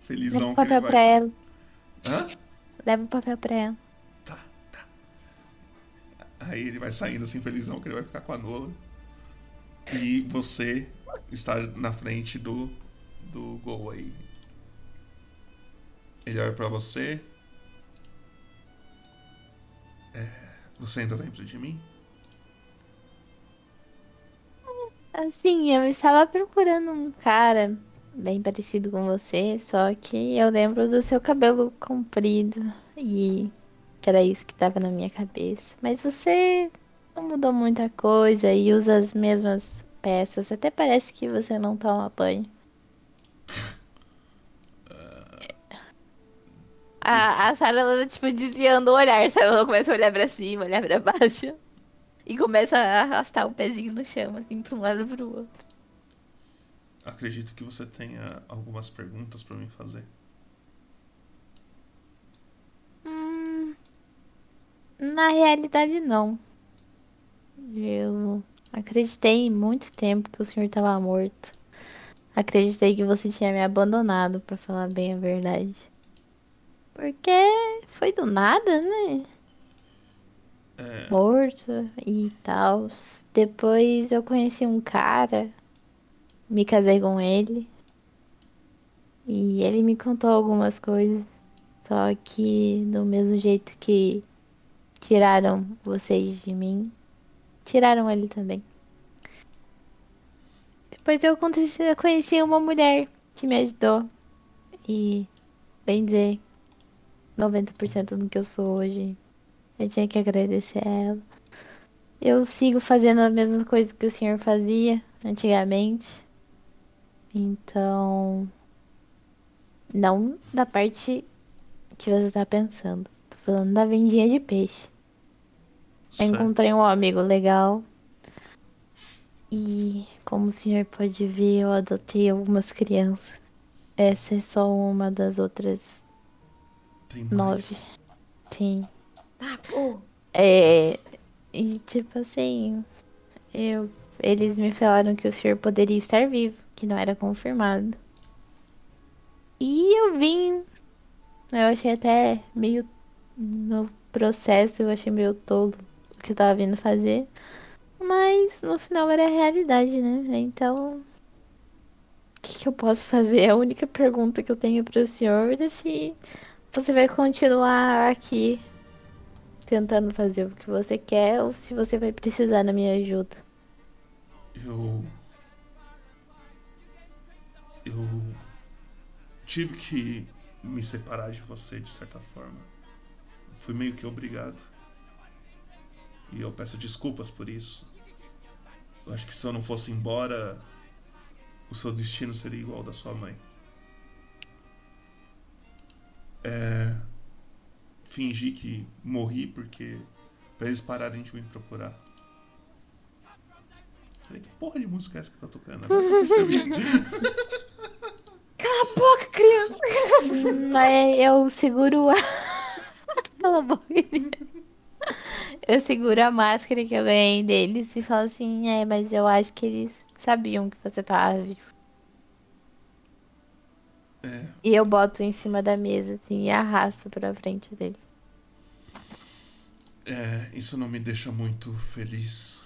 Felizão o que ele papel vai. pra ela. Hã? Leva o papel pra ela. Tá, tá. Aí ele vai saindo assim, felizão, que ele vai ficar com a Nola. E você está na frente do, do gol aí. Ele olha pra você. É, você ainda tá dentro de mim? Assim, eu estava procurando um cara bem parecido com você, só que eu lembro do seu cabelo comprido e que era isso que tava na minha cabeça. Mas você não mudou muita coisa e usa as mesmas peças. Até parece que você não toma banho. A, a Sarah, ela, tipo, desviando o olhar, sabe? Ela começa a olhar pra cima, olhar pra baixo. E começa a arrastar o pezinho no chão, assim, pra um lado pro outro. Acredito que você tenha algumas perguntas pra me fazer. Hum, na realidade, não. Eu acreditei muito tempo que o senhor estava morto. Acreditei que você tinha me abandonado, pra falar bem a verdade. Porque foi do nada, né? É, Morto e tal. Depois eu conheci um cara, me casei com ele. E ele me contou algumas coisas. Só que do mesmo jeito que tiraram vocês de mim, tiraram ele também. Depois eu conheci, uma mulher que me ajudou. E, bem dizer, 90% do que eu sou hoje, eu tinha que agradecer a ela. Eu sigo fazendo a mesma coisa que o senhor fazia antigamente. Então, não da parte que você tá pensando. Tô falando da vendinha de peixe. Certo. encontrei um amigo legal. E como o senhor pode ver, eu adotei algumas crianças. Essa é só uma das outras Tem nove. Sim. Tá, pô. É. E tipo assim, eu. Eles me falaram que o senhor poderia estar vivo, que não era confirmado. E eu vim. Eu achei até meio. No processo, eu achei meio tolo o que eu tava vindo fazer. Mas no final era a realidade, né? Então. O que, que eu posso fazer? A única pergunta que eu tenho pro senhor é se você vai continuar aqui tentando fazer o que você quer ou se você vai precisar da minha ajuda. Eu. Eu. Tive que me separar de você de certa forma. Fui meio que obrigado. E eu peço desculpas por isso. Eu acho que se eu não fosse embora, o seu destino seria igual ao da sua mãe. É. Fingi que morri porque. pra eles pararem de me procurar. Falei, que porra de música é essa que tá tocando? Agora eu. Cala a boca, criança. Mas eu seguro a. Cala a boca. Eu seguro a máscara que eu ganhei deles e falo assim: é, mas eu acho que eles sabiam que você tava vivo. É, E eu boto em cima da mesa assim, e arrasto pra frente dele. é, isso não me deixa muito feliz.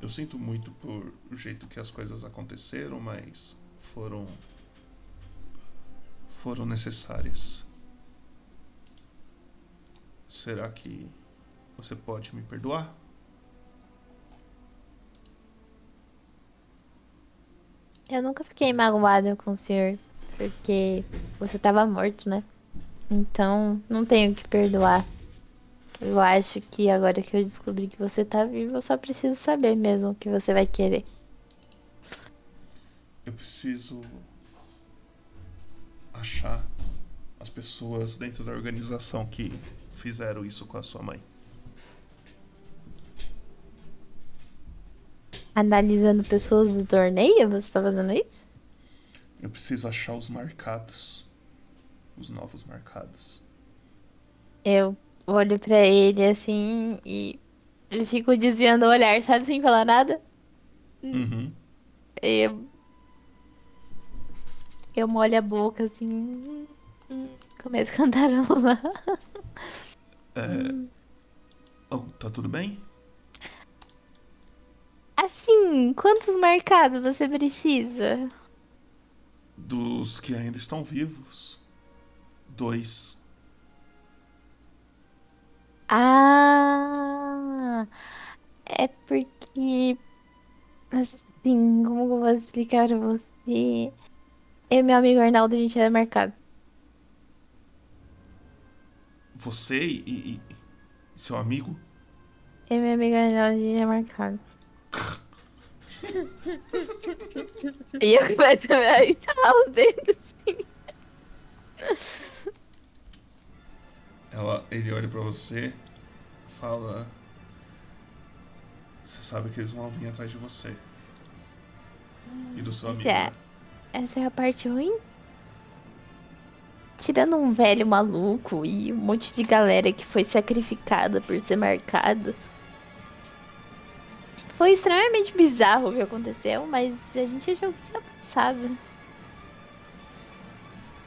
Eu sinto muito por o jeito que as coisas aconteceram, mas foram. Foram necessárias. Será que você pode me perdoar? Eu nunca fiquei magoada com o senhor, porque você tava morto, né? Então, não tenho que perdoar. Eu acho que agora que eu descobri que você tá vivo, eu só preciso saber mesmo o que você vai querer. Eu preciso achar as pessoas dentro da organização que fizeram isso com a sua mãe. Analisando pessoas do torneio? Você tá fazendo isso? Eu preciso achar os marcados. Os novos marcados. Eu olho pra ele assim e eu fico desviando o olhar, sabe, sem falar nada. Uhum. Eu. Eu molho a boca assim. hum, Começo a cantarolar. É... Oh, tá tudo bem? Assim, quantos marcados você precisa? Dos que ainda estão vivos. Dois. Ah, é porque. Assim, como que eu vou explicar pra você? Eu e meu amigo Arnaldo, a gente é marcado. Você e, e- e seu amigo? E meu amigo Arnaldo, a gente é marcado. e eu começo a estalar os dedos assim. Ela, ele olha pra você, fala. Você sabe que eles vão vir atrás de você. E do seu amigo. é- né? Essa é a parte ruim? Tirando um velho maluco e um monte de galera que foi sacrificada por ser marcado. Foi extremamente bizarro o que aconteceu, mas a gente achou que tinha passado.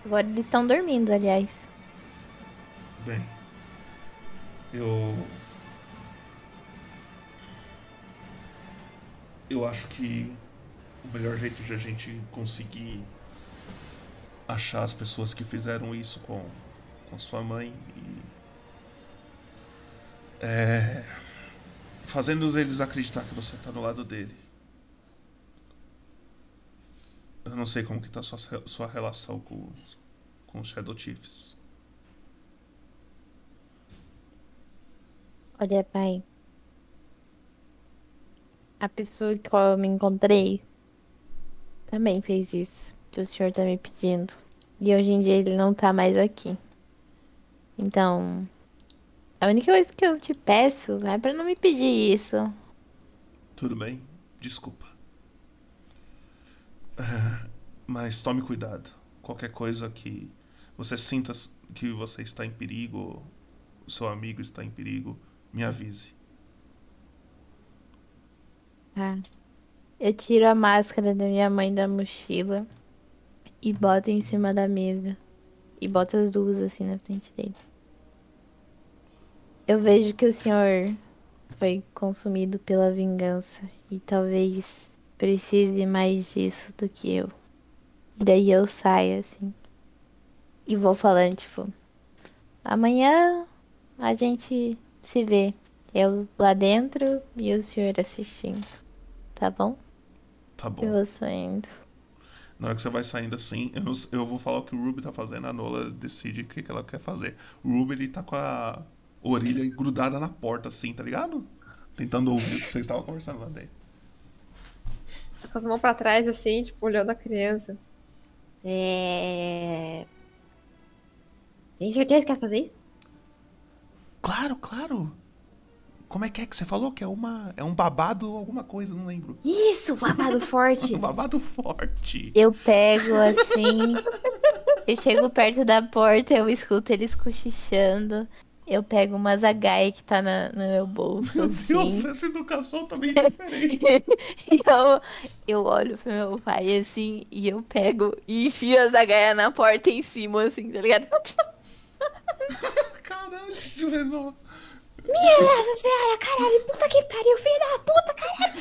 Agora eles estão dormindo, aliás. Bem, eu. Eu acho que o melhor jeito de a gente conseguir achar as pessoas que fizeram isso com, com sua mãe e. É. Fazendo eles acreditar que você tá do lado dele. Eu não sei como que tá sua, sua relação com, com os Shadow Chiefs. Olha, pai. A pessoa que eu me encontrei também fez isso que o senhor tá me pedindo. E hoje em dia ele não tá mais aqui. Então, a única coisa que eu te peço é pra não me pedir isso. Tudo bem? Desculpa. É, Mas tome cuidado. Qualquer coisa que você sinta que você está em perigo, o seu amigo está em perigo, me avise. Tá. Eu tiro a máscara da minha mãe da mochila e boto em cima da mesa. E boto as duas assim na frente dele. Eu vejo que o senhor foi consumido pela vingança e talvez precise mais disso do que eu. E daí eu saio assim. E vou falando, tipo, amanhã a gente se vê. Eu lá dentro e o senhor assistindo. Tá bom? Tá bom. Eu vou saindo. Na hora que você vai saindo assim, eu, não- eu vou falar o que o Ruby tá fazendo, a Nola decide o que, que ela quer fazer. O Ruby, ele tá com a orelha grudada na porta, assim, tá ligado? Tentando ouvir o que vocês estavam conversando lá dentro. Tá com as mãos pra trás, assim, tipo, olhando a criança. É. Tem certeza que quer fazer isso? Claro, claro! Como é que é que você falou? Que é uma. É um babado alguma coisa, não lembro. Isso, babado forte! Um babado forte. Eu pego assim. eu chego perto da porta, eu escuto eles cochichando. Eu pego uma zagaia que tá na- no meu bolso, Meu Deus, assim. essa educação tá bem diferente. Eu, eu olho pro meu pai assim e eu pego e enfio a zagaia na porta em cima, assim, tá ligado? Caralho, Juvenal. Minha Nossa Senhora, caralho, puta que pariu, filho da puta, caralho!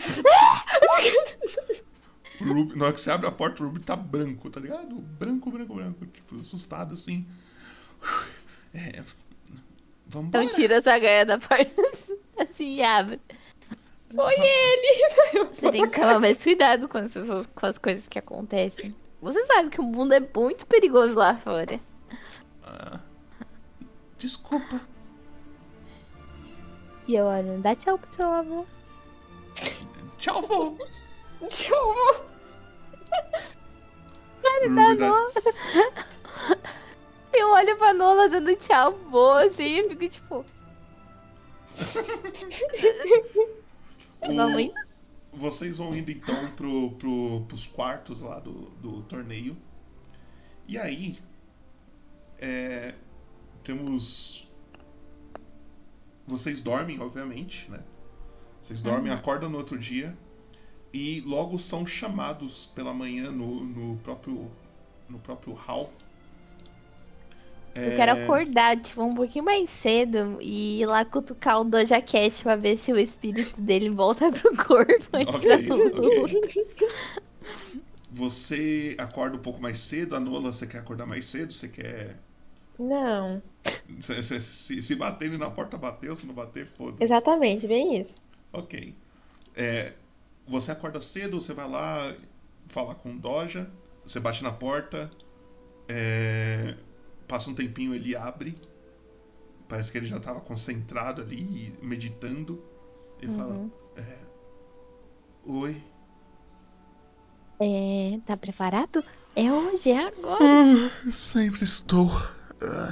O Ruby, na hora que você abre a porta, o Ruby tá branco, tá ligado? Branco, branco, branco. Tipo, assustado assim. É. Vambora. Eu tiro a zagaia da porta assim e abro. Foi ele! Você tem que tomar mais cuidado com, essas, com as coisas que acontecem. Você sabe que o mundo é muito perigoso lá fora. Ah, desculpa. E eu olho, dá tchau pro seu avô. Tchau, vô. Tchau! Ruby dá- Eu olho pra Nola dando tchau, boa, assim, e fico tipo. o- Mamãe. vocês vão indo então pro, pro, pros quartos lá do, do torneio. E aí. é, temos. Vocês dormem, obviamente, né? Vocês dormem, acordam no outro dia. E logo são chamados pela manhã no, no próprio. No próprio hall. Eu quero É, acordar, tipo, um pouquinho mais cedo e ir lá cutucar o Doja Cat pra ver se o espírito dele volta pro corpo antes Ok, da ok. luta. Você acorda um pouco mais cedo, a Nola, você quer acordar mais cedo? Você quer. Não. Se, se, se, se bater ele na porta, bateu, se não bater, foda-se. Exatamente, bem isso. Ok. É, você acorda cedo, você vai lá falar com o Doja, você bate na porta, é, passa um tempinho, ele abre. Parece que ele já estava concentrado ali, meditando. Ele fala: é, Oi. É, tá preparado? É hoje, é agora. Sempre estou.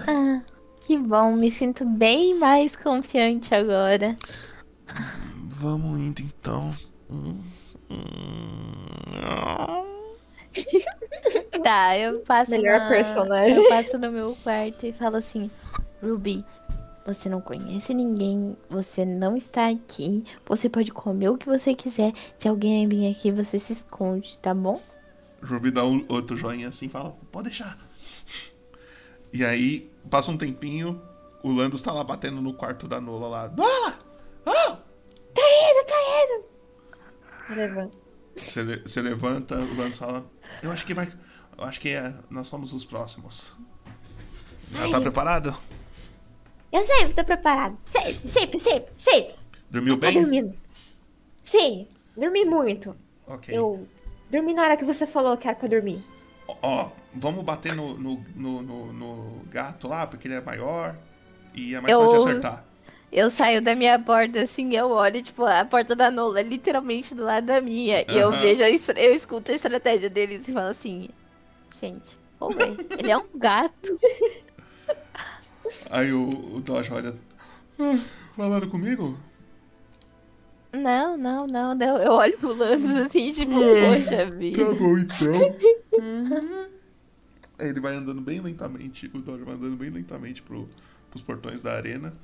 Ah, que bom, me sinto bem mais confiante agora. Vamos indo então. Tá, eu passo Melhor na- personagem. Eu passo no meu quarto e falo assim, Ruby, você não conhece ninguém, você não está aqui, você pode comer o que você quiser. Se alguém vir aqui, você se esconde, tá bom? Ruby dá um outro joinha assim e fala: Pode deixar. E aí, passa um tempinho, o Landos tá lá batendo no quarto da Nola lá. Nola! Oh! Levanta. Você, le- você levanta, o Landos fala: Eu acho que vai. Eu acho que é, nós somos os próximos. Já tá preparado? Eu sempre tô preparado. Sempre, sempre, sempre, sempre. Dormiu Tá bem? dormindo. Sim, dormi muito. Ok. Eu dormi na hora que você falou que era pra dormir. Ó, vamos bater no, no, no, no- gato lá, porque ele é maior e é mais Eu- fácil de acertar. Eu saio da minha porta assim, eu olho, tipo, a porta da Nola é literalmente do lado da minha. E eu vejo, eu escuto a estratégia deles e falo assim, gente, velho, ele é um gato. Aí o, o Dodge olha. "Ah, falando comigo? Não, não, não, não. Eu olho pro Landos assim, tipo, Ah, poxa vida. Tá bom então. Uhum. Aí ele vai andando bem lentamente, o Dodge vai andando bem lentamente pro, pros portões da arena.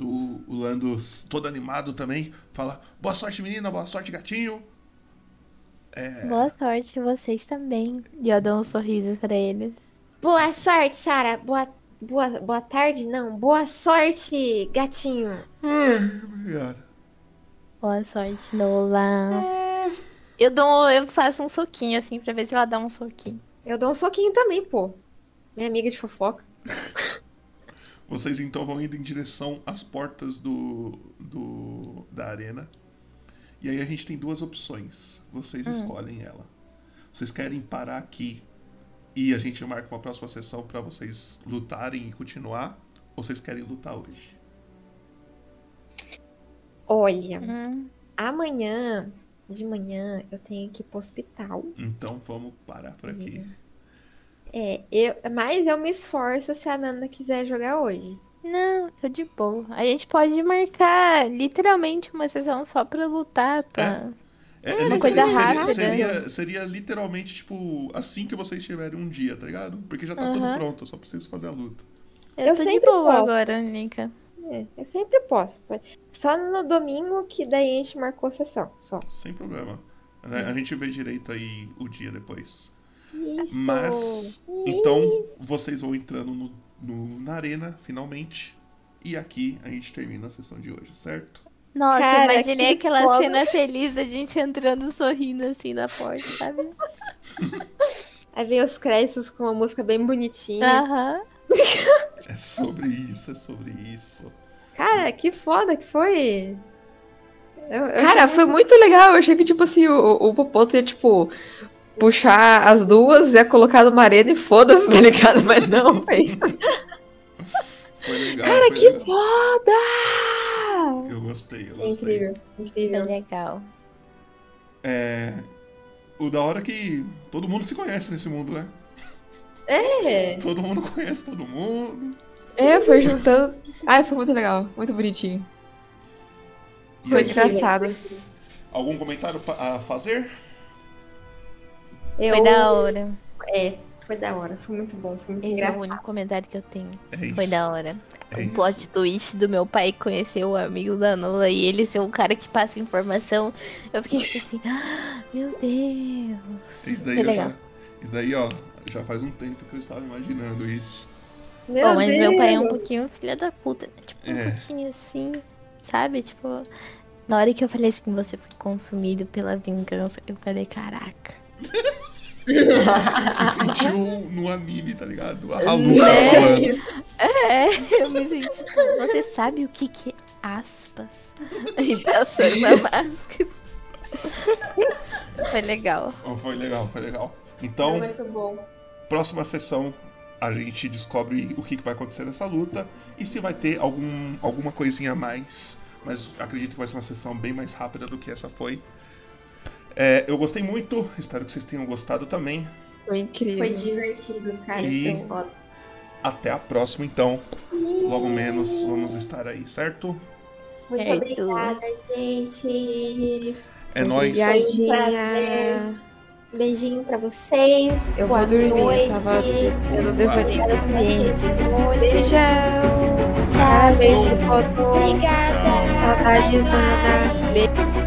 O, o Landos, todo animado também, fala: Boa sorte, menina, boa sorte, gatinho. É, Boa sorte, vocês também. E eu dou um sorriso pra eles. Boa sorte, Sara. Boa, boa, boa tarde, não. Boa sorte, gatinho. ai, obrigado. Boa sorte, Nola. Eu dou, eu faço um soquinho assim pra ver se ela dá um soquinho. Eu dou um soquinho também, pô. Minha amiga de fofoca. Vocês então vão indo em direção às portas do, do da arena. E aí a gente tem duas opções. Vocês escolhem ela. Vocês querem parar aqui e a gente marca uma próxima sessão pra vocês lutarem e continuar? Ou vocês querem lutar hoje? Olha, Hum, amanhã, de manhã, eu tenho que ir pro hospital. Então vamos parar por aqui. É, eu, mas eu me esforço se a Nanda quiser jogar hoje. Não, tô de boa. A gente pode marcar literalmente uma sessão só pra lutar, pra... É, uma li- coisa seria, rápida. Seria, seria literalmente, tipo, assim que vocês tiverem um dia, tá ligado? Porque já tá tudo Aham. pronto, eu só preciso fazer a luta. Eu, Eu tô de sempre boa agora, Nika. É, eu sempre posso. Só no domingo que daí a gente marcou sessão. Só. Sem problema. né? A gente vê direito aí o dia depois. Isso. Mas, então, vocês vão entrando no, no- na arena, finalmente. E aqui a gente termina a sessão de hoje, certo? Nossa, Cara, imaginei que aquela foda. cena feliz da gente entrando sorrindo assim na porta, sabe? Aí vem os créditos com uma música bem bonitinha. Aham. É sobre isso, é sobre isso. Cara, que foda que foi. Eu- eu Cara, foi muito legal. Eu achei que, tipo assim, o, o Popoto ia, tipo, puxar as duas, ia colocar numa arena e foda-se, tá ligado? Mas não, velho. Foi legal. Cara, foi que legal. foda! Eu gostei, eu É gostei. incrível, Foi incrível. legal. É. O da hora é que todo mundo se conhece nesse mundo, né? É, Todo mundo conhece todo mundo. É, foi juntando. Ai, foi muito legal. Muito bonitinho. E Foi aí, engraçado. Algum comentário a fazer? Eu... Foi da hora. É, foi da hora. Foi muito bom. Foi muito Esse é o engraçado. único comentário que eu tenho. É isso. Foi da hora. É o isso. plot twist do meu pai conhecer o amigo da Nola e ele ser o cara que passa informação. Eu fiquei tipo assim, "Ah, meu Deus. Isso daí, Foi eu legal. já, isso daí, ó, já faz um tempo que eu estava imaginando isso. Meu Bom, mas meu pai é um Deus. pouquinho filha da puta. né? Tipo, um É. pouquinho assim, sabe? Tipo, na hora que eu falei assim, você foi consumido pela vingança, eu falei, caraca. Se sentiu no anime, tá ligado? A Halu Né? falando. É, eu me senti. Você sabe o que que é aspas? E passando a máscara. Foi legal. Foi legal, foi legal. Foi Então, muito bom. próxima sessão a gente descobre o que vai acontecer nessa luta e se vai ter algum, alguma coisinha a mais. Mas acredito que vai ser uma sessão bem mais rápida do que essa foi. É, eu gostei muito, espero que vocês tenham gostado também. Foi incrível. Foi divertido, cara. E- Foi foda. Até a próxima, então. Logo menos vamos estar aí, certo? Muito É, obrigada, gente. É nóis. Obrigadinha. Beijinho pra vocês. Eu Boa vou dormir, noite. eu tava tendo devaneio. Beijão. Tchau. Beijo, Fotô. Obrigada. Saudades. Nana. Beijo.